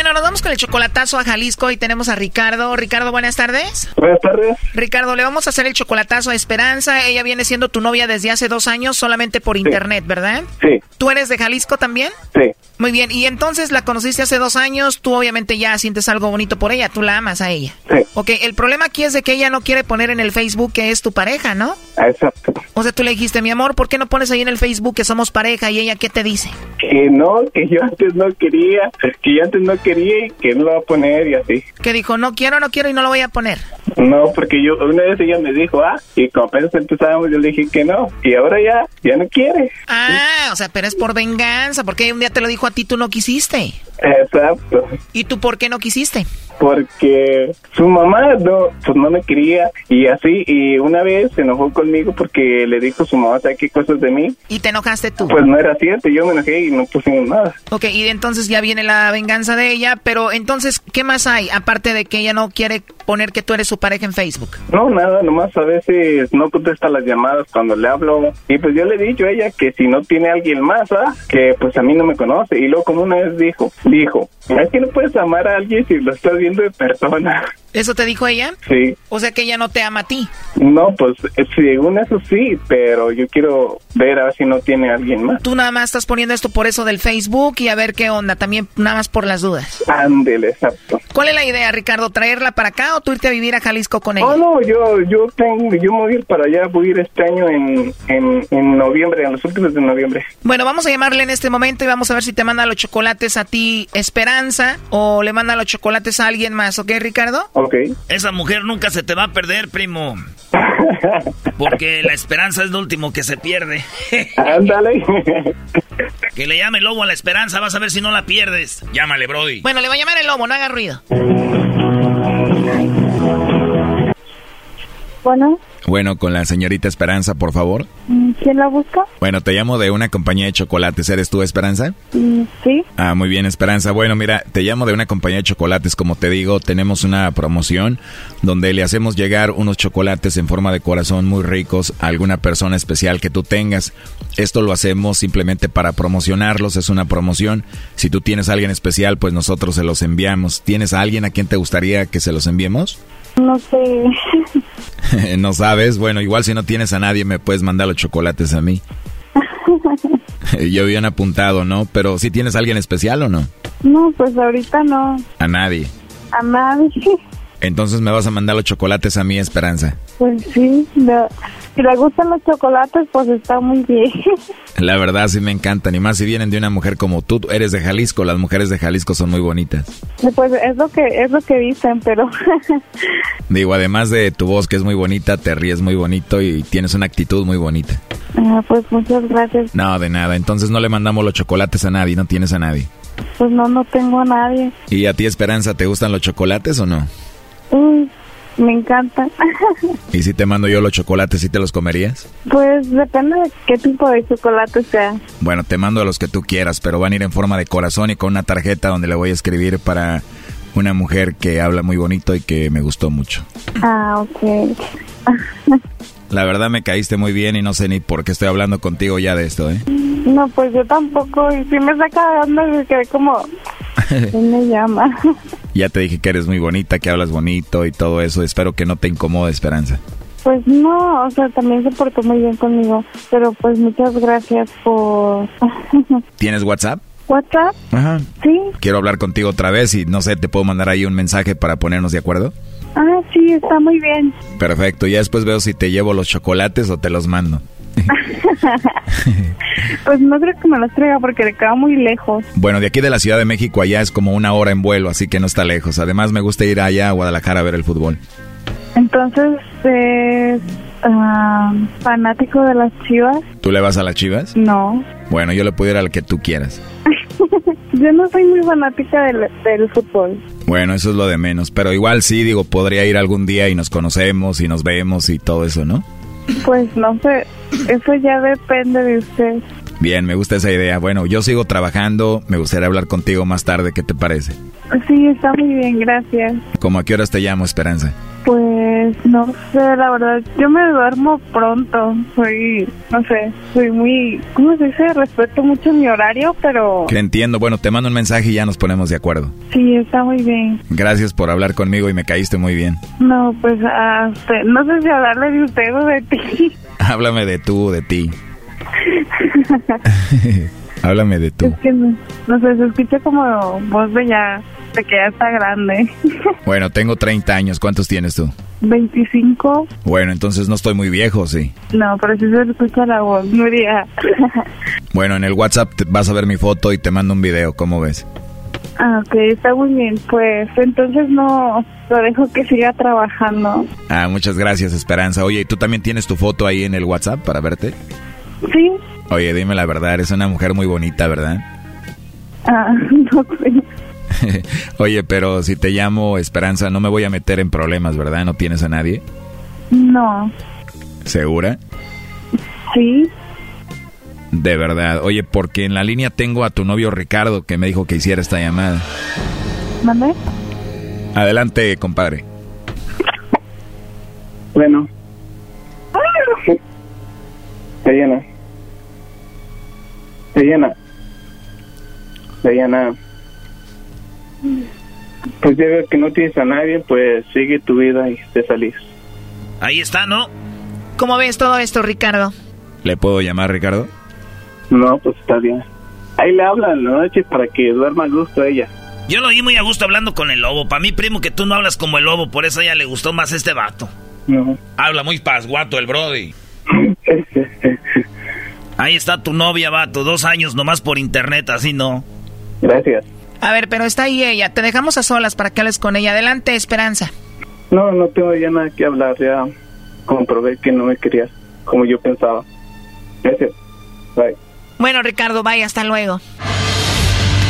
Bueno, nos vamos con el chocolatazo a Jalisco y tenemos a Ricardo. Ricardo, buenas tardes. Buenas tardes. Ricardo, le vamos a hacer el chocolatazo a Esperanza. Ella viene siendo tu novia desde hace dos años solamente por internet, ¿verdad? Sí. ¿Tú eres de Jalisco también? Sí. Muy bien, y entonces la conociste hace dos años, tú obviamente ya sientes algo bonito por ella, tú la amas a ella. Sí. Ok, el problema aquí es de que ella no quiere poner en el Facebook que es tu pareja, ¿no? Exacto. O sea, tú le dijiste, mi amor, ¿por qué no pones ahí en el Facebook que somos pareja? Y ella, ¿qué te dice? Que no, que yo antes no quería, que yo antes no quería y que no lo va a poner y así. Que dijo, no quiero, no quiero y no lo voy a poner. No, porque yo una vez ella me dijo, ah, y como apenas empezábamos yo le dije que no, y ahora ya, ya no quiere. Ah, o sea, pero es por venganza, porque un día te lo dijo a ti, tú no quisiste. Exacto. ¿Y tú por qué no quisiste? Porque su mamá no, pues no me quería y así, y una vez se enojó conmigo porque le dijo su mamá, ¿sabes qué cosas de mí? ¿Y te enojaste tú? Pues no era cierto, yo me enojé y no pusimos nada. Ok, y entonces ya viene la venganza de ella, pero entonces, ¿qué más hay? Aparte de que ella no quiere poner que tú eres su pareja en Facebook. No, nada, nomás a veces no contesta las llamadas cuando le hablo. Y pues yo le he dicho a ella que si no tiene alguien más, ¿ah? que pues a mí no me conoce. Y luego como una vez dijo, dijo, es que no puedes amar a alguien si lo estás viendo de persona. ¿Eso te dijo ella? Sí. O sea que ella no te ama a ti. No, pues eh, según eso sí, pero yo quiero ver a ver si no tiene alguien más. Tú nada más estás poniendo esto por eso del Facebook y a ver qué onda, también nada más por las dudas. Ándele, exacto. ¿Cuál es la idea, Ricardo? ¿Traerla para acá o tú irte a vivir a Jalisco con ella? Oh, no, yo, yo tengo, yo me voy a ir para allá, voy a ir este año en, en, en noviembre, en los últimos de noviembre. Bueno, vamos a llamarle en este momento y vamos a ver si te manda los chocolates a ti Esperanza o le manda los chocolates a alguien más, ¿ok, Ricardo? Ok. Esa mujer nunca se te va a perder, primo. Porque la esperanza es lo último que se pierde. Ándale. que le llame el lobo a la esperanza, vas a ver si no la pierdes. Llámale, Brody. Bueno, le va a llamar el lobo, no haga ruido. Bueno, Bueno, con la señorita Esperanza, por favor. mm, ¿quién la busca? Bueno, te llamo de una compañía de chocolates. ¿Eres tú, Esperanza? Mm, Sí, Ah, muy bien, Esperanza. Bueno, mira, te llamo de una compañía de chocolates. Como te digo, tenemos una promoción donde le hacemos llegar unos chocolates en forma de corazón muy ricos a alguna persona especial que tú tengas. Esto lo hacemos simplemente para promocionarlos. Es una promoción. Si tú tienes a alguien especial, pues nosotros se los enviamos. ¿Tienes a alguien a quien te gustaría que se los enviemos? no sé. no sabes. Bueno, igual si no tienes a nadie, me puedes mandar los chocolates a mí. Yo habían apuntado, ¿no? Pero si tienes a alguien especial o no? no, pues ahorita no. A nadie. A nadie. Entonces me vas a mandar los chocolates a mi Esperanza. Pues sí, no. si le gustan los chocolates, pues está muy bien. La verdad sí me encantan, y más si vienen de una mujer como tú. Eres de Jalisco, las mujeres de Jalisco son muy bonitas. Pues es lo que es lo que dicen, pero Digo, además de tu voz que es muy bonita, te ríes muy bonito y tienes una actitud muy bonita. Ah, pues muchas gracias. No, de nada. Entonces no le mandamos los chocolates a nadie, no tienes a nadie. Pues no, no tengo a nadie. ¿Y a ti, Esperanza, te gustan los chocolates o no? Uy, me encanta. ¿Y si te mando yo los chocolates, sí te los comerías? Pues depende de qué tipo de chocolate sea. Bueno, te mando a los que tú quieras, pero van a ir en forma de corazón y con una tarjeta donde le voy a escribir para una mujer que habla muy bonito y que me gustó mucho. Ah, ok. La verdad me caíste muy bien y no sé ni por qué estoy hablando contigo ya de esto, ¿eh? No, pues yo tampoco. Y si me saca de onda, me quedé como... ¿Quién me llama? Ya te dije que eres muy bonita, que hablas bonito y todo eso. Espero que no te incomode, Esperanza. Pues no, o sea, también se portó muy bien conmigo. Pero pues muchas gracias por... ¿Tienes WhatsApp? ¿WhatsApp? Ajá. Sí. Quiero hablar contigo otra vez y no sé, ¿te puedo mandar ahí un mensaje para ponernos de acuerdo? Ah, sí, está muy bien. Perfecto, ya después veo si te llevo los chocolates o te los mando. pues no creo que me los traiga porque le queda muy lejos. Bueno, de aquí de la Ciudad de México allá es como una hora en vuelo, así que no está lejos. Además me gusta ir allá a Guadalajara a ver el fútbol. Entonces, ¿es ah, fanático de las chivas? ¿Tú le vas a las chivas? No. Bueno, yo le puedo ir al que tú quieras. Yo no soy muy fanática del, del fútbol. Bueno, eso es lo de menos, pero igual sí, digo, podría ir algún día y nos conocemos y nos vemos y todo eso, ¿no? Pues no sé, eso ya depende de usted. Bien, me gusta esa idea. Bueno, yo sigo trabajando, me gustaría hablar contigo más tarde, ¿qué te parece? Sí, está muy bien, gracias. ¿Cómo a qué horas te llamo, Esperanza? Pues no sé, la verdad, yo me duermo pronto, soy, no sé, soy muy, ¿cómo se dice? Respeto mucho mi horario, pero... Que entiendo, bueno, te mando un mensaje y ya nos ponemos de acuerdo. Sí, está muy bien. Gracias por hablar conmigo y me caíste muy bien. No, pues a usted, no sé si hablarle de usted o de ti. Háblame de tú, de ti. Háblame de tú. Es que no, no sé, se escucha como voz de ya, que ya está grande. Bueno, tengo 30 años, ¿cuántos tienes tú? 25. Bueno, entonces no estoy muy viejo, sí. No, pero sí se escucha la voz, Nuria. Bueno, en el WhatsApp te- vas a ver mi foto y te mando un video, ¿cómo ves? Ah, ok, está muy bien. Pues entonces no lo dejo que siga trabajando. Ah, muchas gracias, Esperanza. Oye, ¿y tú también tienes tu foto ahí en el WhatsApp para verte? Sí. Oye, dime la verdad, eres una mujer muy bonita, ¿verdad? Ah, no sé. Oye, pero si te llamo Esperanza, no me voy a meter en problemas, ¿verdad? ¿No tienes a nadie? No. ¿Segura? Sí. De verdad. Oye, porque en la línea tengo a tu novio Ricardo que me dijo que hiciera esta llamada. ¿Mande? Adelante, compadre. Bueno. Diana. Diana. Diana. Pues ya veo que no tienes a nadie, pues sigue tu vida y te salís. Ahí está, ¿no? ¿Cómo ves todo esto, Ricardo? ¿Le puedo llamar Ricardo? No, pues está bien. Ahí le hablan en la noche para que duerma a gusto ella. Yo lo vi muy a gusto hablando con el lobo. Para mí, primo, que tú no hablas como el lobo, por eso a ella le gustó más este vato. No. Habla muy pasguato el Brody. Ahí está tu novia, vato. Dos años nomás por internet, así no. Gracias. A ver, pero está ahí ella. Te dejamos a solas para que hables con ella. Adelante, Esperanza. No, no tengo ya nada que hablar. Ya comprobé que no me querías como yo pensaba. Gracias. Bye. Bueno, Ricardo, vaya, hasta luego.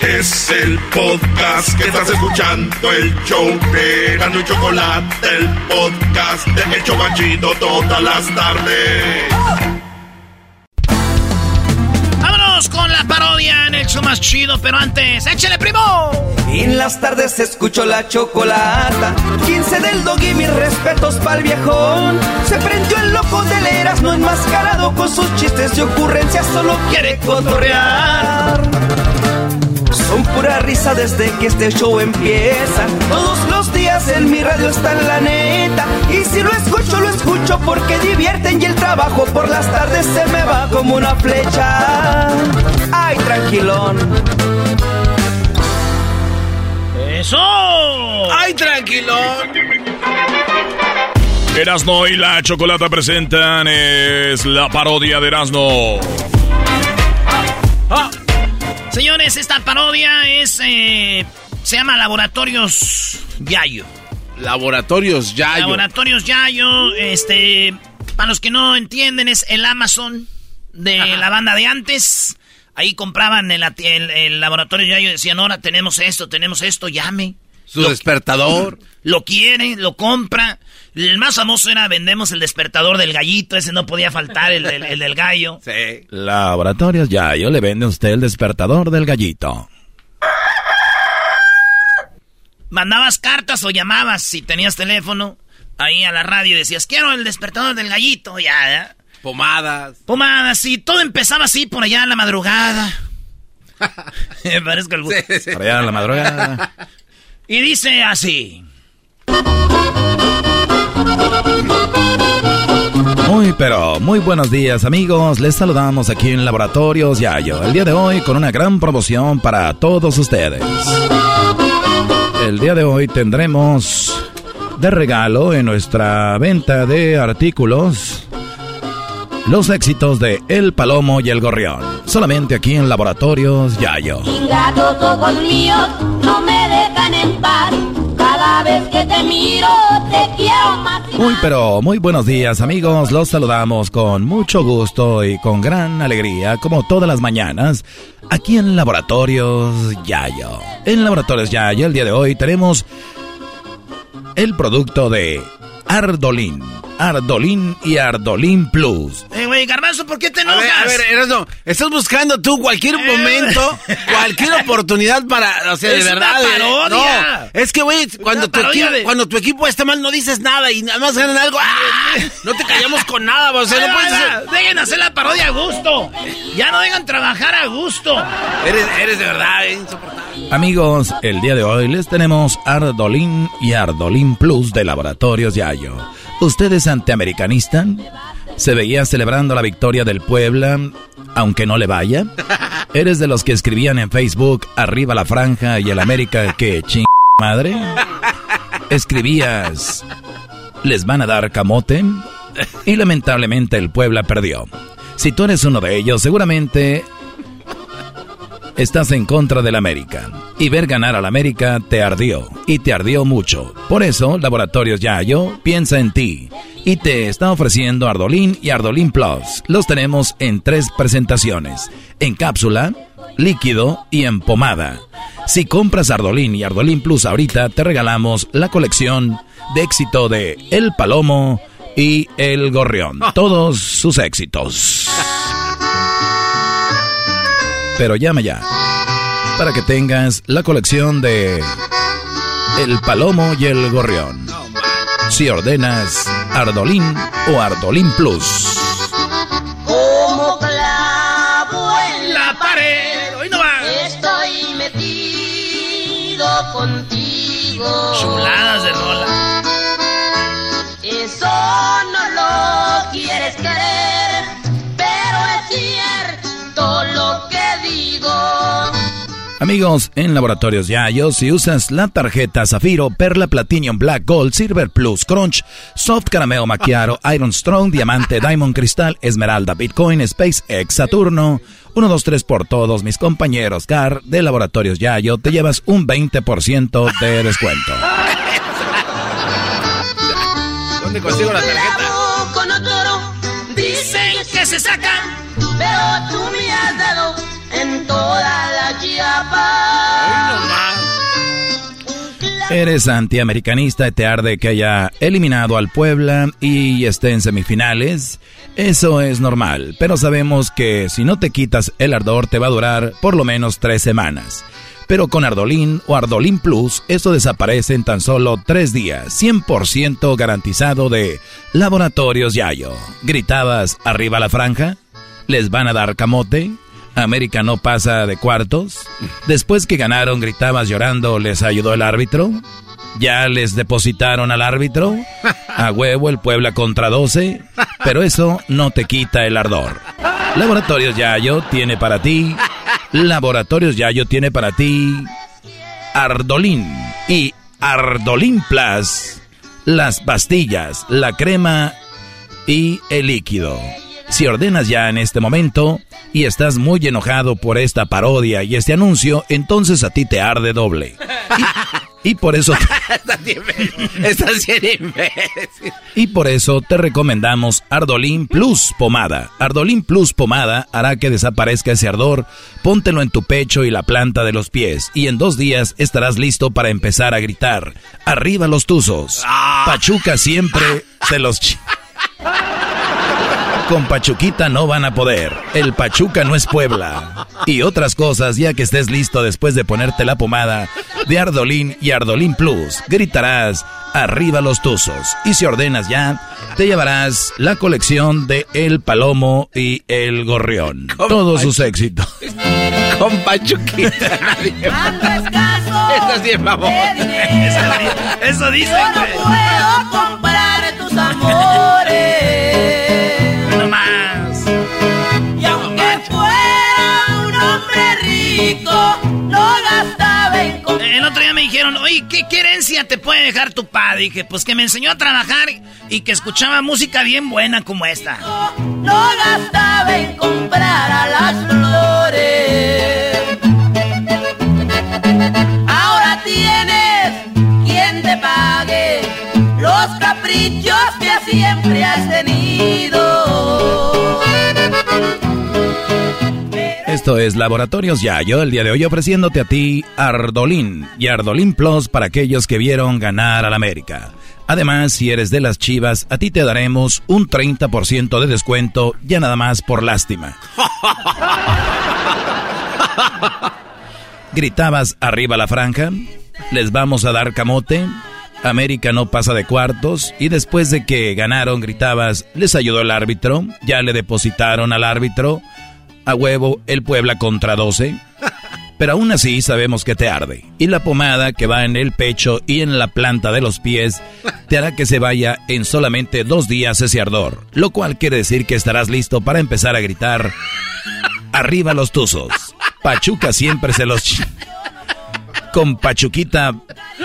Es el podcast que estás escuchando, el show de Erasmo y Chocolate, el podcast de El Chobachito todas las tardes. ¡Vámonos! Con la parodia en el show más chido, pero antes, ¡échale, primo! Y en las tardes escucho la chocolata. 15 del dog y mis respetos pa'l viejón. Se prendió el loco de leras, no enmascarado con sus chistes y ocurrencias, solo quiere cotorrear. Son pura risa desde que este show empieza. Todos los días en mi radio está en la neta. Y si lo escucho, lo escucho porque divierten y el trabajo por las tardes se me va como una flecha. Ay, tranquilón. ¡Eso! ¡Ay, tranquilón! Erasno y la Chocolata presentan es la parodia de Erasno. Ah. Señores, esta parodia es. Eh, se llama Laboratorios Yayo. Laboratorios Yayo. Laboratorios Yayo. Este. Para los que no entienden, es el Amazon de la banda de antes. Ahí compraban el, el, el laboratorio Yayo y decían: Ahora tenemos esto, tenemos esto, llame. Su despertador. Lo quiere, lo compra. El más famoso era vendemos el despertador del gallito, ese no podía faltar, el, el, el del gallo. Sí. Laboratorios Yayo le vende a usted el despertador del gallito. Mandabas cartas o llamabas si tenías teléfono ahí a la radio y decías, quiero el despertador del gallito, ya, ya. Pomadas. Pomadas, y todo empezaba así por allá en la madrugada. Me parezco el... Sí, sí. Por allá en la madrugada. Y dice así. Muy pero muy buenos días amigos, les saludamos aquí en Laboratorios Yayo, el día de hoy con una gran promoción para todos ustedes. El día de hoy tendremos de regalo en nuestra venta de artículos los éxitos de El Palomo y el Gorrión, solamente aquí en Laboratorios Yayo. Cada vez que te miro te quiero más. Muy pero muy buenos días amigos, los saludamos con mucho gusto y con gran alegría como todas las mañanas aquí en Laboratorios Yayo. En Laboratorios Yayo el día de hoy tenemos el producto de Ardolín, Ardolín y Ardolín Plus. Eh, güey, Garbanzo, ¿por qué te A enojas? ver, a ver, Erasno, estás buscando tú cualquier momento, cualquier oportunidad para, o sea, de Es una verdad. eh, parodia. No, es que, güey, cuando, tu equipo- de- cuando tu equipo está mal no dices nada y nada más ganan algo. ¡ah! No te callamos con nada, o sea, no puedes hacer-. Dejen hacer la parodia a gusto. Ya no dejan trabajar a gusto. Eres, eres de verdad eh, insoportable. Amigos, el día de hoy les tenemos Ardolín y Ardolín Plus de Laboratorios ¿Usted es antiamericanista? ¿Se veía celebrando la victoria del Puebla, aunque no le vaya? ¿Eres de los que escribían en Facebook, arriba la franja y el América que ching madre? ¿Escribías, les van a dar camote? Y lamentablemente el Puebla perdió. Si tú eres uno de ellos, seguramente estás en contra del América. Y ver ganar al América te ardió. Y te ardió mucho. Por eso, Laboratorios Yayo piensa en ti. Y te está ofreciendo Ardolín y Ardolín Plus. Los tenemos en tres presentaciones. En cápsula, líquido y en pomada. Si compras Ardolín y Ardolín Plus ahorita, te regalamos la colección de éxito de El Palomo y El Gorrión. Todos sus éxitos. Pero llama ya. Para que tengas la colección de El Palomo y el Gorrión. Si ordenas Ardolín o Ardolín Plus. Como clavo en La pared. Hoy no va. Estoy metido contigo. Chuladas de rola. Eso no lo quieres creer, Amigos, en Laboratorios Yayo, si usas la tarjeta Zafiro, Perla, Platinum, Black, Gold, Silver Plus, Crunch, Soft Carameo Macchiato, Iron Strong, Diamante, Diamond Cristal, Esmeralda, Bitcoin, SpaceX, Saturno, 1, 2, 3 por todos mis compañeros CAR de Laboratorios Yayo, te llevas un 20% de descuento. ¿Dónde consigo la tarjeta? Tú con otro dicen que se sacan, pero tú Eres antiamericanista y te arde que haya eliminado al Puebla y esté en semifinales. Eso es normal, pero sabemos que si no te quitas el ardor te va a durar por lo menos tres semanas. Pero con Ardolín o Ardolín Plus, eso desaparece en tan solo tres días. 100% garantizado de Laboratorios Yayo. ¿Gritabas arriba la franja? ¿Les van a dar camote? América no pasa de cuartos. Después que ganaron, gritabas llorando, ¿les ayudó el árbitro? ¿Ya les depositaron al árbitro? A huevo el Puebla contra 12. Pero eso no te quita el ardor. Laboratorios Yayo tiene para ti. Laboratorios Yayo tiene para ti. Ardolín y Ardolín Plus. Las pastillas, la crema y el líquido. Si ordenas ya en este momento y estás muy enojado por esta parodia y este anuncio, entonces a ti te arde doble. Y, por eso... Estás bien Y por eso te recomendamos Ardolín Plus Pomada. Ardolín Plus Pomada hará que desaparezca ese ardor. Póntelo en tu pecho y la planta de los pies. Y en dos días estarás listo para empezar a gritar. Arriba los tuzos. Pachuca siempre se los... Con Pachuquita no van a poder. El Pachuca no es Puebla. Y otras cosas, ya que estés listo después de ponerte la pomada de Ardolín y Ardolín Plus, gritarás arriba los tuzos. Y si ordenas ya, te llevarás la colección de El Palomo y El Gorrión. Todos sus éxitos. Con Pachuquita nadie Eso sí es favor. Eso dice. Yo no puedo comprar tus amores. No gastaba en. El otro día me dijeron, oye, ¿qué, qué herencia te puede dejar tu padre? Dije, pues que me enseñó a trabajar y que escuchaba música bien buena como esta. No gastaba en comprar a las flores. Ahora tienes quien te pague los caprichos que siempre has tenido. Esto es Laboratorios Yayo, el día de hoy ofreciéndote a ti Ardolín y Ardolín Plus para aquellos que vieron ganar al América. Además, si eres de las chivas, a ti te daremos un 30% de descuento ya nada más por lástima. Gritabas arriba la franja, les vamos a dar camote, América no pasa de cuartos y después de que ganaron gritabas, les ayudó el árbitro, ya le depositaron al árbitro, a huevo el Puebla contra 12. Pero aún así sabemos que te arde. Y la pomada que va en el pecho y en la planta de los pies te hará que se vaya en solamente dos días ese ardor. Lo cual quiere decir que estarás listo para empezar a gritar arriba los tuzos. Pachuca siempre se los... Con Pachuquita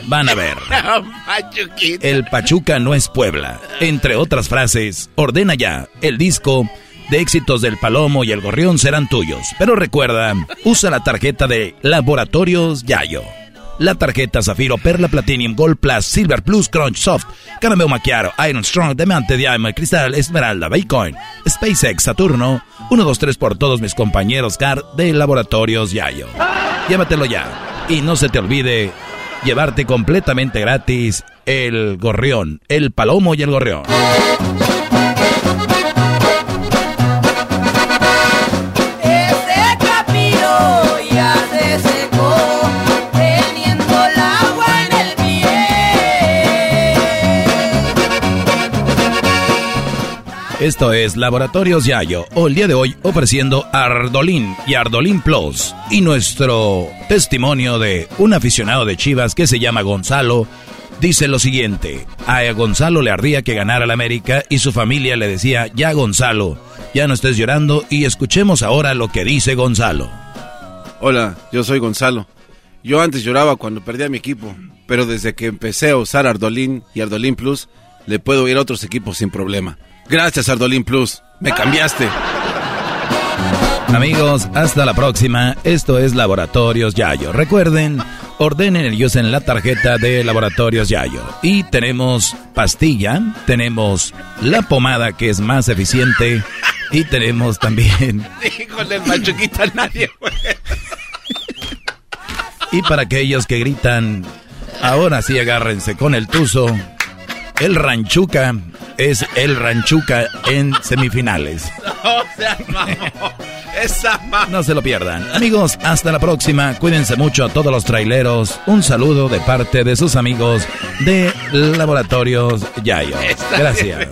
van a ver. El Pachuca no es Puebla. Entre otras frases, ordena ya. El disco de éxitos del Palomo y el Gorrión serán tuyos. Pero recuerda, usa la tarjeta de Laboratorios Yayo. La tarjeta Zafiro, Perla, Platinum, Gold Plus, Silver Plus, Crunch Soft, Caramel Macchiato, Iron Strong, Diamante, Diamond, Cristal, Esmeralda, Bitcoin, SpaceX, Saturno, 1, 2, 3 por todos mis compañeros CAR de Laboratorios Yayo. Llévatelo ya. Y no se te olvide llevarte completamente gratis el gorrión, el palomo y el gorrión. Esto es Laboratorios Yayo, o el día de hoy ofreciendo Ardolín y Ardolín Plus. Y nuestro testimonio de un aficionado de Chivas que se llama Gonzalo dice lo siguiente: A Gonzalo le ardía que ganara la América y su familia le decía, ya Gonzalo, ya no estés llorando y escuchemos ahora lo que dice Gonzalo. Hola, yo soy Gonzalo. Yo antes lloraba cuando perdía mi equipo, pero desde que empecé a usar Ardolín y Ardolín Plus, le puedo ir a otros equipos sin problema. Gracias, Ardolín Plus. Me cambiaste. Amigos, hasta la próxima. Esto es Laboratorios Yayo. Recuerden, ordenen y usen la tarjeta de Laboratorios Yayo. Y tenemos pastilla, tenemos la pomada que es más eficiente y tenemos también... Híjole, el Pachuquita nadie, güey. Y para aquellos que gritan Ahora sí agárrense con el tuzo. El Ranchuca es el Ranchuca en semifinales. No se lo pierdan. Amigos, hasta la próxima. Cuídense mucho a todos los traileros. Un saludo de parte de sus amigos de Laboratorios Yayo. Gracias.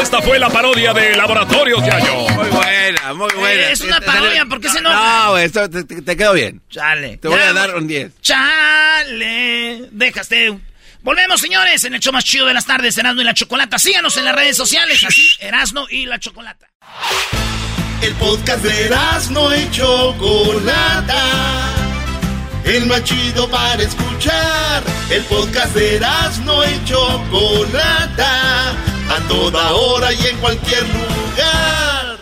Esta fue la parodia de Laboratorios Yayo. Muy buena, muy buena. Es una parodia, ¿por qué se enoja? No, güey, esto te, te- quedó bien. Chale. Te voy Ya, a dar un 10. Chale. Dejaste. Volvemos, señores, en el show más chido de las tardes, Erasmo y la Chocolata. Síganos en las redes sociales, así, Erasmo y la Chocolata. El podcast de Erasmo y Chocolata. El más chido para escuchar. El podcast de Erasmo y Chocolata. A toda hora y en cualquier lugar.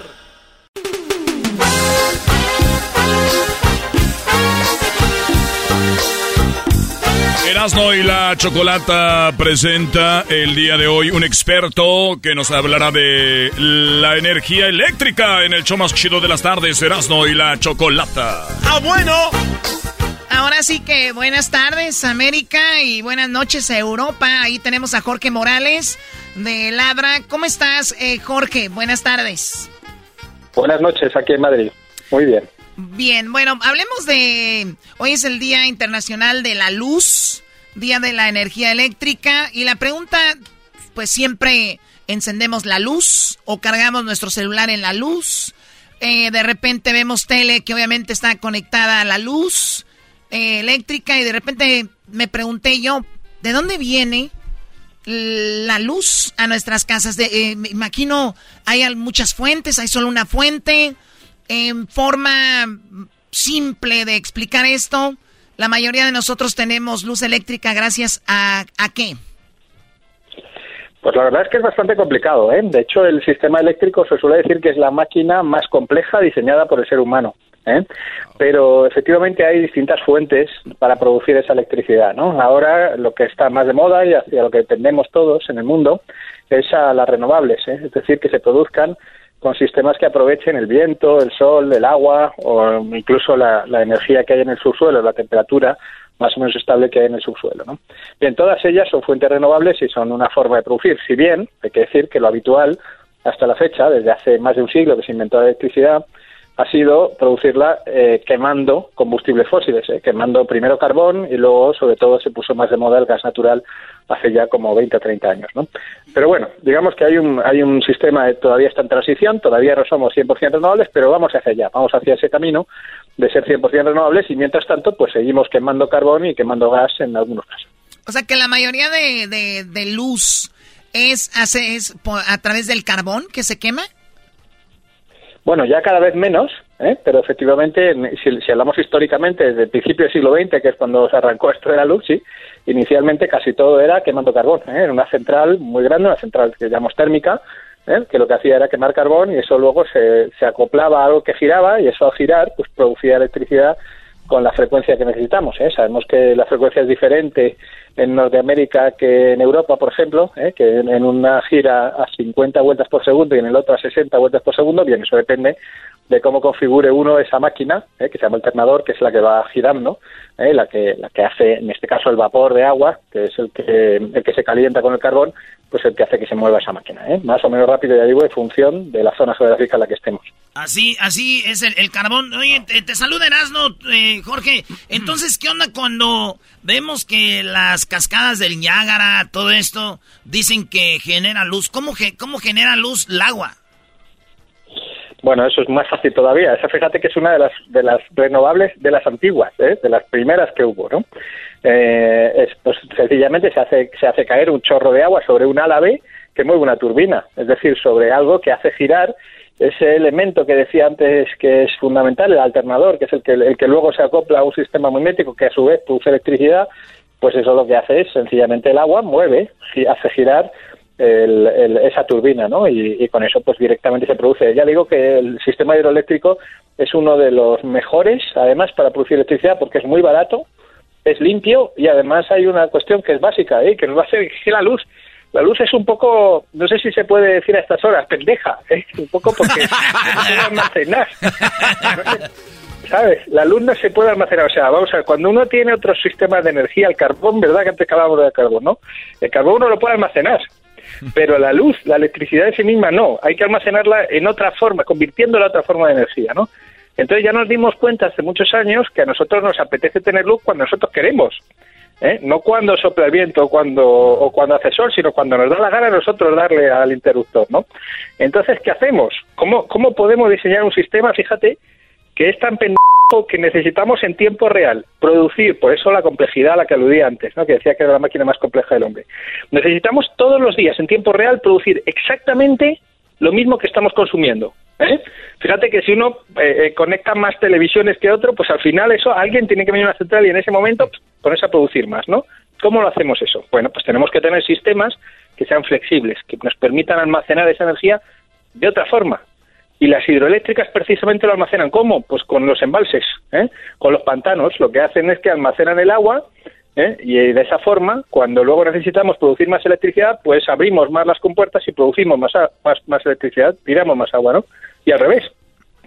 Erasmo y la Chocolata presenta el día de hoy un experto que nos hablará de la energía eléctrica en el show más chido de las tardes, Erasmo y la Chocolata. ¡Ah, bueno! Ahora sí que buenas tardes América y buenas noches a Europa. Ahí tenemos a Jorge Morales de Labra. ¿Cómo estás, eh, Jorge? Buenas tardes. Buenas noches, aquí en Madrid. Muy bien. Bien, bueno, hablemos de... Hoy es el Día Internacional de la Luz, Día de la Energía Eléctrica, y la pregunta, pues siempre encendemos la luz o cargamos nuestro celular en la luz. Eh, de repente vemos tele que obviamente está conectada a la luz eh, eléctrica y de repente me pregunté yo, ¿de dónde viene la luz a nuestras casas? De, eh, me imagino, hay muchas fuentes, hay solo una fuente. En forma simple de explicar esto, la mayoría de nosotros tenemos luz eléctrica gracias a, ¿a qué? Pues la verdad es que es bastante complicado. ¿eh? De hecho, el sistema eléctrico se suele decir que es la máquina más compleja diseñada por el ser humano. ¿eh? Pero efectivamente hay distintas fuentes para producir esa electricidad. ¿no? Ahora lo que está más de moda y hacia lo que tendemos todos en el mundo es a las renovables. ¿eh? Es decir, que se produzcan con sistemas que aprovechen el viento, el sol, el agua o incluso la, la energía que hay en el subsuelo, la temperatura más o menos estable que hay en el subsuelo. ¿no? Bien, todas ellas son fuentes renovables y son una forma de producir. Si bien, hay que decir que lo habitual hasta la fecha, desde hace más de un siglo que se inventó la electricidad, ha sido producirla eh, quemando combustibles fósiles, eh, quemando primero carbón y luego, sobre todo, se puso más de moda el gas natural hace ya como 20 o 30 años. ¿no? Pero bueno, digamos que hay un, hay un sistema, que todavía está en transición, todavía no somos 100% renovables, pero vamos hacia allá, vamos hacia ese camino de ser 100% renovables y mientras tanto, pues seguimos quemando carbón y quemando gas en algunos casos. O sea que la mayoría de, de- de luz es, hace, es a través del carbón que se quema. Bueno, ya cada vez menos, ¿eh? pero efectivamente, en- si, si hablamos históricamente desde el principio del siglo XX, que es cuando se arrancó esto de la luz, sí, inicialmente casi todo era quemando carbón. ¿eh? Era una central muy grande, una central que llamamos térmica, ¿eh? que lo que hacía era quemar carbón y eso luego se, se acoplaba a algo que giraba y eso al girar pues producía electricidad con la frecuencia que necesitamos. ¿eh? Sabemos que la frecuencia es diferente en Norteamérica que en Europa, por ejemplo, ¿eh? que en, una gira a 50 vueltas por segundo y en el otro a 60 vueltas por segundo. Bien, eso depende de cómo configure uno esa máquina, ¿eh? que se llama alternador, que es la que va girando, ¿eh? la, que, la que hace, en este caso, el vapor de agua, que es el que, el que se calienta con el carbón, pues el que hace que se mueva esa máquina. ¿eh? Más o menos rápido, ya digo, en función de la zona geográfica en la que estemos. Así, así es el, carbón. Oye, te, te saluda Erasmo, eh, Jorge. Entonces, ¿qué onda cuando vemos que las cascadas del Niágara, todo esto, dicen que genera luz? ¿Cómo, ge- cómo genera luz el agua? Bueno, eso es más fácil todavía. Esa fíjate que es una de las de las renovables de las antiguas, ¿eh? de las primeras que hubo, ¿no? Eh, es, pues sencillamente se hace se hace caer un chorro de agua sobre un álave que mueve una turbina, es decir, sobre algo que hace girar ese elemento que decía antes que es fundamental, el alternador, que es el que el que luego se acopla a un sistema magnético que a su vez produce electricidad, pues eso lo que hace es sencillamente el agua mueve, hace girar el- el- esa turbina, ¿no? Y, y con eso pues directamente se produce. Ya digo que el sistema hidroeléctrico es uno de los mejores, además, para producir electricidad porque es muy barato, es limpio y además hay una cuestión que es básica, ¿eh? que nos va a hacer que la luz la luz es un poco, no sé si se puede decir a estas horas, pendeja, ¿eh? un poco porque no se puede almacenar. ¿sabes? La luz no se puede almacenar. O sea, vamos a ver, cuando uno tiene otros sistemas de energía, el carbón, ¿verdad? Que antes hablábamos del carbón, ¿no? El carbón uno lo puede almacenar. Pero la luz, la electricidad en sí misma no. Hay que almacenarla en otra forma, convirtiéndola en otra forma de energía, ¿no? Entonces ya nos dimos cuenta hace muchos años que a nosotros nos apetece tener luz cuando nosotros queremos. ¿eh? No cuando sopla el viento cuando, o cuando hace sol, sino cuando nos da la gana a nosotros darle al interruptor, ¿no? Entonces, ¿qué hacemos? ¿Cómo, cómo podemos diseñar un sistema, fíjate, que es tan que necesitamos en tiempo real producir, por eso la complejidad a la que aludí antes, ¿no? que decía que era la máquina más compleja del hombre. Necesitamos todos los días en tiempo real producir exactamente lo mismo que estamos consumiendo. ¿eh? Fíjate que si uno eh, eh, conecta más televisiones que otro, pues al final eso alguien tiene que venir a una central y en ese momento pues, ponerse a producir más, ¿no? ¿Cómo lo hacemos eso? Bueno, pues tenemos que tener sistemas que sean flexibles, que nos permitan almacenar esa energía de otra forma. Y las hidroeléctricas precisamente lo almacenan. ¿Cómo? Pues con los embalses, ¿eh? con los pantanos. Lo que hacen es que almacenan el agua ¿eh? y de esa forma, cuando luego necesitamos producir más electricidad, pues abrimos más las compuertas y producimos más, más, más electricidad, tiramos más agua, ¿no? Y al revés,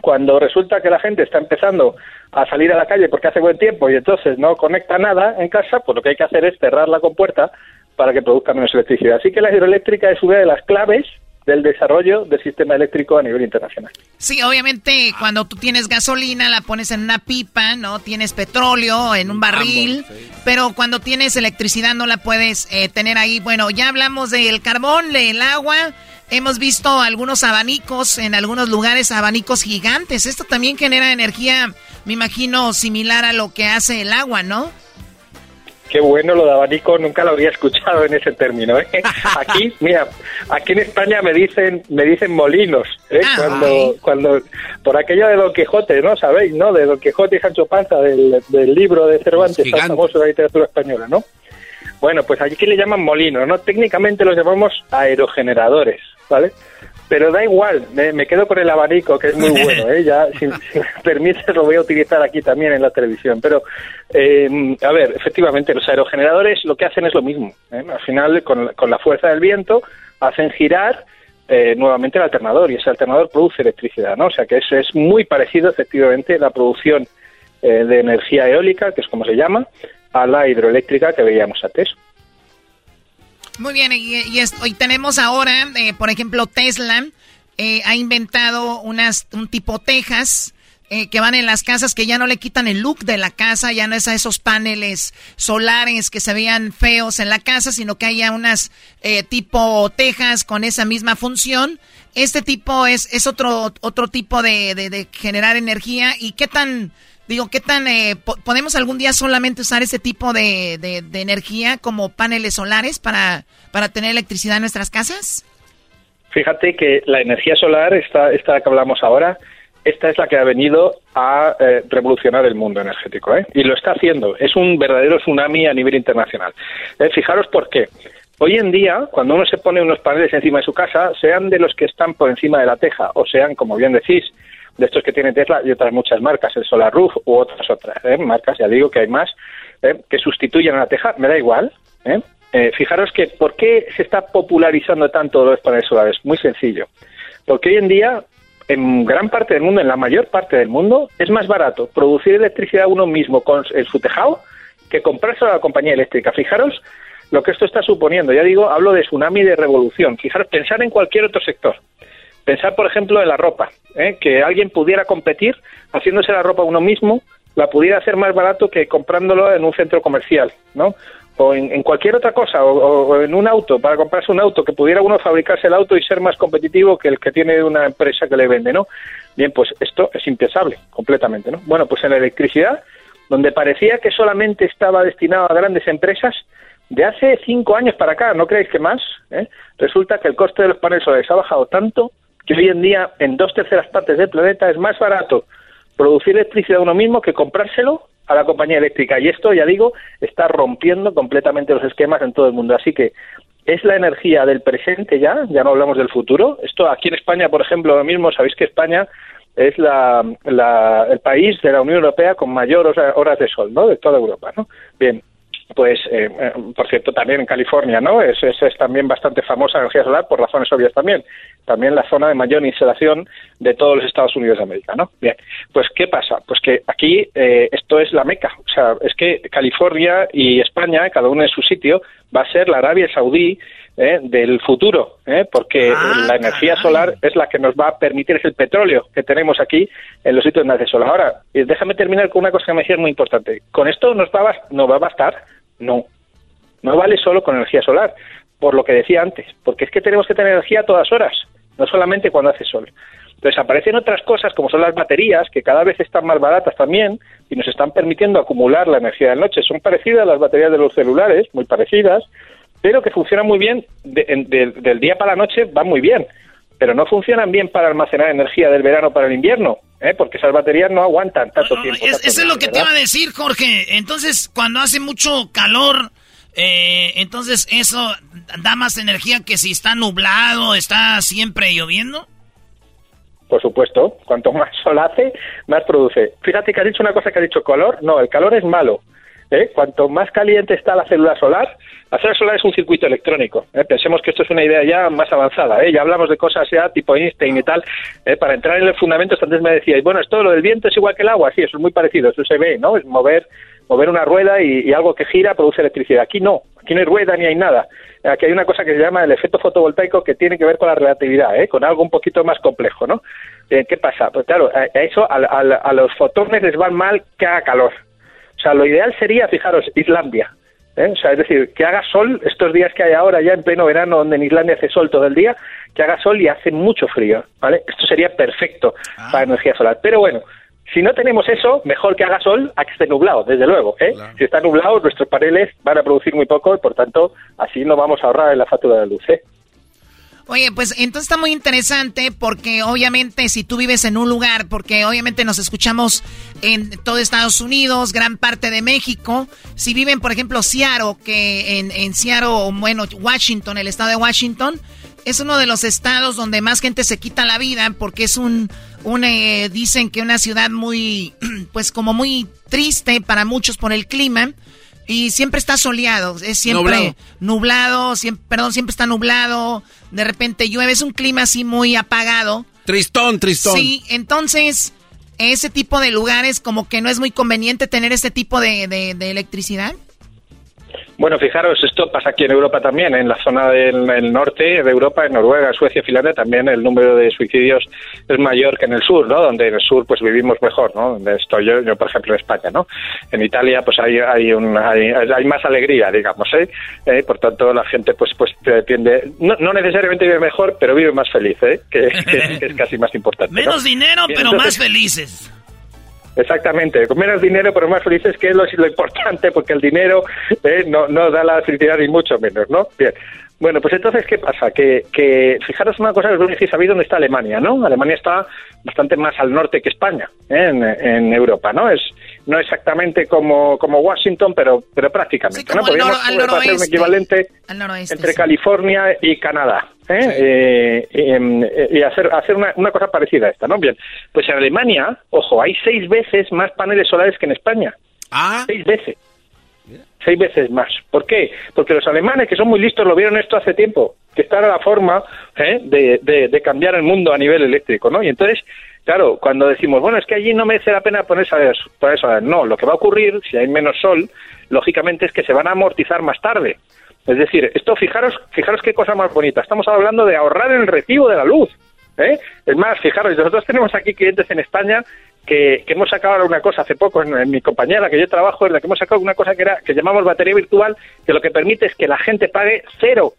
cuando resulta que la gente está empezando a salir a la calle porque hace buen tiempo y entonces no conecta nada en casa, pues lo que hay que hacer es cerrar la compuerta para que produzca menos electricidad. Así que la hidroeléctrica es una de las claves del desarrollo del sistema eléctrico a nivel internacional. Sí, obviamente cuando tú tienes gasolina la pones en una pipa, ¿no? Tienes petróleo en un barril, pero cuando tienes electricidad no la puedes eh, tener ahí. Bueno, ya hablamos del carbón, del agua, hemos visto algunos abanicos en algunos lugares, abanicos gigantes. Esto también genera energía, me imagino, similar a lo que hace el agua, ¿no? Qué bueno lo de abanico, nunca lo había escuchado en ese término. ¿eh? Aquí, mira, aquí en España me dicen, me dicen molinos, ¿eh? Ah, cuando, cuando, por aquello de Don Quijote, ¿no? Sabéis, ¿no? De Don Quijote y Sancho Panza, del, libro de Cervantes, tan famoso de la literatura española, ¿no? Bueno, pues aquí le llaman molinos, ¿no? Técnicamente los llamamos aerogeneradores, ¿vale? Pero da igual, me, quedo con el abanico, que es muy bueno, ¿eh? ya, si, me permites, lo voy a utilizar aquí también en la televisión. Pero, eh, a ver, efectivamente, los aerogeneradores lo que hacen es lo mismo. ¿eh? Al final, con, la fuerza del viento, hacen girar eh, nuevamente el alternador y ese alternador produce electricidad, ¿no? O sea que es, es muy parecido, efectivamente, la producción eh, de energía eólica, que es como se llama, a la hidroeléctrica que veíamos antes. Muy bien, y, hoy tenemos ahora, eh, por ejemplo, Tesla eh, ha inventado unas, un tipo Texas eh, que van en las casas que ya no le quitan el look de la casa, ya no es a esos paneles solares que se veían feos en la casa, sino que haya unas tipo Texas con esa misma función. Este tipo es, es otro, otro tipo de, de generar energía y qué tan Digo, ¿qué tan... Eh, ¿Podemos algún día solamente usar ese tipo de, de, energía como paneles solares para, para tener electricidad en nuestras casas? Fíjate que la energía solar, esta, esta que hablamos ahora, esta es la que ha venido a eh, revolucionar el mundo energético. ¿eh? Y lo está haciendo. Es un verdadero tsunami a nivel internacional. Eh, fijaros por qué. Hoy en día, cuando uno se pone unos paneles encima de su casa, sean de los que están por encima de la teja o sean, como bien decís, de estos que tiene Tesla y otras muchas marcas, el Solar Roof u otras otras ¿eh? marcas, ya digo que hay más, ¿eh? que sustituyen a la teja, me da igual. ¿eh? fijaros que, ¿por qué se está popularizando tanto los paneles solares? Muy sencillo. Porque hoy en día, en gran parte del mundo, en la mayor parte del mundo, es más barato producir electricidad uno mismo con el su tejado que comprarse a la compañía eléctrica. Fijaros lo que esto está suponiendo. Ya digo, hablo de tsunami de revolución. Fijaros, pensar en cualquier otro sector. Pensar, por ejemplo, en la ropa, ¿eh? que alguien pudiera competir haciéndose la ropa uno mismo, la pudiera hacer más barato que comprándolo en un centro comercial, ¿no? O en, cualquier otra cosa, o, en un auto, para comprarse un auto, que pudiera uno fabricarse el auto y ser más competitivo que el que tiene una empresa que le vende, ¿no? Bien, pues esto es impensable, completamente, ¿no? Bueno, pues en la electricidad, donde parecía que solamente estaba destinado a grandes empresas, de hace cinco años para acá, ¿no creéis que más? ¿Eh? Resulta que el coste de los paneles solares ha bajado tanto que hoy en día en dos terceras partes del planeta es más barato producir electricidad uno mismo que comprárselo a la compañía eléctrica. Y esto, ya digo, está rompiendo completamente los esquemas en todo el mundo. Así que es la energía del presente ya, ya no hablamos del futuro. Esto aquí en España, por ejemplo, lo mismo, sabéis que España es la, el país de la Unión Europea con mayor horas de sol, ¿no? De toda Europa, ¿no? Bien, pues, eh, eh, por cierto, también en California, ¿no? Es, es, también bastante famosa la energía solar por razones obvias también. también la zona de mayor insolación de todos los Estados Unidos de América, ¿no? Bien, pues ¿qué pasa? Pues que aquí eh, esto es la meca, o sea, es que California y España, cada uno en su sitio, va a ser la Arabia Saudí ¿eh? del futuro, ¿eh? porque Ah, la energía solar es la que nos va a permitir, es el petróleo que tenemos aquí en los sitios donde hace sol. Ahora, eh, déjame terminar con una cosa que me decías muy importante. ¿Con esto nos va, a nos va a bastar? No. No vale solo con energía solar, por lo que decía antes, porque es que tenemos que tener energía a todas horas, no solamente cuando hace sol. Entonces aparecen otras cosas como son las baterías, que cada vez están más baratas también y nos están permitiendo acumular la energía de noche. Son parecidas a las baterías de los celulares, muy parecidas, pero que funcionan muy bien de- del día para la noche, van muy bien, pero no funcionan bien para almacenar energía del verano para el invierno, ¿eh? porque esas baterías no aguantan tanto tiempo. Es- tanto eso es lo que te iba a decir, Jorge. Entonces, cuando hace mucho calor, eh, entonces eso da más energía que si está nublado, está siempre lloviendo. Por supuesto, cuanto más sol hace, más produce. Fíjate que has dicho una cosa que has dicho calor. No, el calor es malo. ¿eh? Cuanto más caliente está la célula solar, célula solar es un circuito electrónico. ¿eh? Pensemos que esto es una idea ya más avanzada. ¿eh? Ya hablamos de cosas ya tipo Einstein y tal. ¿eh? Para entrar en los fundamentos, antes me decíais, bueno, esto lo del viento es igual que el agua. Sí, eso es muy parecido. Eso se ve, ¿no? Es mover, mover una rueda y, algo que gira produce electricidad. Aquí no. Aquí no hay rueda ni hay nada. Aquí hay una cosa que se llama el efecto fotovoltaico que tiene que ver con la relatividad, ¿eh? con algo un poquito más complejo, ¿no? Eh, ¿Qué pasa? Pues claro, a, eso a, a- los fotones les va mal que calor. O sea, lo ideal sería, fijaros, Islandia. ¿Eh? O sea, es decir, que haga sol estos días que hay ahora, ya en pleno verano, donde en Islandia hace sol todo el día, que haga sol y hace mucho frío, ¿vale? Esto sería perfecto para energía solar. Pero bueno, si no tenemos eso, mejor que haga sol a que esté nublado, desde luego. ¿eh? Si está nublado, nuestros paneles van a producir muy poco y, por tanto, así no vamos a ahorrar en la factura de luz. ¿eh? Oye, pues entonces está muy interesante porque obviamente si tú vives en un lugar, porque obviamente nos escuchamos en todo Estados Unidos, gran parte de México, si viven por ejemplo Seattle, que en, en Seattle, bueno, Washington, el estado de Washington, es uno de los estados donde más gente se quita la vida porque es un, un eh, dicen que una ciudad muy, pues como muy triste para muchos por el clima. Y siempre está soleado, es siempre Nublado. nublado, siempre, perdón, siempre está nublado, de repente llueve, es un clima así muy apagado. Tristón, tristón. Sí, entonces, ese tipo de lugares como que no es muy conveniente tener este tipo de, de- de electricidad. Bueno, fijaros, esto pasa aquí en Europa también, en la zona del el norte de Europa, en Noruega, Suecia, Finlandia, también el número de suicidios es mayor que en el sur, ¿no? Donde en el sur pues vivimos mejor, ¿no? Donde estoy yo, yo por ejemplo en España, ¿no? En Italia pues hay hay, un, hay, hay más alegría, digamos, ¿eh? Eh, Por tanto la gente pues pues tiende, no, no necesariamente vive mejor, pero vive más feliz, ¿eh? Que, que- que es casi más importante. ¿no? Menos dinero, Bien, pero entonces- más felices. Exactamente, con menos dinero pero más felices, que es lo, importante, porque el dinero eh, no, no da la felicidad ni mucho menos, ¿no? Bien. Bueno, pues entonces, ¿qué pasa? Que, que fijaros una cosa, que os decir, sabéis dónde está Alemania, ¿no? Alemania está bastante más al norte que España, ¿eh? en, en Europa, ¿no? Es no exactamente como, como Washington, pero, pero prácticamente, como ¿no? al Podríamos noro- al hacer un equivalente Al noroeste. entre sí. California y Canadá. ¿eh? Eh, em, eh, y hacer, hacer una, una cosa parecida a esta, ¿no? Bien, pues en Alemania, ojo, hay seis veces más paneles solares que en España. Ah. Seis veces. Seis veces más. ¿Por qué? Porque los alemanes, que son muy listos, lo vieron esto hace tiempo, que esta era la forma ¿eh? de, de- de cambiar el mundo a nivel eléctrico, ¿no? Y entonces, claro, cuando decimos, bueno, es que allí no merece la pena ponerse a eso, no, lo que va a ocurrir, si hay menos sol, lógicamente es que se van a amortizar más tarde. Es decir, esto, fijaros, fijaros qué cosa más bonita. Estamos hablando de ahorrar el recibo de la luz. ¿eh? Es más, fijaros, nosotros tenemos aquí clientes en España que, hemos sacado una cosa hace poco en, en mi compañera que yo trabajo, en la que hemos sacado una cosa que era que llamamos batería virtual, que lo que permite es que la gente pague cero,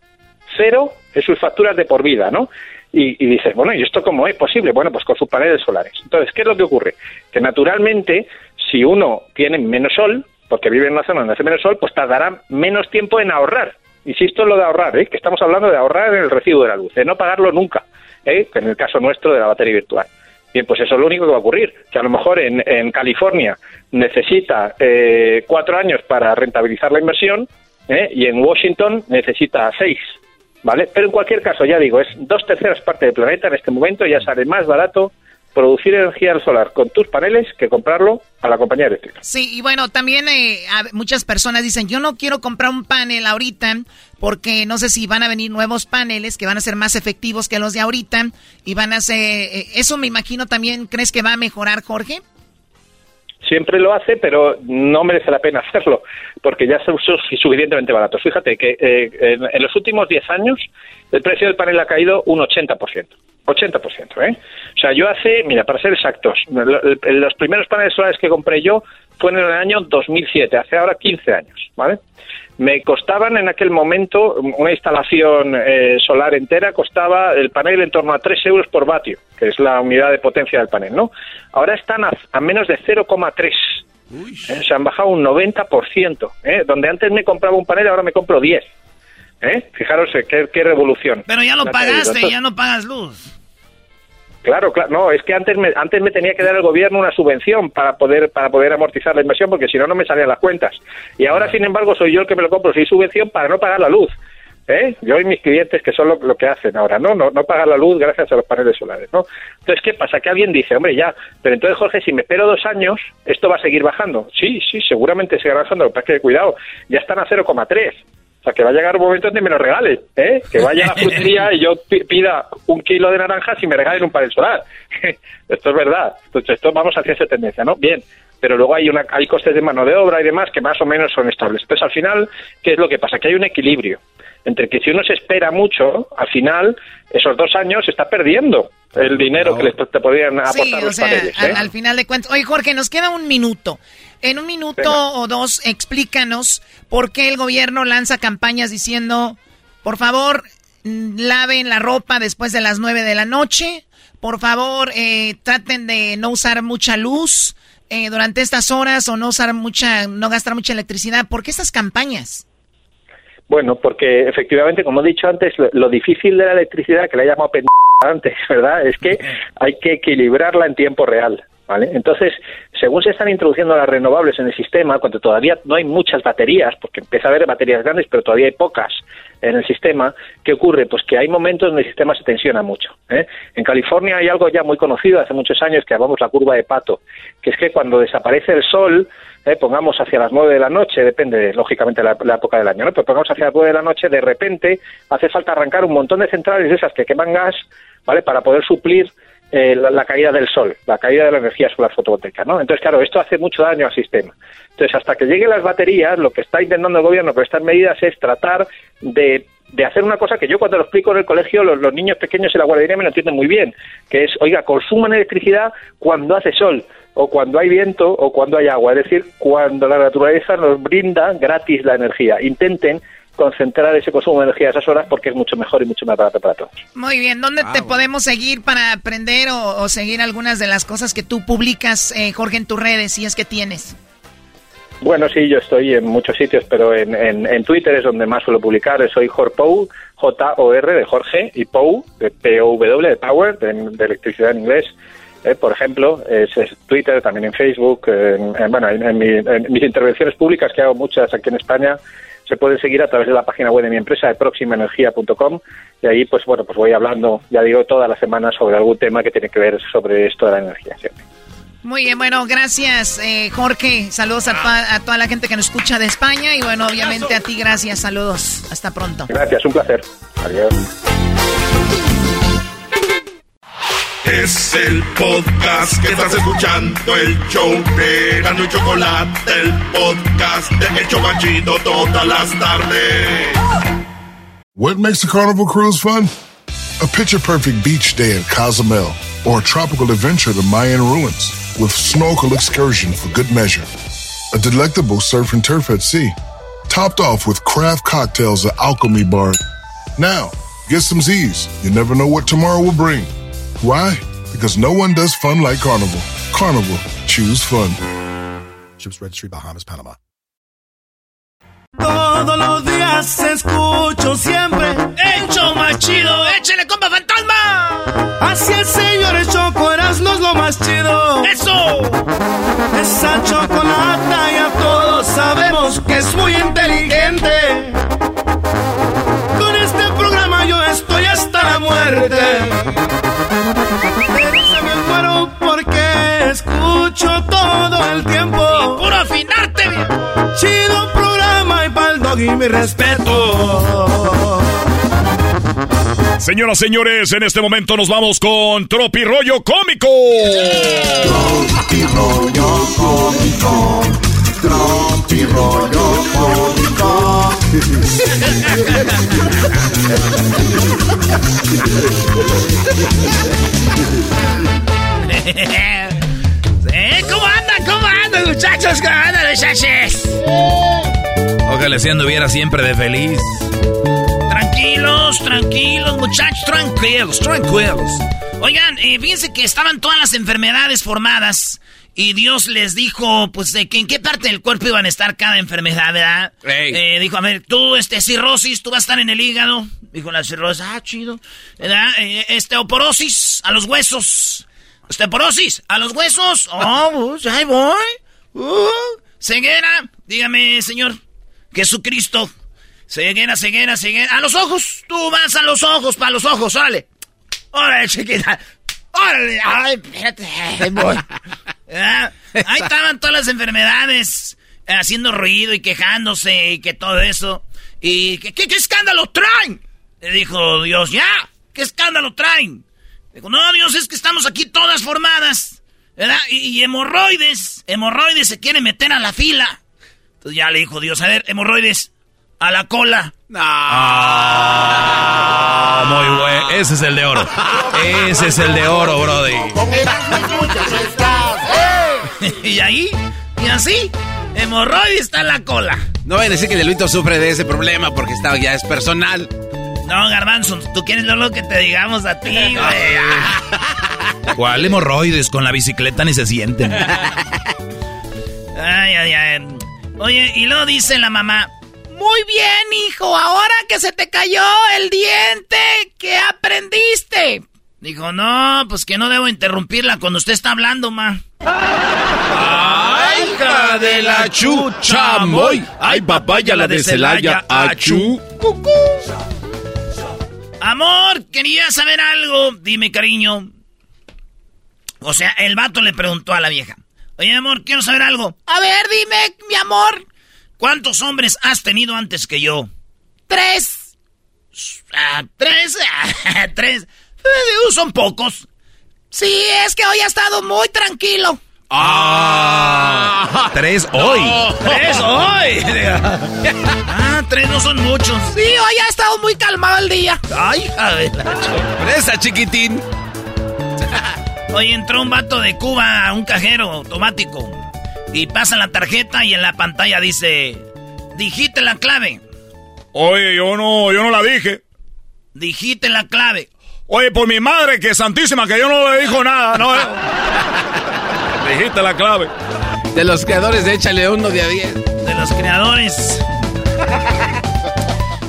cero en sus facturas de por vida, ¿no? Y, dices, bueno, ¿y esto cómo es posible? Bueno, pues con sus paneles solares. Entonces, ¿qué es lo que ocurre? Que naturalmente, si uno tiene menos sol, porque vive en una zona donde hace menos sol, pues tardará menos tiempo en ahorrar. Insisto en lo de ahorrar, ¿eh? que estamos hablando de ahorrar en el recibo de la luz, de no pagarlo nunca, ¿eh? en el caso nuestro de la batería virtual. Bien, pues eso es lo único que va a ocurrir, que a lo mejor en, en California necesita eh, cuatro años para rentabilizar la inversión ¿eh? y en Washington necesita seis, ¿vale? Pero en cualquier caso, ya digo, es dos terceras partes del planeta en este momento, ya sale más barato producir energía solar con tus paneles que comprarlo a la compañía eléctrica. Sí, y bueno, también eh, muchas personas dicen, yo no quiero comprar un panel ahorita porque no sé si van a venir nuevos paneles que van a ser más efectivos que los de ahorita y van a ser, eh, eso me imagino también, ¿crees que va a mejorar, Jorge? Siempre lo hace, pero no merece la pena hacerlo, porque ya son suficientemente baratos. Fíjate que eh, en, los últimos 10 años el precio del panel ha caído un 80%. 80%, ¿eh? O sea, yo hace, mira, para ser exactos, los primeros paneles solares que compré yo fueron en el año 2007, hace ahora 15 años, ¿vale? Me costaban en aquel momento, una instalación eh, solar entera costaba el panel en torno a 3 euros por vatio, que es la unidad de potencia del panel, ¿no? Ahora están a, menos de 0,3. Eh, se han bajado un 90%. ¿eh? Donde antes me compraba un panel, ahora me compro 10. ¿eh? Fijaros qué, qué revolución. Pero ya lo pagaste, ya no pagas luz. Claro, claro, no, es que antes me, antes me tenía que dar el gobierno una subvención para poder para poder amortizar la inversión porque si no no me salían las cuentas. Y ahora sin embargo soy yo el que me lo compro sin subvención para no pagar la luz. ¿Eh? Yo y mis clientes que son lo, que hacen ahora, ¿no? ¿no? No pagar la luz gracias a los paneles solares, ¿no? Entonces, ¿qué pasa? Que alguien dice, hombre, ya, pero entonces, Jorge, si me espero dos años, esto va a seguir bajando. Sí, sí, seguramente seguirá bajando, pero es que, cuidado, ya están a 0,3 que va a llegar un momento donde me lo regales, ¿eh? Que vaya a la frutería y yo pida un kilo de naranjas y me regalen un panel solar. esto es verdad. Entonces, esto vamos hacia esa tendencia, ¿no? Bien. Pero luego hay, una, hay costes de mano de obra y demás que más o menos son estables. Entonces, al final, ¿qué es lo que pasa? Que hay un equilibrio entre que si uno se espera mucho, al final, esos dos años se está perdiendo el dinero que les te podrían aportar los paneles. ¿eh? Al, final de cuentas. Oye, Jorge, nos queda un minuto. En un minuto o dos, explícanos por qué el gobierno lanza campañas diciendo, por favor, laven la ropa después de las nueve de la noche. Por favor, eh, traten de no usar mucha luz eh, durante estas horas o no usar mucha, no gastar mucha electricidad. ¿Por qué estas campañas? Bueno, porque efectivamente, como he dicho antes, lo, difícil de la electricidad, que la he llamado antes, ¿verdad? Es que hay que equilibrarla en tiempo real. ¿Vale? Entonces, según se están introduciendo las renovables en el sistema, cuando todavía no hay muchas baterías, porque empieza a haber baterías grandes, pero todavía hay pocas en el sistema, ¿qué ocurre? Pues que hay momentos donde el sistema se tensiona mucho. ¿eh? En California hay algo ya muy conocido hace muchos años que llamamos la curva de pato, que es que cuando desaparece el sol, ¿eh? pongamos hacia las nueve de la noche, depende lógicamente de la, época del año, ¿no? pero pongamos hacia las nueve de la noche, de repente hace falta arrancar un montón de centrales de esas que queman gas, ¿vale? Para poder suplir eh, la, caída del sol, la caída de la energía solar fotovoltaica, ¿no? Entonces, claro, esto hace mucho daño al sistema. Entonces, hasta que lleguen las baterías, lo que está intentando el gobierno con estas medidas es tratar de, hacer una cosa que yo cuando lo explico en el colegio, los, niños pequeños en la guardería me lo entienden muy bien, que es, oiga, consuman electricidad cuando hace sol, o cuando hay viento, o cuando hay agua, es decir, cuando la naturaleza nos brinda gratis la energía. Intenten concentrar ese consumo de energía a esas horas porque es mucho mejor y mucho más barato para todos. Muy bien, ¿dónde te podemos seguir para aprender o, seguir algunas de las cosas que tú publicas, eh, Jorge, en tus redes, si es que tienes? Bueno, sí, yo estoy en muchos sitios, pero en, en, Twitter es donde más suelo publicar. Soy Jorpou, J-O-R de Jorge, y Pou, de P-O-W, de Power, de, electricidad en inglés. Eh, por ejemplo, es, Twitter, también en Facebook, en, bueno, en, mis intervenciones públicas, que hago muchas aquí en España, se puede seguir a través de la página web de mi empresa, de proximaenergia.com, y ahí, pues bueno, pues voy hablando, ya digo, todas las semanas sobre algún tema que tiene que ver sobre esto de la energía Muy bien, bueno, gracias eh, Jorge. Saludos a, a, toda la gente que nos escucha de España y bueno, obviamente a ti, gracias. Saludos. Hasta pronto. Gracias, un placer. Adiós. Es el podcast que estás escuchando, el show de Gano y Chocolate, el podcast de El Chocachito todas las tardes. What makes a carnival cruise fun? A picture perfect beach day in Cozumel or a tropical adventure to Mayan ruins with snorkel excursion for good measure. A delectable surf and turf at sea, topped off with craft cocktails at Alchemy Bar. Now, get some Z's. You never know what tomorrow will bring. Why? Because no one does fun like Carnival. Carnival, choose fun. Ships Registry, Bahamas, Panama. Todos los días escucho siempre ¡Hecho más chido! ¡Échale compa fantasma! Así el señor Choco Erasmo es lo más chido ¡Eso! Esa chocolata ya todos sabemos que es muy inteligente Con este programa yo estoy hasta la muerte escucho todo el tiempo. Y puro afinarte, bien. Chido programa y pa'l dog y mi respeto. Señoras, señores, en este momento nos vamos con Tropi Rollo Cómico. Tropi Rollo Cómico. Tropi Rollo Cómico. muchachos? ¿Cómo andan, muchachos? Ojalá si anduviera siempre de feliz. Tranquilos, tranquilos, muchachos, tranquilos, tranquilos. Oigan, eh, fíjense que estaban todas las enfermedades formadas y Dios les dijo, pues, de que en qué parte del cuerpo iban a estar cada enfermedad, ¿verdad? Eh, dijo, a ver, tú, este, cirrosis, tú vas a estar en el hígado. Dijo la cirrosis, ah, chido. ¿Verdad? Eh, osteoporosis, a los huesos. Osteoporosis, a los huesos. Oh, pues, ahí voy. Uh, ceguera, dígame, señor. Jesucristo. Ceguera, ceguera, ceguera. A los ojos. Tú vas a los ojos, para los ojos, órale. Órale, chiquita. Órale. Ay, espérate. Ahí voy. Ah, Ahí estaban todas las enfermedades haciendo ruido y quejándose y que todo eso. ¿Y qué, qué, qué escándalo traen? Le dijo Dios, ya, ¿qué escándalo traen? Dijo, no, Dios, es que estamos aquí todas formadas. ¿Verdad? Y, y hemorroides, hemorroides se quieren meter a la fila. Entonces ya le dijo Dios, a ver, hemorroides, a la cola. Ah, muy bueno. Ese es el de oro. Ese es el de oro, Brody. y ahí, y así, hemorroides está en la cola. No vayan a decir que Delvito sufre de ese problema porque está, ya es personal. No, Garbanzo, tú quieres lo que te digamos a ti, güey. ¿Cuál hemorroides? Con la bicicleta ni se sienten. Ay, ay, ay. Oye, y luego dice la mamá, muy bien, hijo, ahora que se te cayó el diente, ¿qué aprendiste? Dijo, no, pues que no debo interrumpirla cuando usted está hablando, ma. ¡Ay, hija de la chucha, moy! ¡Ay, papaya, la de Celaya, achú! Amor, quería saber algo. Dime, cariño. O sea, el vato le preguntó a la vieja. Oye, amor, quiero saber algo. A ver, dime, mi amor. ¿Cuántos hombres has tenido antes que yo? Tres. Ah, ¿Tres? Ah, tres. Eh, son pocos. Sí, es que hoy ha estado muy tranquilo. Ah, tres hoy. ¡Tres hoy! ah, tres no son muchos. Sí, hoy ha estado muy calmado el día. Ay, hija de la Presa, chiquitín. Hoy entró un vato de Cuba a un cajero automático. Y pasa la tarjeta y en la pantalla dice... Dijiste la clave. Oye, yo no, yo no la dije. Dijiste la clave. Oye, por mi madre, que es santísima, que yo no le dijo nada, ¿no? Dijiste la clave. De los creadores de Échale uno de a 10. Los creadores.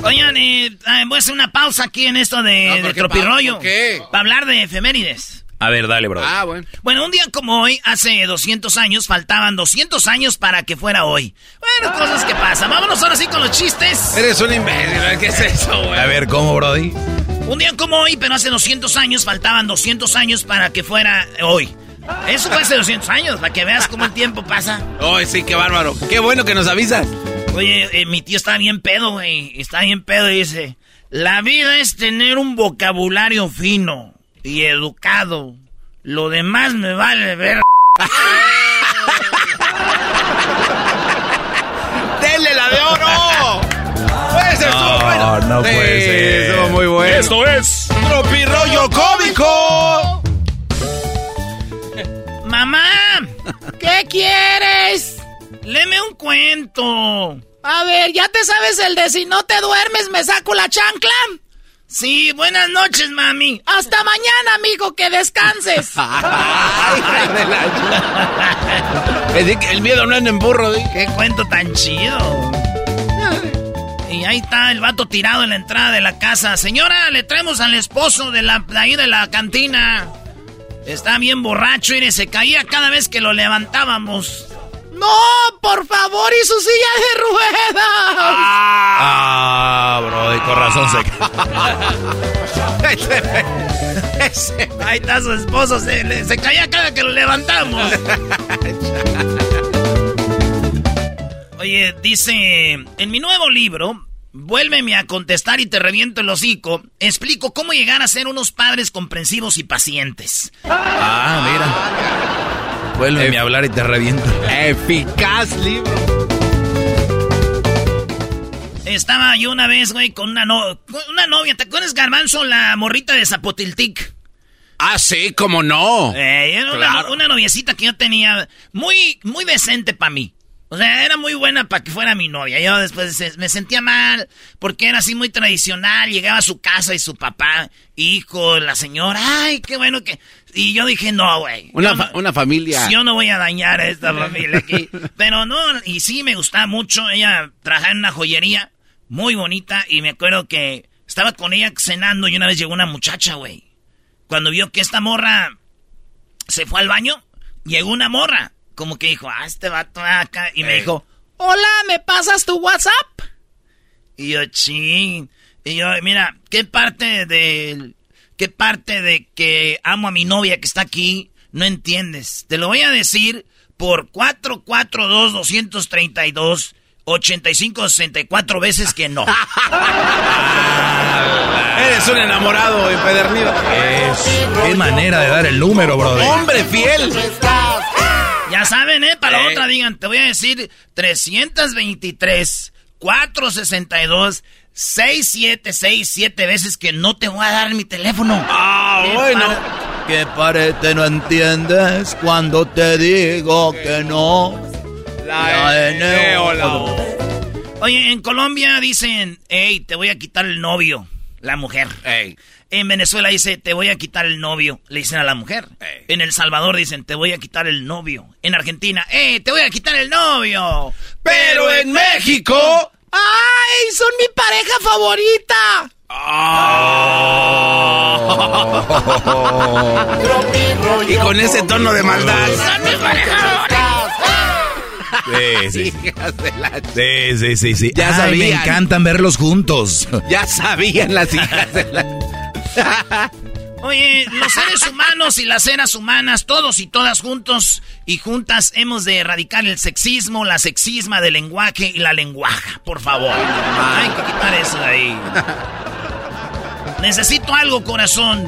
Oigan, eh, voy a hacer una pausa aquí en esto de, No, de. ¿Por qué? Para hablar de efemérides. A ver, dale, bro. Ah, bueno. Bueno, un día como hoy, hace 200 años, faltaban 200 años para que fuera hoy. Bueno, cosas que pasan. Vámonos ahora sí con los chistes. Eres un imbécil, ¿qué es eso, güey? A ver, ¿cómo, Brody? Un día como hoy, pero hace 200 años, faltaban 200 años para que fuera hoy. Eso fue hace 200 años, para que veas cómo el tiempo pasa. Ay, sí, qué bárbaro. Qué bueno que nos avisas. Oye, eh, mi tío está bien pedo, güey. Está bien pedo y dice, la vida es tener un vocabulario fino y educado. Lo demás me vale ver. ¡Denle la de oro! ¡Ese estuvo No, bueno! no Sí, puede ser. Estuvo muy bueno. Esto es... Tropirollo cómico. Mamá, ¿qué quieres? Léeme un cuento. A ver, ¿ya te sabes el de si no te duermes me saco la chancla? Sí, buenas noches, mami. Hasta mañana, amigo, que descanses. El miedo no anda en burro, ¿sí? Qué cuento tan chido. Y ahí está el vato tirado en la entrada de la casa. Señora, le traemos al esposo de, la, de ahí de la cantina. Está bien borracho y se caía cada vez que lo levantábamos. No, por favor, y su silla de ruedas. Ah, Brody, con razón se... Ahí está su esposo, se, se caía cada que lo levantamos. Oye, dice, en mi nuevo libro, Vuélveme a contestar y te reviento el hocico. Explico cómo llegar a ser unos padres comprensivos y pacientes. Ah, mira. Vuélveme a hablar y te reviento. Eficaz libro. Estaba yo una vez, güey, con una, no una novia. ¿Te acuerdas, Garbanzo, la morrita de Zapotiltic? Ah, sí, cómo no. Eh, era una, una noviecita que yo tenía muy, muy decente para mí. O sea, era muy buena para que fuera mi novia. Yo después me sentía mal porque era así muy tradicional. Llegaba a su casa y su papá, hijo, la señora. Ay, qué bueno que... Y yo dije, no, güey. Una, fa- una familia. yo no voy a dañar a esta familia aquí. Pero no, y sí me gustaba mucho. Ella trabajaba en una joyería muy bonita y me acuerdo que estaba con ella cenando y una vez llegó una muchacha, güey. Cuando vio que esta morra se fue al baño, llegó una morra. Como que dijo, ah, este vato acá. Y me dijo, hola, ¿me pasas tu WhatsApp? Y yo, ching. Y yo, mira, ¿qué parte de... ¿Qué parte de que amo a mi novia que está aquí no entiendes? Te lo voy a decir por 442-232-8564 veces que no. Eres un enamorado empedernido. Qué manera de dar el número, brother. Hombre fiel. Ya saben, ¿eh? Para la Eh. otra digan, te voy a decir 323, 462, 6767 veces que no te voy a dar mi teléfono. Ah, ¿Qué bueno. para- Que parece no entiendes cuando te digo que no. La. Neo, Oye, en Colombia dicen, hey, te voy a quitar el novio, la mujer. Ey. En Venezuela dice, te voy a quitar el novio, le dicen a la mujer. En El Salvador dicen, te voy a quitar el novio. En Argentina, hey, te voy a quitar el novio. Pero en México. ¡Ay, son mi pareja favorita! Y con ese tono de maldad. Sí, sí. Hijas de la- Sí, sí, sí, sí. Ya Ay, sabían. Me encantan verlos juntos. Ya sabían las hijas de la... Oye, los seres humanos y las eras humanas, todos y todas juntos y juntas hemos de erradicar el sexismo, la sexisma del lenguaje y la lenguaja, por favor. Hay que quitar eso de ahí. Necesito algo, corazón.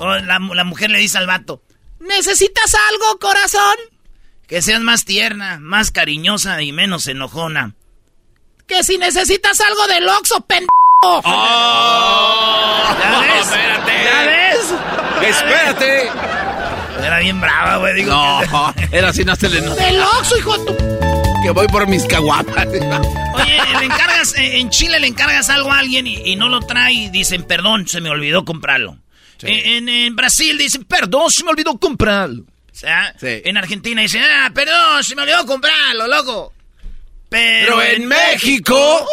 Oh, la, mujer le dice al vato, ¿necesitas algo, corazón? Que seas más tierna, más cariñosa y menos enojona. Que si necesitas algo del Oxxo, pendejo. ¿Ya ves? espérate. ¿Ya ves? ¡Espérate! Era bien brava, güey. Digo No, era así, no se le nota. ¡Del Oxxo, hijo de tu... Que voy por mis caguapas. Oye, le encargas, eh, en Chile le encargas algo a alguien y, y no lo trae y dicen, perdón, se me olvidó comprarlo. Eh, En, en Brasil dicen, perdón, se me olvidó comprarlo. O sea, Sí. en Argentina dicen, ah, perdón, se me olvidó comprarlo, loco. Pero, Pero en México.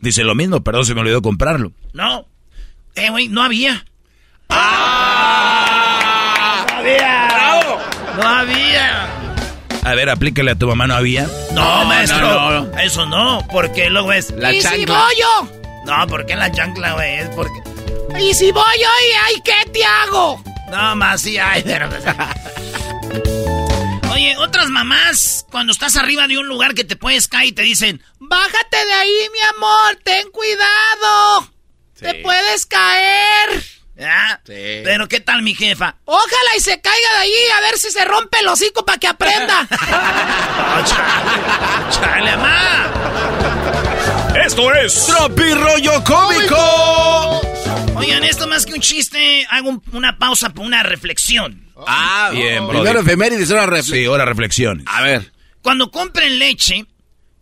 Dice lo mismo, perdón, se me olvidó comprarlo. No. Eh, güey, no había. ¡Ah! No había. ¡Bravo! No había. A ver, aplícale a tu mamá, ¿no había? No, No, maestro. no, no. Eso no, porque luego es. La ¿Y si voy yo? No, porque la chancla, güey, es porque. ¿Y si voy yo y ay, qué te hago? No, más sí, ay, pero. Oye, otras mamás, cuando estás arriba de un lugar que te puedes caer y te dicen, bájate de ahí, mi amor, ten cuidado. Te puedes caer. ¿Ya? Sí. Pero ¿qué tal mi jefa? Ojalá y se caiga de allí a ver si se rompe el hocico para que aprenda. No, chale, chale, mamá. Esto es ¡Tropi rollo cómico! Oigan, esto más que un chiste, hago un- una pausa para una reflexión. Ah, Bien, Primero brother. efemérides, ahora Sí, reflexión. ahora reflexiones. A ver. Cuando compren leche,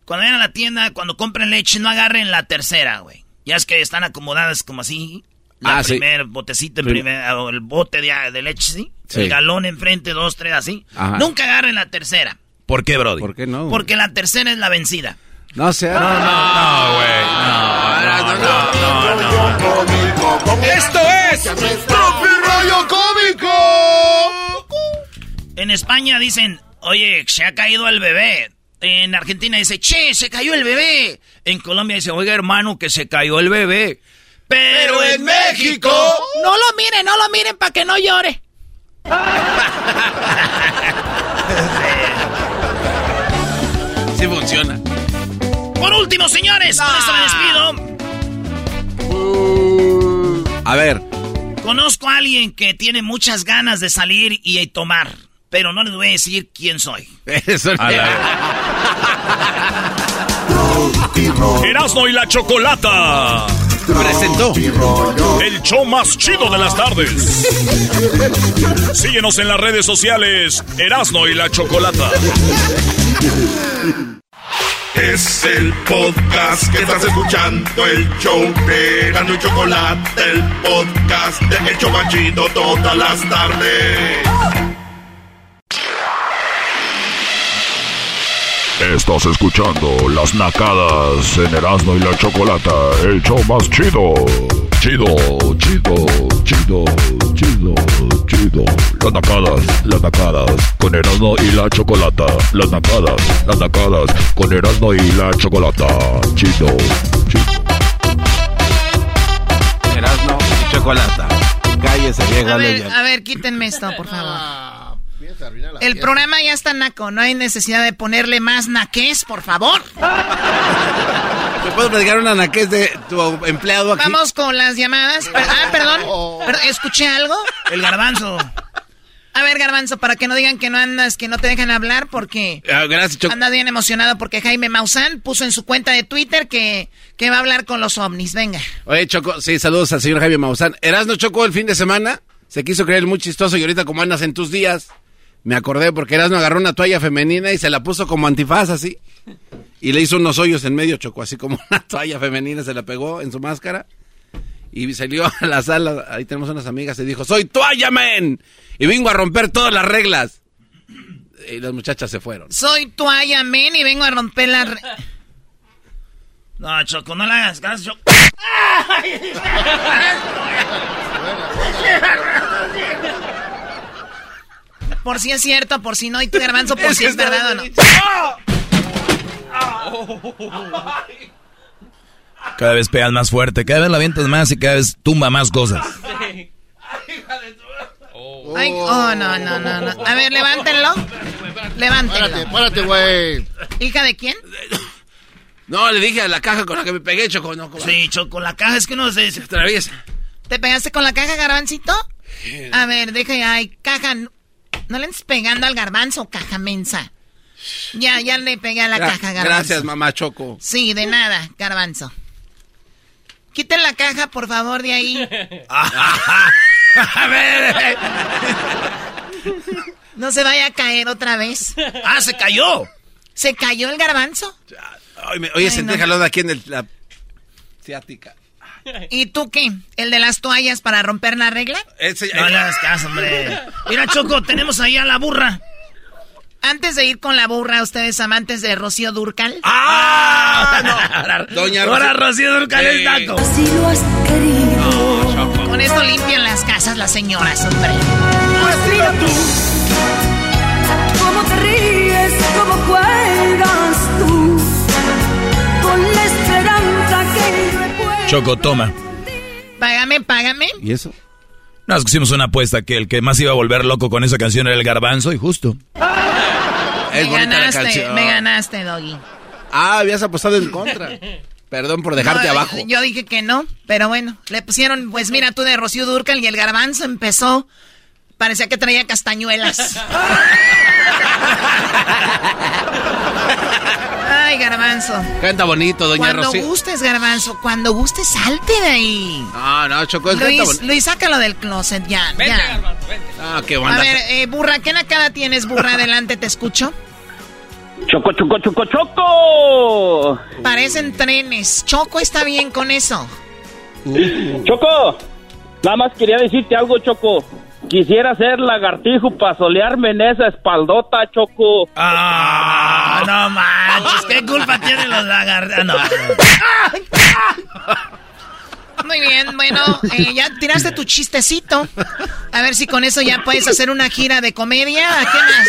cuando vayan a la tienda, cuando compren leche, no agarren la tercera, güey. Ya es que están acomodadas como así. La Ah, sí. primer botecito, Prim- primer, o el bote de, de leche, ¿sí? Sí. El galón enfrente, dos, tres, así. Ajá. Nunca agarren la tercera, ¿Por qué, Brody? ¿Por qué no? porque la tercera es la vencida. No sé. No, güey. No, no, no, no. Esto es Tropi rollo cómico. En España dicen, oye, se ha caído el bebé. En Argentina dice, che, se cayó el bebé. En Colombia dice, oiga, hermano, que se cayó el bebé. Pero, Pero en México. No lo miren, no lo miren para que no llore. Sí funciona. Por último, señores, con esto me despido. A ver. Conozco a alguien que tiene muchas ganas de salir y tomar, pero no les voy a decir quién soy. Eso Erasmo y la Chocolata. Presentó el show más chido de las tardes. Síguenos en las redes sociales, Erasmo y la Chocolata. Es el podcast que estás escuchando, el show de Gano y Chocolate, el podcast de El Chobachito todas las tardes. Estás escuchando Las Nacadas en Erasmo y la Chocolata, el show más chido. Chido, chido, chido, chido, chido. Las Nacadas, las Nacadas, con Erasmo y la Chocolata. Las Nacadas, las Nacadas, con Erasmo y la Chocolata. Chido, chido. Erasmo y chocolata. Cállese, vieja A ver, leyenda. a ver, quítenme esto, por favor. El programa ya está naco, no hay necesidad de ponerle más naqués, por favor. ¿Te puedo platicar una naquez de tu empleado aquí? Vamos con las llamadas. Ah, perdón. Pero, ¿Escuché algo? El garbanzo. A ver, garbanzo, para que no digan que no andas, que no te dejan hablar, porque Ah, gracias, Choco. andas bien emocionado porque Jaime Maussan puso en su cuenta de Twitter que, que va a hablar con los ovnis. Venga. Oye, Choco, sí, saludos al señor Javier Maussan. Erasno Choco el fin de semana se quiso creer muy chistoso y ahorita como andas en tus días, me acordé porque Erasno agarró una toalla femenina y se la puso como antifaz así. Y le hizo unos hoyos en medio, Choco, así como una toalla femenina, se la pegó en su máscara. Y salió a la sala, ahí tenemos unas amigas, y dijo, soy toalla, men. Y vengo a romper todas las reglas. Y las muchachas se fueron. Soy toalla, men, y vengo a romper la... re- No, Choco, no le hagas caso, Choco. Por si es cierto, por si no, y tú, garbanzo, por si es verdad o no. Cada vez pegas más fuerte, cada vez la avientas más y cada vez tumba más cosas. Ay, oh, no, no, no, no. A ver, levántenlo. Levántenlo. Párate, párate, güey. ¿Hija de quién? No, le dije a la caja con la que me pegué, Choco. No, como- Sí, Choco, la caja es que no se... se atraviesa. ¿Te pegaste con la caja, garbancito? A ver, deja ya, ay, caja. No le estés pegando al garbanzo, caja mensa. Ya, ya le pegué a la Gra- caja, garbanzo. Gracias, mamá Choco. Sí, de nada, garbanzo. Quiten la caja, por favor, de ahí. A ver. No se vaya a caer otra vez. Ah, se cayó. ¿Se cayó el garbanzo? Oye, Ay, sentí no. jalón aquí en el- la ciática. ¿Y tú qué? ¿El de las toallas para romper la regla? Ese- No le hagas caso, hombre. Mira, Choco, tenemos ahí a la burra. Antes de ir con la burra, ustedes amantes de Rocío Durcal. ¡Ah! no. Doña Ahora Rocío- Rocío Durcal Sí. es naco. Con esto limpian las casas las señoras, hombre. Mira tú, cómo te ríes, cómo juegas Choco, toma. Págame, págame. ¿Y eso? Nos pusimos una apuesta que el que más iba a volver loco con esa canción era el garbanzo y justo. Es me bonita la ganaste, canción. me ganaste, Doggy. Ah, habías apostado en contra. Perdón por dejarte No, abajo. Yo dije que no, pero bueno, le pusieron, pues mira tú de Rocío Durcal y el garbanzo empezó. Parecía que traía castañuelas. Ay, garbanzo. Canta bonito, doña Cuando Rocío. gustes, garbanzo, cuando gustes, salte de ahí. No, no, Choco, es canta Luis, bonito. Luis, sácalo del closet ya. ya. Ah, qué A banda. ver, eh, burra, ¿qué nacada tienes, burra? Adelante, te escucho. Choco, choco, choco, choco. Parecen trenes. Choco está bien con eso. Choco, nada más quería decirte algo, Choco. Quisiera ser lagartijo para solearme en esa espaldota, Choco. Ah, no manches. ¿Qué culpa tienen los lagartos? no. Muy bien, bueno, eh, ya tiraste tu chistecito. A ver si con eso ya puedes hacer una gira de comedia. ¿A qué más?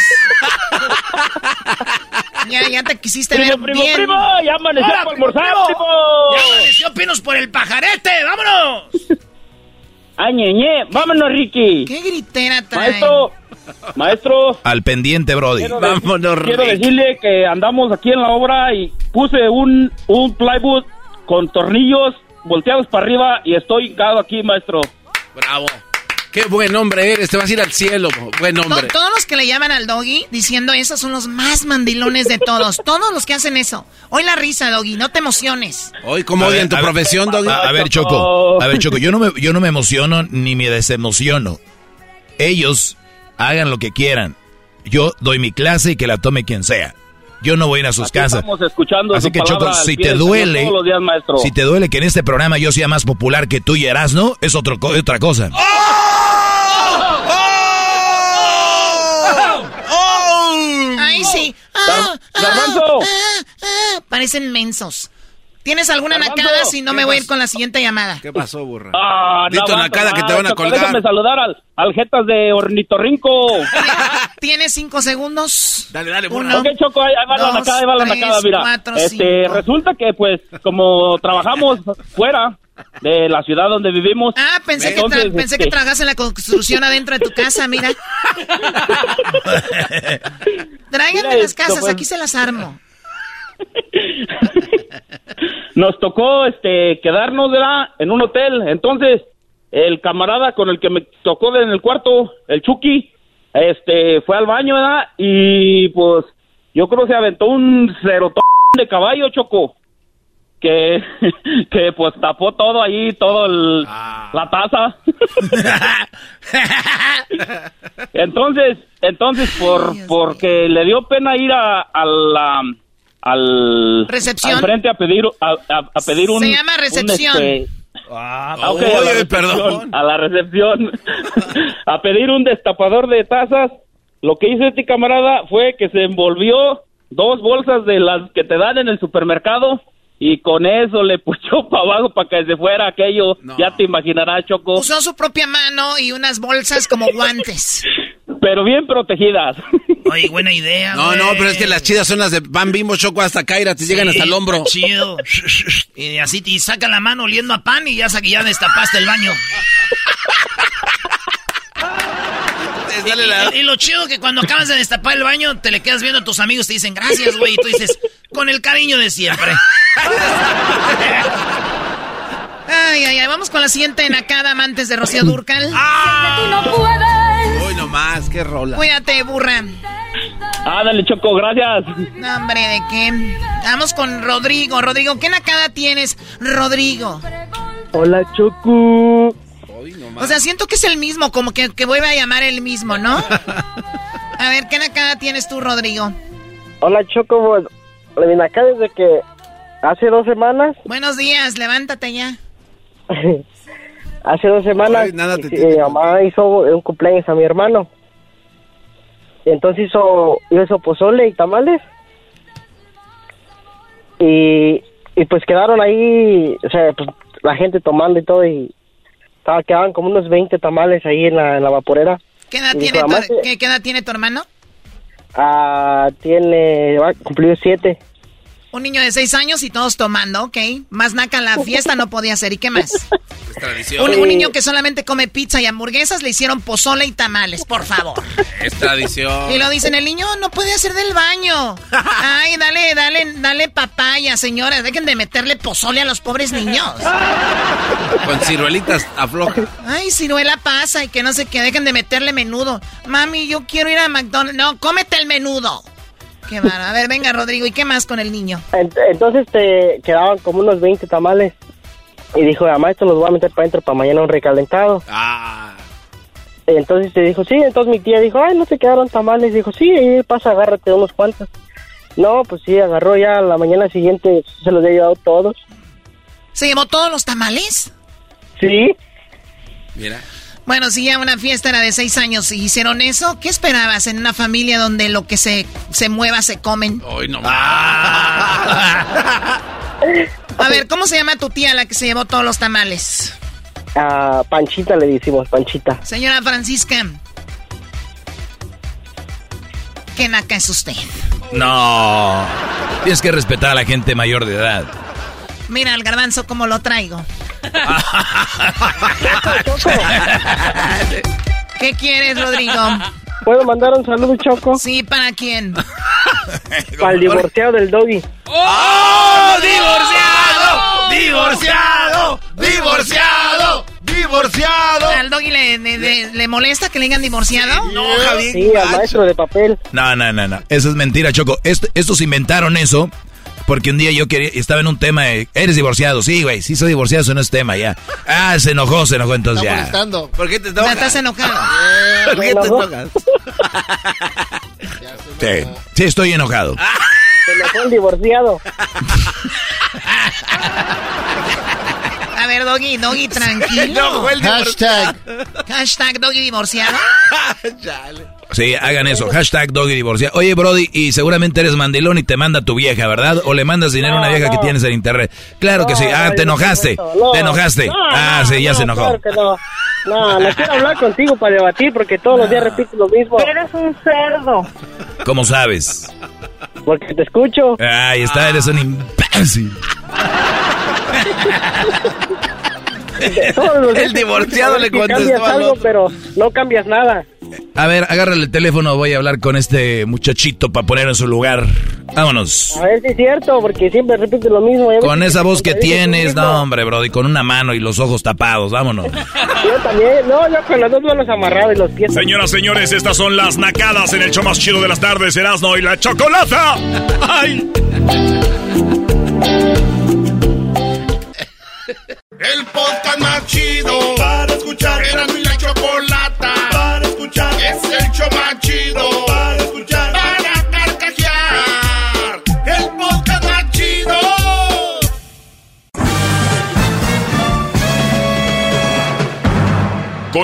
Ya, ya te quisiste Primo, ver primo, bien. primo, ya amaneció ¡Hola, para almorzar, primo! primo. ¡Ya amaneció Pinos por el pajarete! ¡Vámonos! ¡Ay, ñeñe! ¡Vámonos, Ricky! ¿Qué gritera trae? Maestro, maestro. Al pendiente, Brody. Quiero, de- quiero decirle que andamos aquí en la obra y puse un, un plywood con tornillos volteados para arriba y estoy hincado aquí, maestro. Bravo. Qué buen hombre eres, te vas a ir al cielo, buen To- hombre. todos los que le llaman al doggy diciendo eso son los más mandilones de todos. todos los que hacen eso. Hoy la risa, doggy, no te emociones. Hoy, ¿cómo A odian ver, tu profesión, Doggy? A, a ver, Choco. A ver, Choco, yo no, me, yo no me emociono ni me desemociono. Ellos hagan lo que quieran. Yo doy mi clase y que la tome quien sea. Yo no voy a ir a sus Aquí casas. Estamos escuchando Así su que, Choco, si te duele, Todos los días, maestro. si te duele que en este programa yo sea más popular que tú y Erasno, es otro, co- otra cosa. Ay, sí. Ah, ah, Garbanzo. ah, ah. Parecen mensos. ¿Tienes alguna nacada? Si no, ¿Qué me voy a ir con la siguiente llamada. ¿Qué pasó, burra? Ah, Dito no, nacada que te van a colgar. Déjame saludar al, al jetas de Ornitorrinco. ¿Tienes cinco segundos? Dale, dale, Uno, ok, Choco, ahí, va la dos, nacada, ahí va la tres, nacada, mira. cuatro, este, cinco. resulta que, pues, como trabajamos fuera de la ciudad donde vivimos. Ah, pensé, que, tra- pensé que este, trabajas en la construcción adentro de tu casa, mira. Tráiganme Mira las casas, pues. aquí se las armo. Nos tocó este quedarnos ¿verdad? en un hotel. Entonces, el camarada con el que me tocó en el cuarto, el Chucky, este fue al baño, ¿verdad? Y pues yo creo que se aventó un cerotón de caballo, Choco. Que, que pues tapó todo ahí, todo el, la taza. entonces, entonces por porque le dio pena ir a, a la al Recepción. al frente a pedir a, a- a pedir un Se llama un, este, Ah, ah, a la recepción, perdón. a la recepción a pedir un destapador de tazas lo que hizo este camarada fue que se envolvió dos bolsas de las que te dan en el supermercado y con eso le puchó para abajo para que se fuera aquello ya te imaginarás Choco Usó su propia mano y unas bolsas como guantes. pero bien protegidas Oye, buena idea. No, no, pero es que las chidas son las de Pan Bimbo Choco hasta Caira, te llegan hasta el hombro. Chido. Y así te saca la mano oliendo a pan y ya, ya destapaste el baño. Y, y- y lo chido que cuando acabas de destapar el baño, te le quedas viendo a tus amigos, te dicen gracias, güey, y tú dices, con el cariño de siempre. Ay, ay, ay, vamos con la siguiente nacada amantes de Rocío Durcal. Hoy nomás, qué rola. Cuídate, burra. ah dale Choco gracias No, hombre, ¿de qué? Vamos con Rodrigo. Rodrigo, ¿qué nacada tienes, Rodrigo? Hola, Choco. O sea, siento que es el mismo, como que, que vuelve a llamar el mismo, ¿no? A ver, ¿qué nacada tienes tú, Rodrigo? Hola, Choco. Pues, ven acá desde que hace dos semanas, Buenos días, levántate ya. hace dos semanas, Ay, nada te y- tiene. mi mamá hizo un cumpleaños a mi hermano. Y entonces hizo, hizo pozole y tamales. Y, y pues quedaron ahí, o sea, pues la gente tomando y todo y estaba, quedaban como unos 20 tamales ahí en la, en la vaporera. ¿Qué edad, Y tiene tu, "Mamá, ¿qué, qué edad tiene tu hermano? Ah, tiene, va a cumplir siete. Un niño de seis años y todos tomando, ¿ok? Más naca la fiesta no podía ser. ¿Y qué más? Es tradición. Un, un niño que solamente come pizza y hamburguesas le hicieron pozole y tamales, por favor. Es tradición. Y lo dicen, el niño no puede hacer del baño. Ay, dale, dale, dale papaya, señores. Dejen de meterle pozole a los pobres niños. Con ciruelitas afloja. Ay, ciruela pasa y que no sé qué, dejen de meterle menudo. Mami, yo quiero ir a McDonald's. No, cómete el menudo. Qué malo. A ver, venga, Rodrigo, ¿y qué más con el niño? Ent- Entonces te quedaban como unos 20 tamales. Y dijo, mamá, esto los voy a meter para adentro para mañana un recalentado. Ah. Entonces te dijo, sí. Entonces mi tía dijo, ay, no te quedaron tamales. Dijo, sí, ahí pasa, agárrate unos cuantos. No, pues sí, agarró ya a la mañana siguiente, se los había llevado todos. ¿Se llevó todos los tamales? Sí. Mira. Bueno, si ya una fiesta era de seis años y hicieron eso, ¿qué esperabas en una familia donde lo que se, se mueva se comen? Hoy no A ver, ¿cómo se llama tu tía la que se llevó todos los tamales? A Panchita le decimos, Panchita. Señora Francisca. ¿Qué naca es usted? No. Tienes que respetar a la gente mayor de edad. Mira al garbanzo cómo lo traigo. ¿Qué quieres, Rodrigo? ¿Puedo mandar un saludo, Choco? Sí, ¿para quién? Para el divorciado del doggy. ¡Oh! ¡Divorciado! ¡Divorciado! ¡Divorciado! ¡Divorciado! ¿Al doggy le, le- le- le molesta que le digan divorciado? No, Sí, al maestro de papel. No, no, no, no. Eso es mentira, Choco. Est- estos inventaron eso porque un día yo quería, estaba en un tema de, ¿eres divorciado? Sí, güey, sí soy divorciado, eso no es tema ya. Ah, se enojó, se enojó, entonces ya. ¿Por qué te enojas? estás enojado. ¿Por qué te enojas? Sí, sí, estoy enojado. Se le fue el divorciado. A ver, Doggy, Doggy, tranquilo. No, fue el Hashtag. Hashtag Doggy divorciado. Sí, hagan eso. Hashtag doggy divorciado. Oye, Brody, y seguramente eres mandilón y te manda tu vieja, ¿verdad? O le mandas dinero a una No, vieja que tienes en internet. Claro que sí. Ah, no, te enojaste. Te enojaste. no, Ah, sí, ya no, se enojó. Claro que no. No, no quiero hablar contigo para debatir porque todos los días repites lo mismo. Eres un cerdo. ¿Cómo sabes? Porque te escucho. Ahí está, eres un imbécil. Todos los días El divorciado le contestó Cambias al algo, otro. pero no cambias nada. A ver, agárrale el teléfono, voy a hablar con este muchachito para poner en su lugar. Vámonos. A ver si es cierto, porque siempre repites lo mismo. Ya Con esa voz que tienes, no, hombre, Brody, con una mano y los ojos tapados, vámonos. Yo también. No, yo con las dos manos amarradas y los pies. Señoras, señores, estas son las nacadas en el show más chido de las tardes, Erasmo y la Chocolata. ¡Ay! El podcast más chido para escuchar. Era mi la chocolata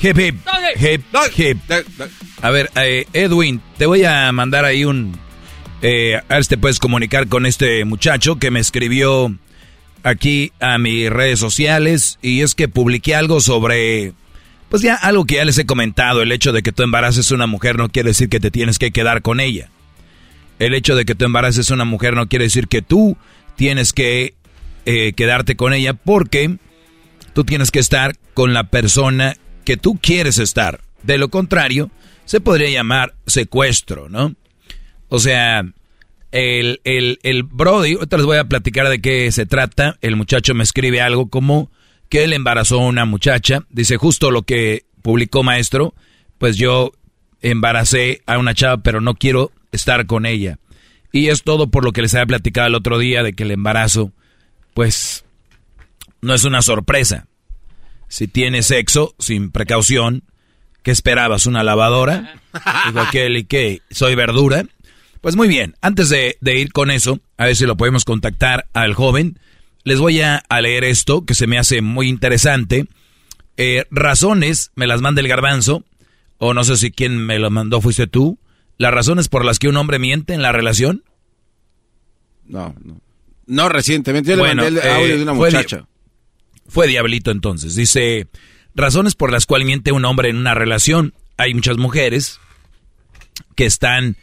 hip, hip, hip, hip. A ver, eh, Edwin, te voy a mandar ahí un... Eh, a ver si te puedes comunicar con este muchacho que me escribió aquí a mis redes sociales y es que publiqué algo sobre... Pues ya algo que ya les he comentado, el hecho de que tú embaraces a una mujer no quiere decir que te tienes que quedar con ella. El hecho de que tú embaraces a una mujer no quiere decir que tú tienes que eh, quedarte con ella porque tú tienes que estar con la persona que tú quieres estar. De lo contrario, se podría llamar secuestro, ¿no? O sea, el, el, el Brody, ahorita les voy a platicar de qué se trata. El muchacho me escribe algo como que él embarazó a una muchacha. Dice justo lo que publicó maestro, pues yo embaracé a una chava, pero no quiero estar con ella. Y es todo por lo que les había platicado el otro día de que el embarazo, pues, no es una sorpresa. Si tienes sexo sin precaución, ¿qué esperabas? ¿Una lavadora? Dijo aquel, ¿y qué? ¿Soy verdura? Pues muy bien, antes de, de ir con eso, a ver si lo podemos contactar al joven, les voy a, a leer esto que se me hace muy interesante. Eh, razones, me las manda el garbanzo, o no sé si quién me lo mandó fuiste tú. Las razones por las que un hombre miente en la relación. No, no. No recientemente. Yo Bueno, le mandé el eh, audio de una muchacha. Fue Diablito entonces. Dice, razones por las cuales miente un hombre en una relación. Hay muchas mujeres que están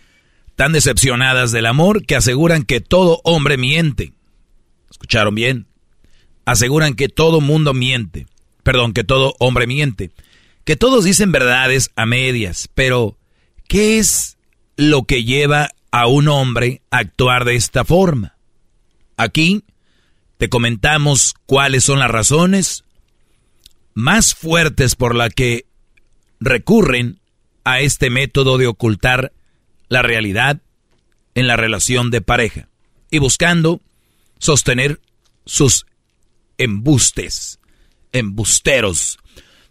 tan decepcionadas del amor que aseguran que todo hombre miente. ¿Escucharon bien? Aseguran que todo mundo miente. Perdón, que todo hombre miente. Que todos dicen verdades a medias. Pero, ¿qué es lo que lleva a un hombre a actuar de esta forma? Aquí te comentamos cuáles son las razones más fuertes por las que recurren a este método de ocultar la realidad en la relación de pareja y buscando sostener sus embustes, embusteros.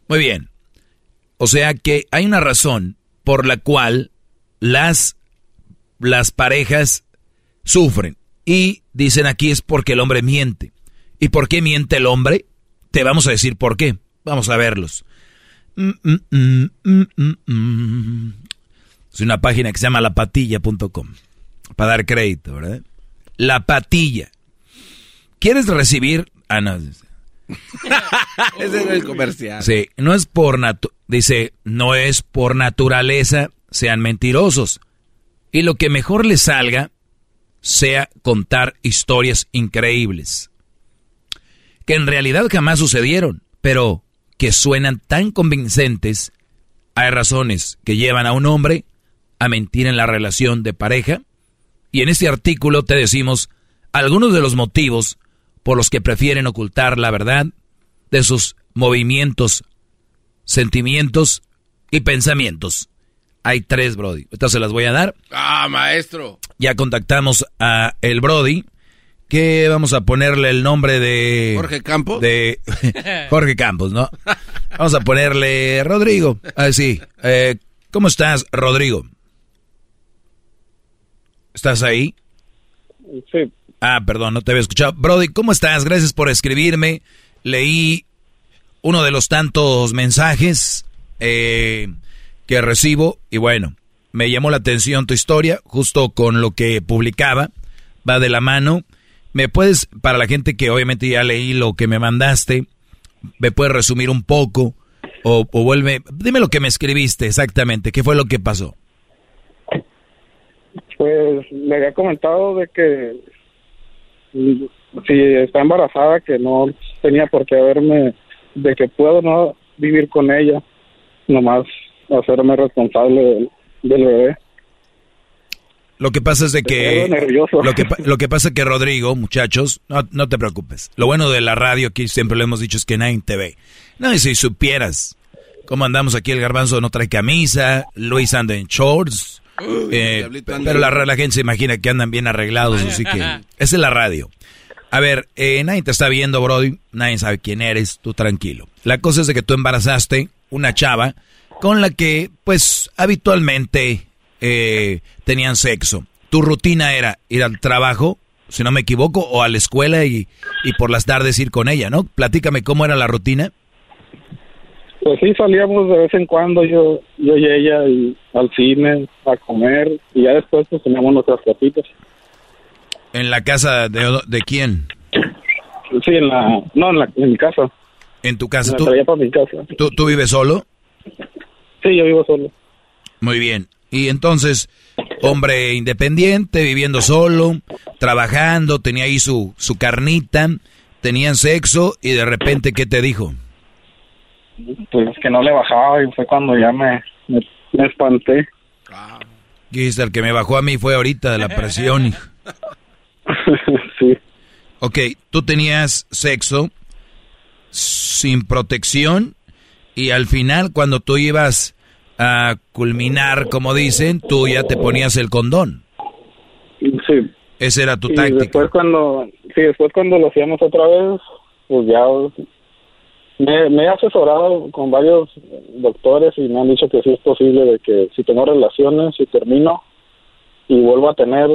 Muy bien. O sea que hay una razón por la cual las, las parejas sufren. Y dicen aquí es porque el hombre miente. ¿Y por qué miente el hombre? Te vamos a decir por qué. Vamos a verlos. Mm, mm, mm, es una página que se llama lapatilla.com. Para dar crédito, ¿verdad? La patilla. ¿Quieres recibir? Ah, no. Ese era el comercial. Sí, no es por natu dice, no es por naturaleza sean mentirosos. Y lo que mejor les salga sea contar historias increíbles. Que en realidad jamás sucedieron, pero que suenan tan convincentes. Hay razones que llevan a un hombre a mentir en la relación de pareja. Y en este artículo te decimos algunos de los motivos por los que prefieren ocultar la verdad de sus movimientos, sentimientos y pensamientos. Hay tres, Brody. Estas se las voy a dar. Ah, maestro. Ya contactamos a el Brody, que vamos a ponerle el nombre de... Jorge Campos. De Jorge Campos, ¿no? Vamos a ponerle Rodrigo. Ah, sí. Eh, ¿Cómo estás, Rodrigo? ¿Estás ahí? Sí. Ah, perdón, no te había escuchado. Brody, ¿cómo estás? Gracias por escribirme. Leí uno de los tantos mensajes eh, que recibo y bueno, me llamó la atención tu historia, justo con lo que publicaba, va de la mano. ¿Me puedes, para la gente que obviamente ya leí lo que me mandaste, me puedes resumir un poco o, vuelve, dime lo que me escribiste exactamente, qué fue lo que pasó? Pues le había comentado de que si está embarazada, que no tenía por qué haberme, de que puedo no vivir con ella, nomás hacerme responsable del, del bebé. Lo que pasa es de que nervioso. lo que lo que pasa es que Rodrigo, muchachos, no, no te preocupes. Lo bueno de la radio aquí siempre lo hemos dicho es que nadie te ve. No, y si supieras cómo andamos aquí el garbanzo no trae camisa, Luis anda en shorts. eh, pero la, la gente se imagina que andan bien arreglados, así que esa es la radio. A ver, eh, nadie te está viendo, Brody, nadie sabe quién eres, tú tranquilo. La cosa es de que tú embarazaste una chava con la que, pues, habitualmente eh, tenían sexo. Tu rutina era ir al trabajo, si no me equivoco, o a la escuela y, y por las tardes ir con ella, ¿no? Platícame cómo era la rutina. Pues sí, salíamos de vez en cuando yo, yo y ella y al cine, a comer, y ya después pues teníamos nuestras casitas. ¿En la casa de, de quién? Sí, en la, no, en, la, en mi casa. ¿En tu casa? Me ¿Tú, traía para mi casa. tú, tú vives solo? Sí, yo vivo solo. Muy bien. Y entonces, hombre independiente, viviendo solo, trabajando, tenía ahí su, su carnita, tenían sexo y de repente, ¿qué te dijo? Pues que no le bajaba y fue cuando ya me, me, me espanté. Dijiste, el que me bajó a mí fue ahorita de la presión. hijo". sí. Ok, tú tenías sexo sin protección y al final cuando tú ibas a culminar, como dicen, tú ya te ponías el condón. Sí. Esa era tu y táctica. después cuando, sí, después cuando lo hacíamos otra vez, pues ya me, me he asesorado con varios doctores y me han dicho que sí es posible de que si tengo relaciones y termino y vuelvo a tener,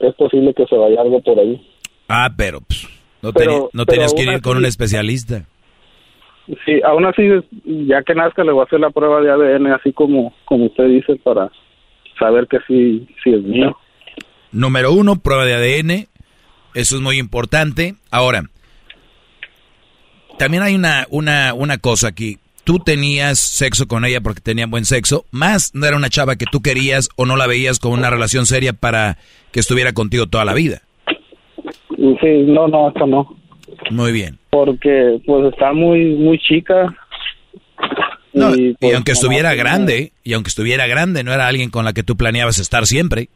es posible que se vaya algo por ahí. Ah, pero pues, no, Pero- teni- no pero tenías que ir con un especialista. Sí, aún así, ya que nazca le voy a hacer la prueba de ADN, así como, como usted dice, para saber que sí, sí es mío. Número uno, prueba de ADN. Eso es muy importante. Ahora, también hay una, una, una cosa aquí. Tú tenías sexo con ella porque tenían buen sexo, más no era una chava que tú querías o no la veías con una relación seria para que estuviera contigo toda la vida. Sí, no, no, esto no. Muy bien. Porque pues está muy, muy chica. No, y, pues, aunque estuviera grande, y aunque estuviera grande, no era alguien con la que tú planeabas estar siempre.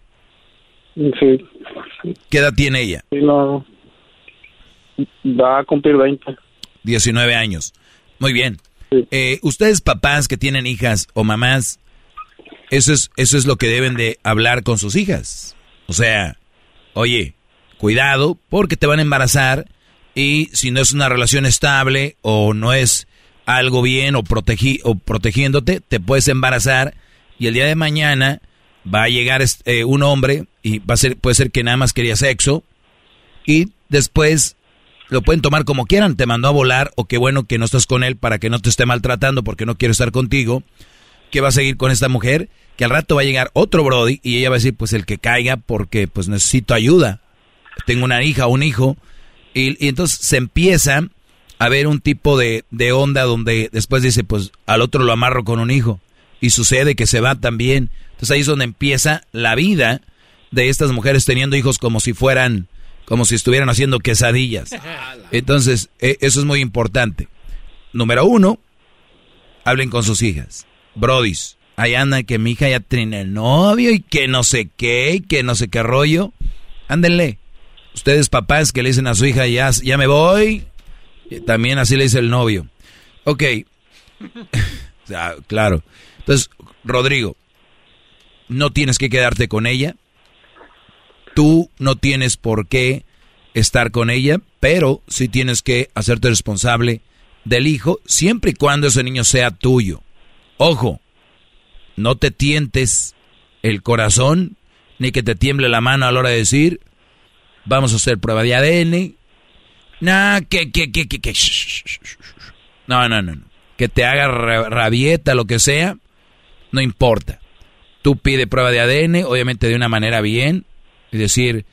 Sí, ¿Qué edad tiene ella? sí, no. Va a cumplir 20. 19 años. Muy bien. Eh, ustedes papás que tienen hijas o mamás, eso es, eso es lo que deben de hablar con sus hijas. O sea, oye, cuidado porque te van a embarazar y si no es una relación estable o no es algo bien o, protegi o protegiéndote, te puedes embarazar y el día de mañana va a llegar eh, un hombre y va a ser, puede ser que nada más quería sexo y después lo pueden tomar como quieran, te mandó a volar o qué bueno que no estás con él para que no te esté maltratando porque no quiero estar contigo, que va a seguir con esta mujer, que al rato va a llegar otro Brody y ella va a decir pues el que caiga porque pues necesito ayuda, tengo una hija, un hijo, y, y entonces se empieza a ver un tipo de, de onda donde después dice pues al otro lo amarro con un hijo y sucede que se va también, entonces ahí es donde empieza la vida de estas mujeres teniendo hijos como si fueran como si estuvieran haciendo quesadillas. Entonces, e, eso es muy importante. Número uno, hablen con sus hijas. Brodis, ahí anda que mi hija ya tiene el novio y que no sé qué, y que no sé qué rollo. Ándenle. Ustedes papás que le dicen a su hija, ya, ya me voy, también así le dice el novio. Ok. claro. Entonces, Rodrigo, no tienes que quedarte con ella Tú no tienes por qué estar con ella, pero sí tienes que hacerte responsable del hijo siempre y cuando ese niño sea tuyo. Ojo, no te tientes el corazón ni que te tiemble la mano a la hora de decir, vamos a hacer prueba de ADN. Que, que, que, que, que. No, no, no, no. Que te haga rabieta, lo que sea, no importa. Tú pide prueba de ADN, obviamente de una manera bien, es decir,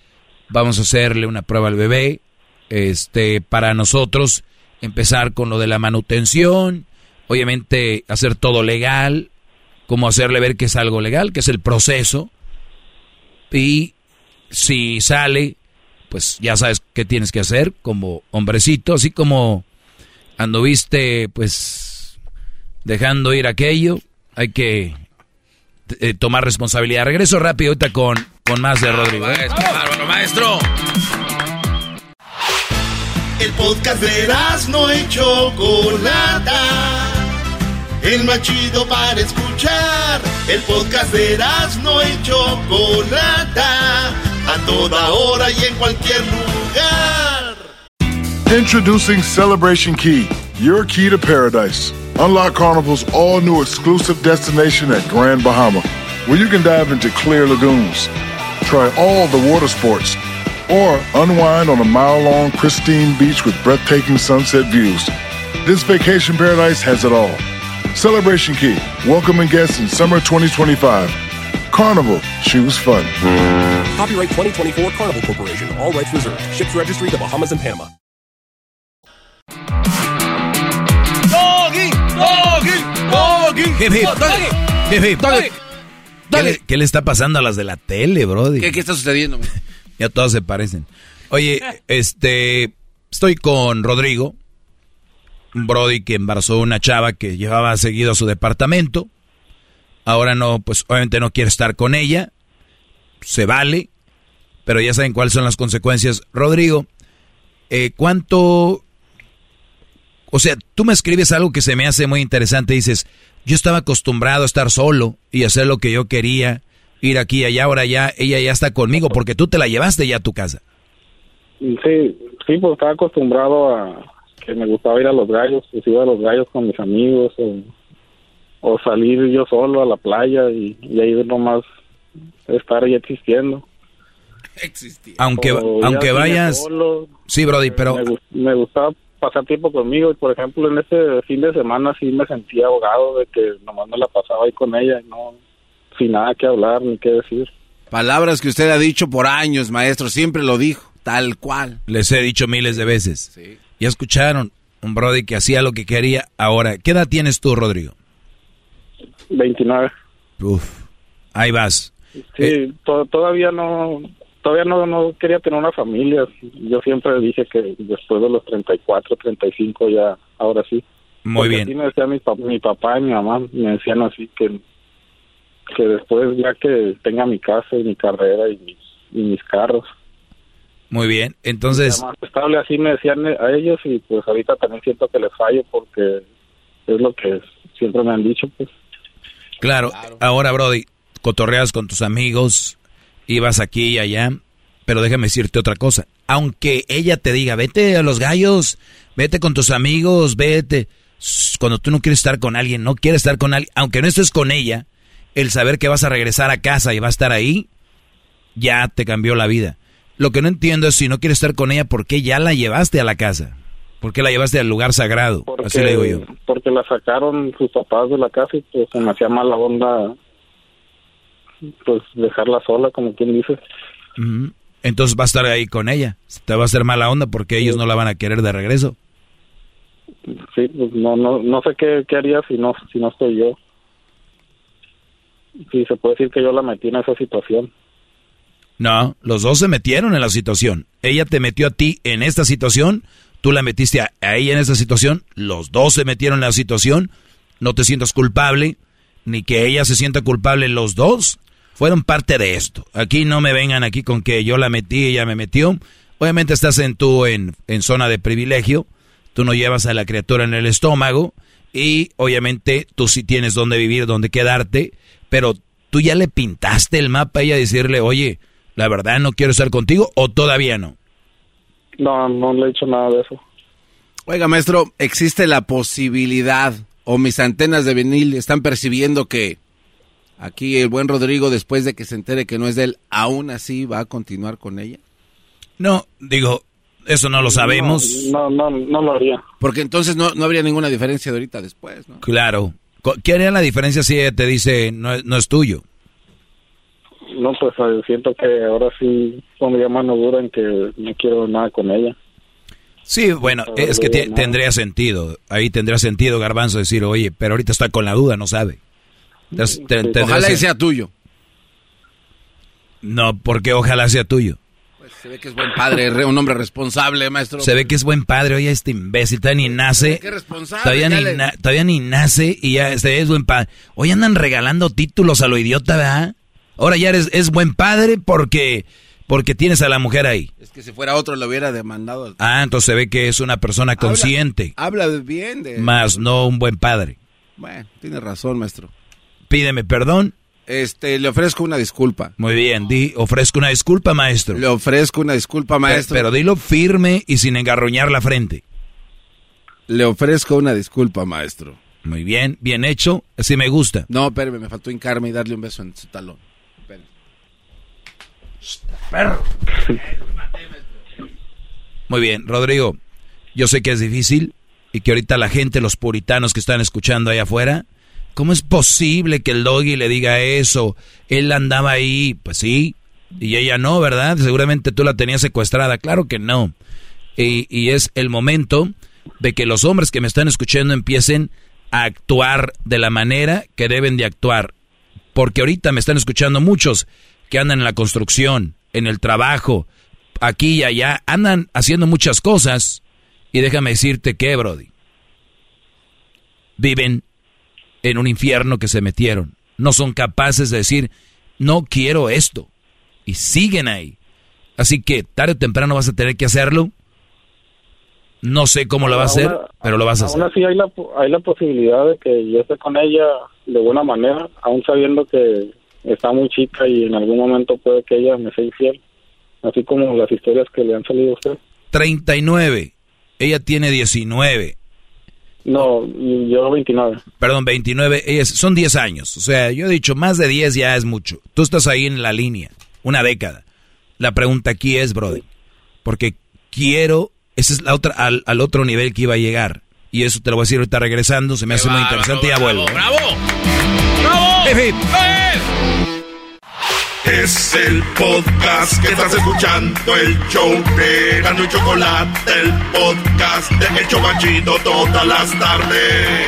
vamos a hacerle una prueba al bebé, este, para nosotros empezar con lo de la manutención, obviamente hacer todo legal, como hacerle ver que es algo legal, que es el proceso, y si sale, pues ya sabes qué tienes que hacer como hombrecito, así como anduviste pues dejando ir aquello, hay que eh, tomar responsabilidad. Regreso rápido ahorita con con más de Rodrigo. ¿eh? Maestro, maestro. El podcast de no hecho Chocolata. El más chido para escuchar. El podcast de no hecho Chocolata. A toda hora y en cualquier lugar. Introducing Celebration Key, your key to paradise. Unlock Carnival's all new exclusive destination at Grand Bahama, where you can dive into clear lagoons try all the water sports, or unwind on a mile long, pristine beach with breathtaking sunset views. This vacation paradise has it all. Celebration Key, welcoming guests in summer 2025. Carnival, choose fun. Copyright 2024 Carnival Corporation, all rights reserved. Ships registry the Bahamas and Panama. Doggy, doggy, doggy, hip hip, doggy, hip hip, doggy. ¿Qué le, está pasando a las de la tele, Brody? ¿Qué, está sucediendo? ya todas se parecen. Oye, este, estoy con Rodrigo, un Brody que embarazó una chava que llevaba seguido a su departamento. Ahora no, pues obviamente no quiere estar con ella. Se vale, pero ya saben cuáles son las consecuencias. Rodrigo, eh, ¿cuánto... O sea, tú me escribes algo que se me hace muy interesante. Dices, yo estaba acostumbrado a estar solo y hacer lo que yo quería, ir aquí y allá, ahora ya, ella ya está conmigo porque tú te la llevaste ya a tu casa. Sí, sí, pues estaba acostumbrado a que me gustaba ir a los gallos, pues iba a los gallos con mis amigos o, salir yo solo a la playa y, ahí nomás estar ahí existiendo. Aunque, aunque vayas... sí, Brody, pero... me gustaba pasar tiempo conmigo y por ejemplo en ese fin de semana sí me sentía ahogado de que nomás me la pasaba ahí con ella y no sin nada que hablar ni que decir. Palabras que usted ha dicho por años, maestro, siempre lo dijo, tal cual. Les he dicho miles de veces. Sí. Ya escucharon, un Brody que hacía lo que quería. Ahora, ¿qué edad tienes tú, Rodrigo? 29. Uf, ahí vas. Sí, eh, todavía no todavía no, no quería tener una familia. Yo siempre dije que después de los 34, 35 ya, ahora sí. Muy bien. Así me decía mi, mi papá y mi mamá, me decían así que, que después ya que tenga mi casa y mi carrera y mis, y mis carros. Muy bien, entonces... Más estable así me decían a ellos y pues ahorita también siento que les fallo porque es lo que siempre me han dicho pues. Claro, claro. ahora Brody, cotorreas con tus amigos, ibas aquí y allá, pero déjame decirte otra cosa. Aunque ella te diga, vete a los gallos, vete con tus amigos, vete. Cuando tú no quieres estar con alguien, no quieres estar con alguien, aunque no estés con ella, el saber que vas a regresar a casa y va a estar ahí, ya te cambió la vida. Lo que no entiendo es si no quieres estar con ella, ¿por qué ya la llevaste a la casa? ¿Por qué la llevaste al lugar sagrado? Porque, Así le digo yo. Porque la sacaron sus papás de la casa y pues se me hacía mala onda pues dejarla sola, como quien dice. Entonces va a estar ahí con ella. Te va a hacer mala onda porque ellos no la van a querer de regreso. Sí, pues no, no, no sé qué, qué haría si no, si no estoy yo. Sí, se puede decir que yo la metí en esa situación. No, los dos se metieron en la situación. Ella te metió a ti en esta situación, tú la metiste a, a ella en esta situación, los dos se metieron en la situación, no te sientas culpable, ni que ella se sienta culpable, los dos fueron parte de esto. Aquí no me vengan aquí con que yo la metí, ella me metió. Obviamente estás en tú en, en zona de privilegio, tú no llevas a la criatura en el estómago y obviamente tú sí tienes dónde vivir, dónde quedarte, pero tú ya le pintaste el mapa a ella decirle, oye, la verdad no quiero estar contigo o todavía no. No, no le he hecho nada de eso. Oiga, maestro, ¿existe la posibilidad o mis antenas de vinil están percibiendo que aquí el buen Rodrigo, después de que se entere que no es de él, aún así va a continuar con ella? No, digo, eso no lo sabemos. No, no, no lo haría. Porque entonces no, no habría ninguna diferencia de ahorita después, ¿no? Claro. ¿Qué haría la diferencia si ella te dice no, es- no es tuyo? No, pues eh, siento que ahora sí pondría mano dura en que no quiero nada con ella. Sí, bueno, es que te- tendría sentido. Ahí tendría sentido, Garbanzo, decir, oye, pero ahorita está con la duda, no sabe. Entonces, te- tendría Ojalá y sen- sea tuyo. No, porque ojalá sea tuyo. Pues se ve que es buen padre, re- un hombre responsable, maestro. Se ve que es buen padre, oye, este imbécil, todavía ni nace. Qué responsable. Todavía ni, na- todavía ni nace y ya este es buen padre. Hoy andan regalando títulos a lo idiota, ¿verdad? Ahora ya eres es buen padre porque porque tienes a la mujer ahí. Es que si fuera otro lo hubiera demandado. Ah, entonces se ve que es una persona consciente, Habla bien de... más no un buen padre. Bueno, tiene razón, maestro. Pídeme perdón. Este, le ofrezco una disculpa. Muy bien, di, ofrezco una disculpa, maestro. Le ofrezco una disculpa, maestro. Pero, pero dilo firme y sin engarroñar la frente. Le ofrezco una disculpa, maestro. Muy bien, bien hecho, así me gusta. No, espérame, me faltó hincarme y darle un beso en su talón. Espérame. Muy bien, Rodrigo, yo sé que es difícil y que ahorita la gente, los puritanos que están escuchando allá afuera, ¿cómo es posible que el doggy le diga eso? Él andaba ahí, pues sí, y ella no, ¿verdad? Seguramente tú la tenías secuestrada, claro que no. Y, es el momento de que los hombres que me están escuchando empiecen a actuar de la manera que deben de actuar. Porque ahorita me están escuchando muchos que andan en la construcción, en el trabajo, aquí y allá, andan haciendo muchas cosas. Y déjame decirte que, Brody, viven en un infierno que se metieron. No son capaces de decir, no quiero esto. Y siguen ahí. Así que tarde o temprano vas a tener que hacerlo. No sé cómo lo vas a hacer, pero lo vas a hacer. Aún así hay la, hay la posibilidad de que yo esté con ella de buena manera, aún sabiendo que está muy chica y en algún momento puede que ella me sea infiel. Así como las historias que le han salido a usted. 39. Ella tiene 19. No, yo 29. Perdón, 29. Ella es- son 10 años. O sea, yo he dicho, más de 10 ya es mucho. Tú estás ahí en la línea. Una década. La pregunta aquí es, Brody. Porque quiero... Esa es la otra, al, al otro nivel que iba a llegar. Y eso te lo voy a decir ahorita regresando. Se me hace muy interesante y ya vuelvo. ¡Bravo! ¡Bravo! Hip, hip. Es el podcast que estás escuchando, el show de Gano y Chocolate, el podcast de El Chobachito todas las tardes.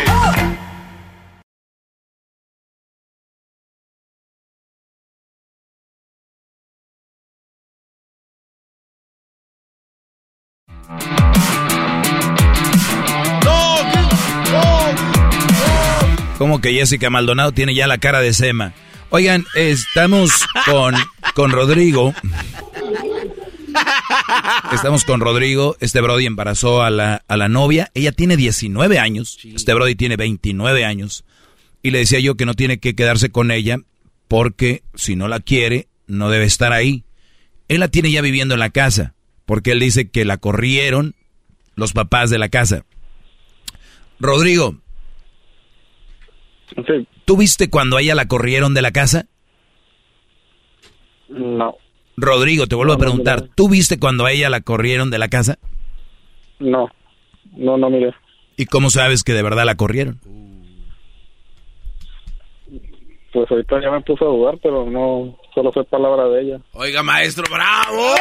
Como que Jessica Maldonado tiene ya la cara de Sema. Oigan, estamos con, con Rodrigo. Estamos con Rodrigo. Este Brody embarazó a la, a la novia. Ella tiene 19 años. Este Brody tiene 29 años. Y le decía yo que no tiene que quedarse con ella porque si no la quiere, no debe estar ahí. Él la tiene ya viviendo en la casa porque él dice que la corrieron los papás de la casa. Rodrigo, ¿tú viste cuando a ella la corrieron de la casa? No. Rodrigo, te vuelvo a preguntar, ¿tú viste cuando a ella la corrieron de la casa? No, no, no mire. ¿Y cómo sabes que de verdad la corrieron? Pues ahorita ya me puse a dudar, pero no, solo fue palabra de ella. Oiga, maestro, bravo.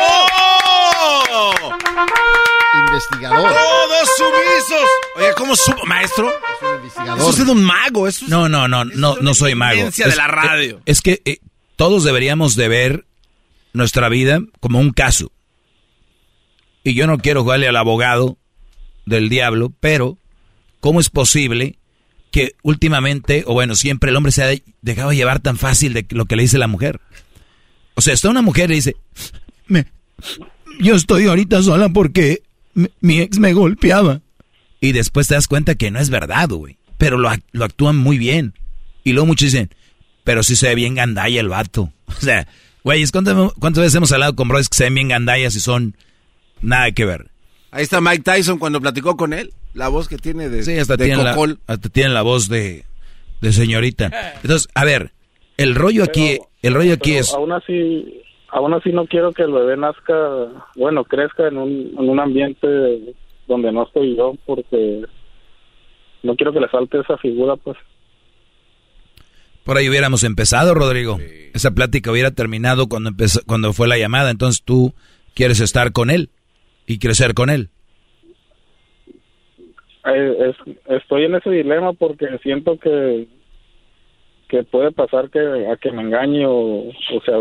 Investigador. Todos sumisos. Oiga, ¿cómo supo, maestro? Eso es de un mago. Eso es No, no, no, no, no soy mago. evidencia de la radio. Es que eh, todos deberíamos de ver nuestra vida como un caso. Y yo no quiero jugarle al abogado del diablo, pero ¿cómo es posible que últimamente, o bueno, siempre el hombre se ha dejado llevar tan fácil de lo que le dice la mujer? O sea, está una mujer y dice, me, yo estoy ahorita sola porque mi, ex me golpeaba. Y después te das cuenta que no es verdad, güey. Pero lo, lo actúan muy bien. Y luego muchos dicen, pero si se ve bien gandalla el vato. O sea, güey, ¿cuántas, ¿cuántas veces hemos hablado con brothers que se ven bien gandallas y son nada que ver? Ahí está Mike Tyson cuando platicó con él. La voz que tiene de, Sí, hasta de tienen la, hasta tienen la voz de, de señorita. Entonces, a ver, el rollo aquí, el rollo aquí es... Aún así, aún así no quiero que el bebé nazca, bueno, crezca en un, en un ambiente donde no estoy yo, porque no quiero que le falte esa figura, pues. Por ahí hubiéramos empezado, Rodrigo. Esa plática hubiera terminado cuando empezó, cuando fue la llamada. Entonces tú quieres estar con él y crecer con él. Eh, es- estoy en ese dilema porque siento que que puede pasar que a que me engañe o, o sea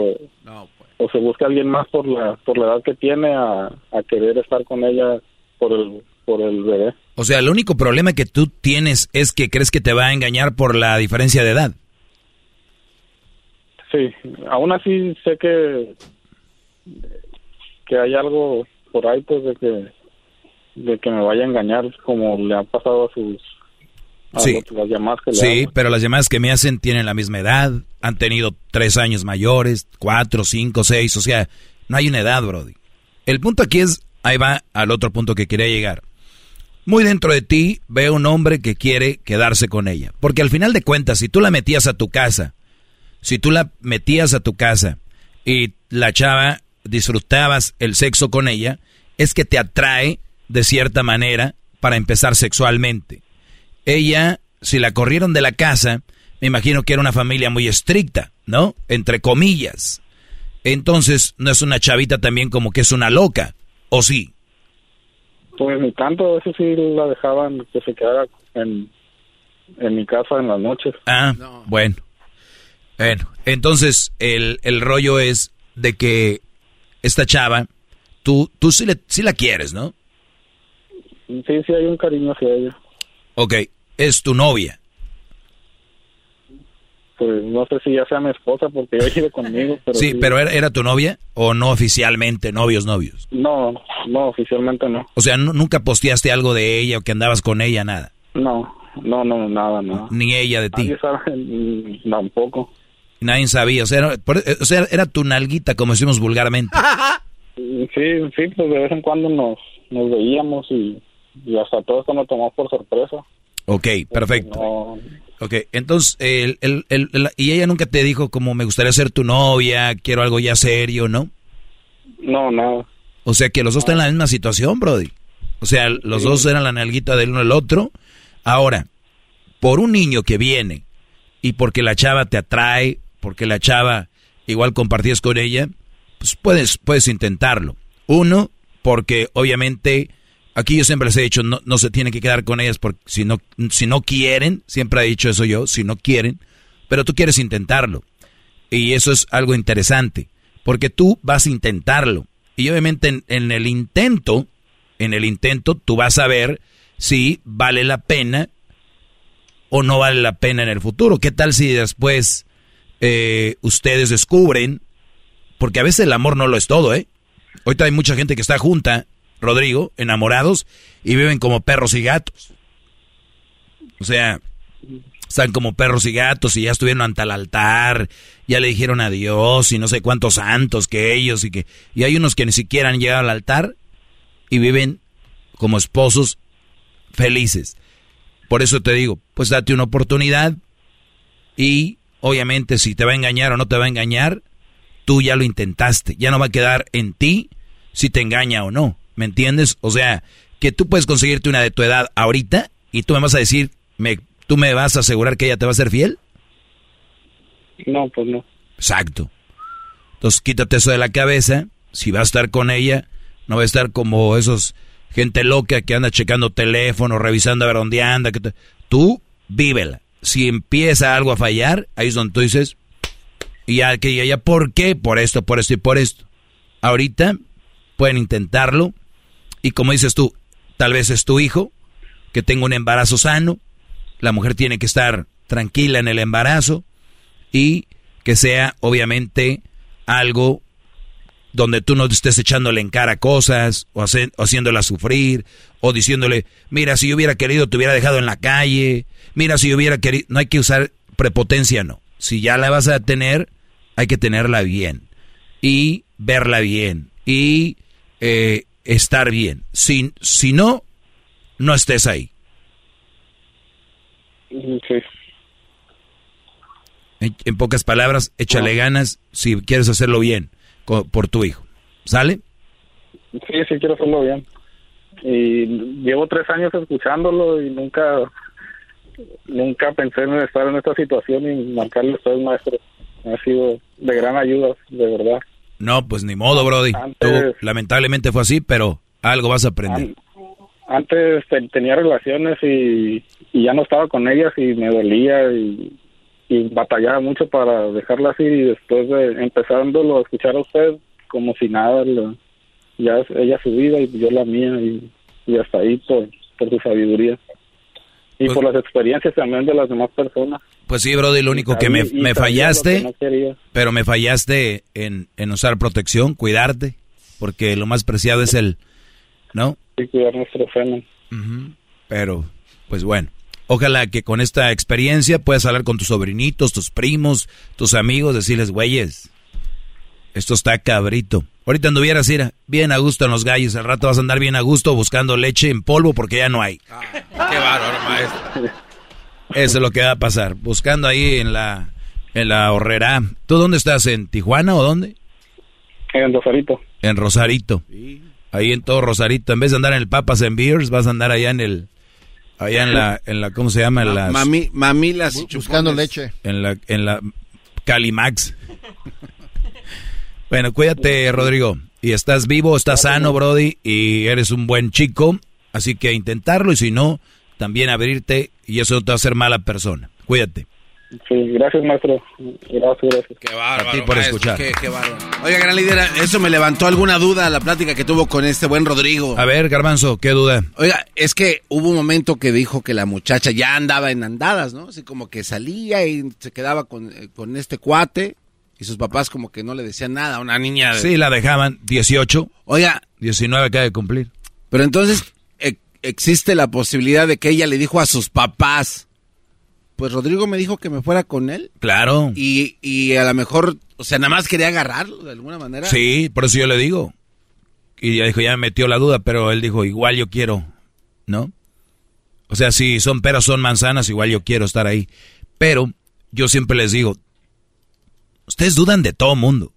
o se busque alguien más por la por la edad que tiene a, a querer estar con ella por el por el bebé O sea, el único problema que tú tienes es que crees que te va a engañar por la diferencia de edad. sí aún así sé que que hay algo por ahí pues de que de que me vaya a engañar como le ha pasado a sus a Sí. los- las llamadas que le Sí, hago. pero las llamadas que me hacen tienen la misma edad, han tenido tres años mayores, cuatro, cinco, seis, o sea, no hay una edad, Brody. El punto aquí es, ahí va al otro punto que quería llegar. Muy dentro de ti veo un hombre que quiere quedarse con ella, porque al final de cuentas, si tú la metías a tu casa, si tú la metías a tu casa y la chava disfrutabas el sexo con ella, es que te atrae de cierta manera para empezar sexualmente. Ella, si la corrieron de la casa, me imagino que era una familia muy estricta, ¿no? Entre comillas. Entonces, no es una chavita también como que es una loca, ¿o sí? Pues ni tanto, eso sí la dejaban que se quedara en, en mi casa en las noches. Ah, bueno. Bueno, entonces el, el rollo es de que esta chava, tú, tú sí, le, sí la quieres, ¿no? Sí, sí hay un cariño hacia ella. Ok, es tu novia. Pues no sé si ya sea mi esposa porque ella vive conmigo, pero Sí, pero ¿era, ¿era tu novia o no oficialmente, novios, novios? No, no, oficialmente no. O sea, nu- nunca posteaste algo de ella o que andabas con ella, nada. No, no, no, nada, nada. Ni ella de ti. Sabe, mm, tampoco. Nadie sabía. O sea, era, por- o sea, era tu nalguita, como decimos vulgarmente. Sí, sí, pues de vez en cuando nos, nos veíamos y, y hasta todo esto nos tomó por sorpresa. Ok, perfecto. No, Ok, entonces, el, el, el- el- y ella nunca te dijo como me gustaría ser tu novia, quiero algo ya serio, ¿no? no, nada. O sea que los dos están en la misma situación, Brody. O sea, los dos eran la nalguita del uno al otro. Ahora, por un niño que viene y porque la chava te atrae, porque la chava igual compartías con ella, pues puedes, puedes intentarlo. Uno, porque obviamente aquí yo siempre les he dicho, no, no se tienen que quedar con ellas porque si no, si no quieren, siempre he dicho eso yo, si no quieren, pero tú quieres intentarlo. Y eso es algo interesante, porque tú vas a intentarlo. Y obviamente en, en el intento, en el intento tú vas a ver si vale la pena o no vale la pena en el futuro. ¿Qué tal si después eh, ustedes descubren, porque a veces el amor no lo es todo, ¿eh? Ahorita hay mucha gente que está junta, Rodrigo, enamorados, y viven como perros y gatos. O sea, están como perros y gatos y ya estuvieron ante el altar, ya le dijeron adiós y no sé cuántos santos que ellos y que... Y hay unos que ni siquiera han llegado al altar y viven como esposos felices. Por eso te digo, pues date una oportunidad y obviamente si te va a engañar o no te va a engañar, tú ya lo intentaste. Ya no va a quedar en ti si te engaña o no. ¿Me entiendes? O sea, que tú puedes conseguirte una de tu edad ahorita y tú me vas a decir, me, ¿tú me vas a asegurar que ella te va a ser fiel? No, pues no. Exacto. Entonces quítate eso de la cabeza. Si vas a estar con ella, no va a estar como esos gente loca que anda checando teléfono, revisando a ver dónde anda. Que Tú vívela. Si empieza algo a fallar, ahí es donde tú dices, y ya que ya, ya, ¿por qué? Por esto, por esto y por esto. Ahorita pueden intentarlo y como dices tú, tal vez es tu hijo que tenga un embarazo sano, la mujer tiene que estar tranquila en el embarazo y que sea obviamente algo donde tú no estés echándole en cara cosas o, haciéndola sufrir o diciéndole, mira, si yo hubiera querido te hubiera dejado en la calle, mira, si yo hubiera querido, no hay que usar prepotencia, no. Si ya la vas a tener, hay que tenerla bien y verla bien y eh, estar bien. Si, si no, no estés ahí. En, pocas palabras, échale ganas si quieres hacerlo bien por tu hijo. ¿Sale? Sí, sí quiero hacerlo bien. Y llevo tres años escuchándolo y nunca nunca pensé en estar en esta situación y marcarle a ustedes maestros. Ha sido de gran ayuda, de verdad. No, pues ni modo, Brody. lamentablemente fue así, pero algo vas a aprender. Antes tenía relaciones y, y, ya no estaba con ellas y me dolía y, y batallaba mucho para dejarla así y después de empezándolo a escuchar a usted como si nada, ya ella su vida y yo la mía y, hasta ahí por, por su sabiduría y pues por las experiencias también de las demás personas. Pues sí, Brody, lo único que me, me fallaste, pero me fallaste en, en usar protección, cuidarte, porque lo más preciado es el, ¿no? Sí, cuidar nuestro fenómeno. Pero, pues bueno. Ojalá que con esta experiencia puedas hablar con tus sobrinitos, tus primos, tus amigos, decirles, güeyes, esto está cabrito. Ahorita anduvieras ir bien a gusto en los gallos, al rato vas a andar bien a gusto buscando leche en polvo porque ya no hay. Ah, qué bárbaro, maestro. Eso es lo que va a pasar, buscando ahí en la en la horrera. ¿Tú dónde estás? ¿En Tijuana o dónde? En Rosarito. En Rosarito. Ahí en todo Rosarito. En vez de andar en el Papas en Beers, vas a andar allá en el Allá en la, en la, ¿cómo se llama? En las, Mami, mamilas Buscando leche. En la, en la Calimax. bueno, cuídate, Rodrigo. Y estás vivo, estás sano, Brody, y eres un buen chico. Así que intentarlo y si no, también abrirte y eso no te va a hacer mala persona. Cuídate. Sí, gracias, maestro. Gracias, gracias. Qué bárbaro. A ti por escuchar. Qué, Oiga, gran líder, eso me levantó alguna duda la plática que tuvo con este buen Rodrigo. A ver, Garbanzo, ¿qué duda? Oiga, es que hubo un momento que dijo que la muchacha ya andaba en andadas, ¿no? Así como que salía y se quedaba con, eh, con este cuate y sus papás como que no le decían nada a una niña. Sí, la dejaban 18. Oiga. 19 acaba de cumplir. Pero entonces existe la posibilidad de que ella le dijo a sus papás pues Rodrigo me dijo que me fuera con él. Claro. Y, y a lo mejor, o sea, nada más quería agarrarlo de alguna manera. Sí, por eso yo le digo. Y ya dijo, ya me metió la duda, pero él dijo, igual yo quiero, ¿no? O sea, si son peras, son manzanas, igual yo quiero estar ahí. Pero yo siempre les digo, ustedes dudan de todo mundo.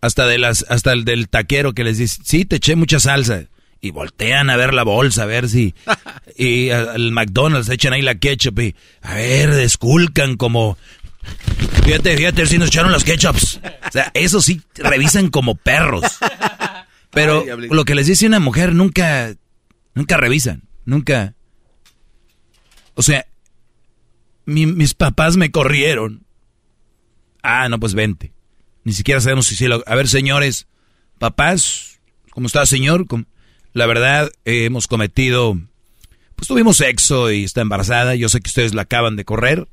Hasta de las, hasta el del taquero que les dice, sí, te eché mucha salsa y voltean a ver la bolsa, a ver si... Y al McDonald's echan ahí la ketchup y... A ver, desculcan como... Fíjate, fíjate si nos echaron los ketchups. O sea, eso sí, revisan como perros. Pero lo que les dice una mujer nunca... Nunca revisan, nunca... O sea, mis papás me corrieron. Ah, no, pues vente. Ni siquiera sabemos si sí lo... A ver, señores, papás, ¿cómo está, señor? ¿Cómo? La verdad, eh, hemos cometido, pues tuvimos sexo y está embarazada. Yo sé que ustedes la acaban de correr.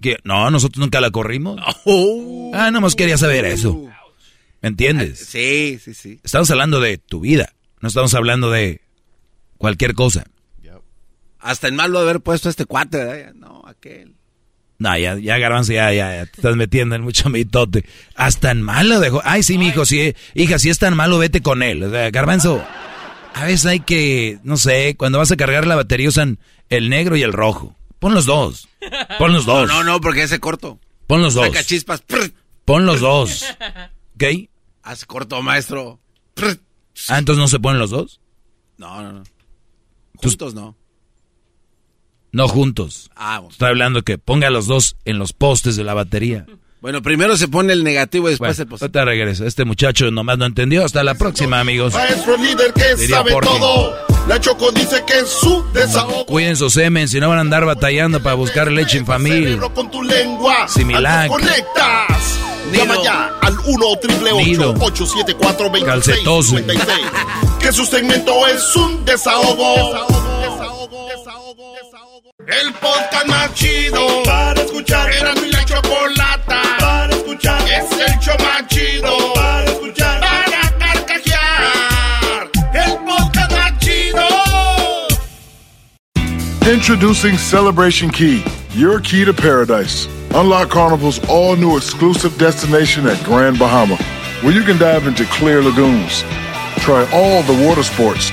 Que no, nosotros nunca la corrimos. Oh. Ah, no más quería saber eso. ¿Me entiendes? Ah, sí, sí, sí. Estamos hablando de tu vida. No estamos hablando de cualquier cosa. Hasta en malo de haber puesto este cuate, No, aquel. No, ya, ya, Garbanzo, ya, ya, te estás metiendo en mucho mitote. Hasta en malo dejó. Ay, sí, mi hijo, sí, hija, si es tan malo, vete con él. O sea, Garbanzo. A veces hay que, no sé, cuando vas a cargar la batería usan el negro y el rojo. Pon los dos. Pon los dos. No, no, no porque ese corto. Pon los dos. Saca chispas. Pon los dos. ¿Ok? Haz corto, maestro. Ah, entonces no se ponen los dos. No, no, no. Juntos no. No juntos. Ah, bueno. Estoy hablando que ponga los dos en los postes de la batería. Bueno, primero se pone el negativo y después el positivo. ahorita regreso. Este muchacho nomás no entendió. Hasta la próxima, amigos. Maestro líder que Diría sabe todo. La Choco dice que es su desahogo. Cuiden su semen, si no van a andar batallando para buscar leche infamil. Con tu lengua. Similac. Algo conectas. Llama ya al 1 triple Nido. 874 Calcetoso. 2656 Que su segmento es un desahogo. El podcast más chido para escuchar. Era mi la chocolata para escuchar. Es el show más chido para escuchar. Para carcajear. El podcast más chido. Introducing Celebration Key, your key to paradise. Unlock Carnival's all new exclusive destination at Grand Bahama, where you can dive into clear lagoons, try all the water sports,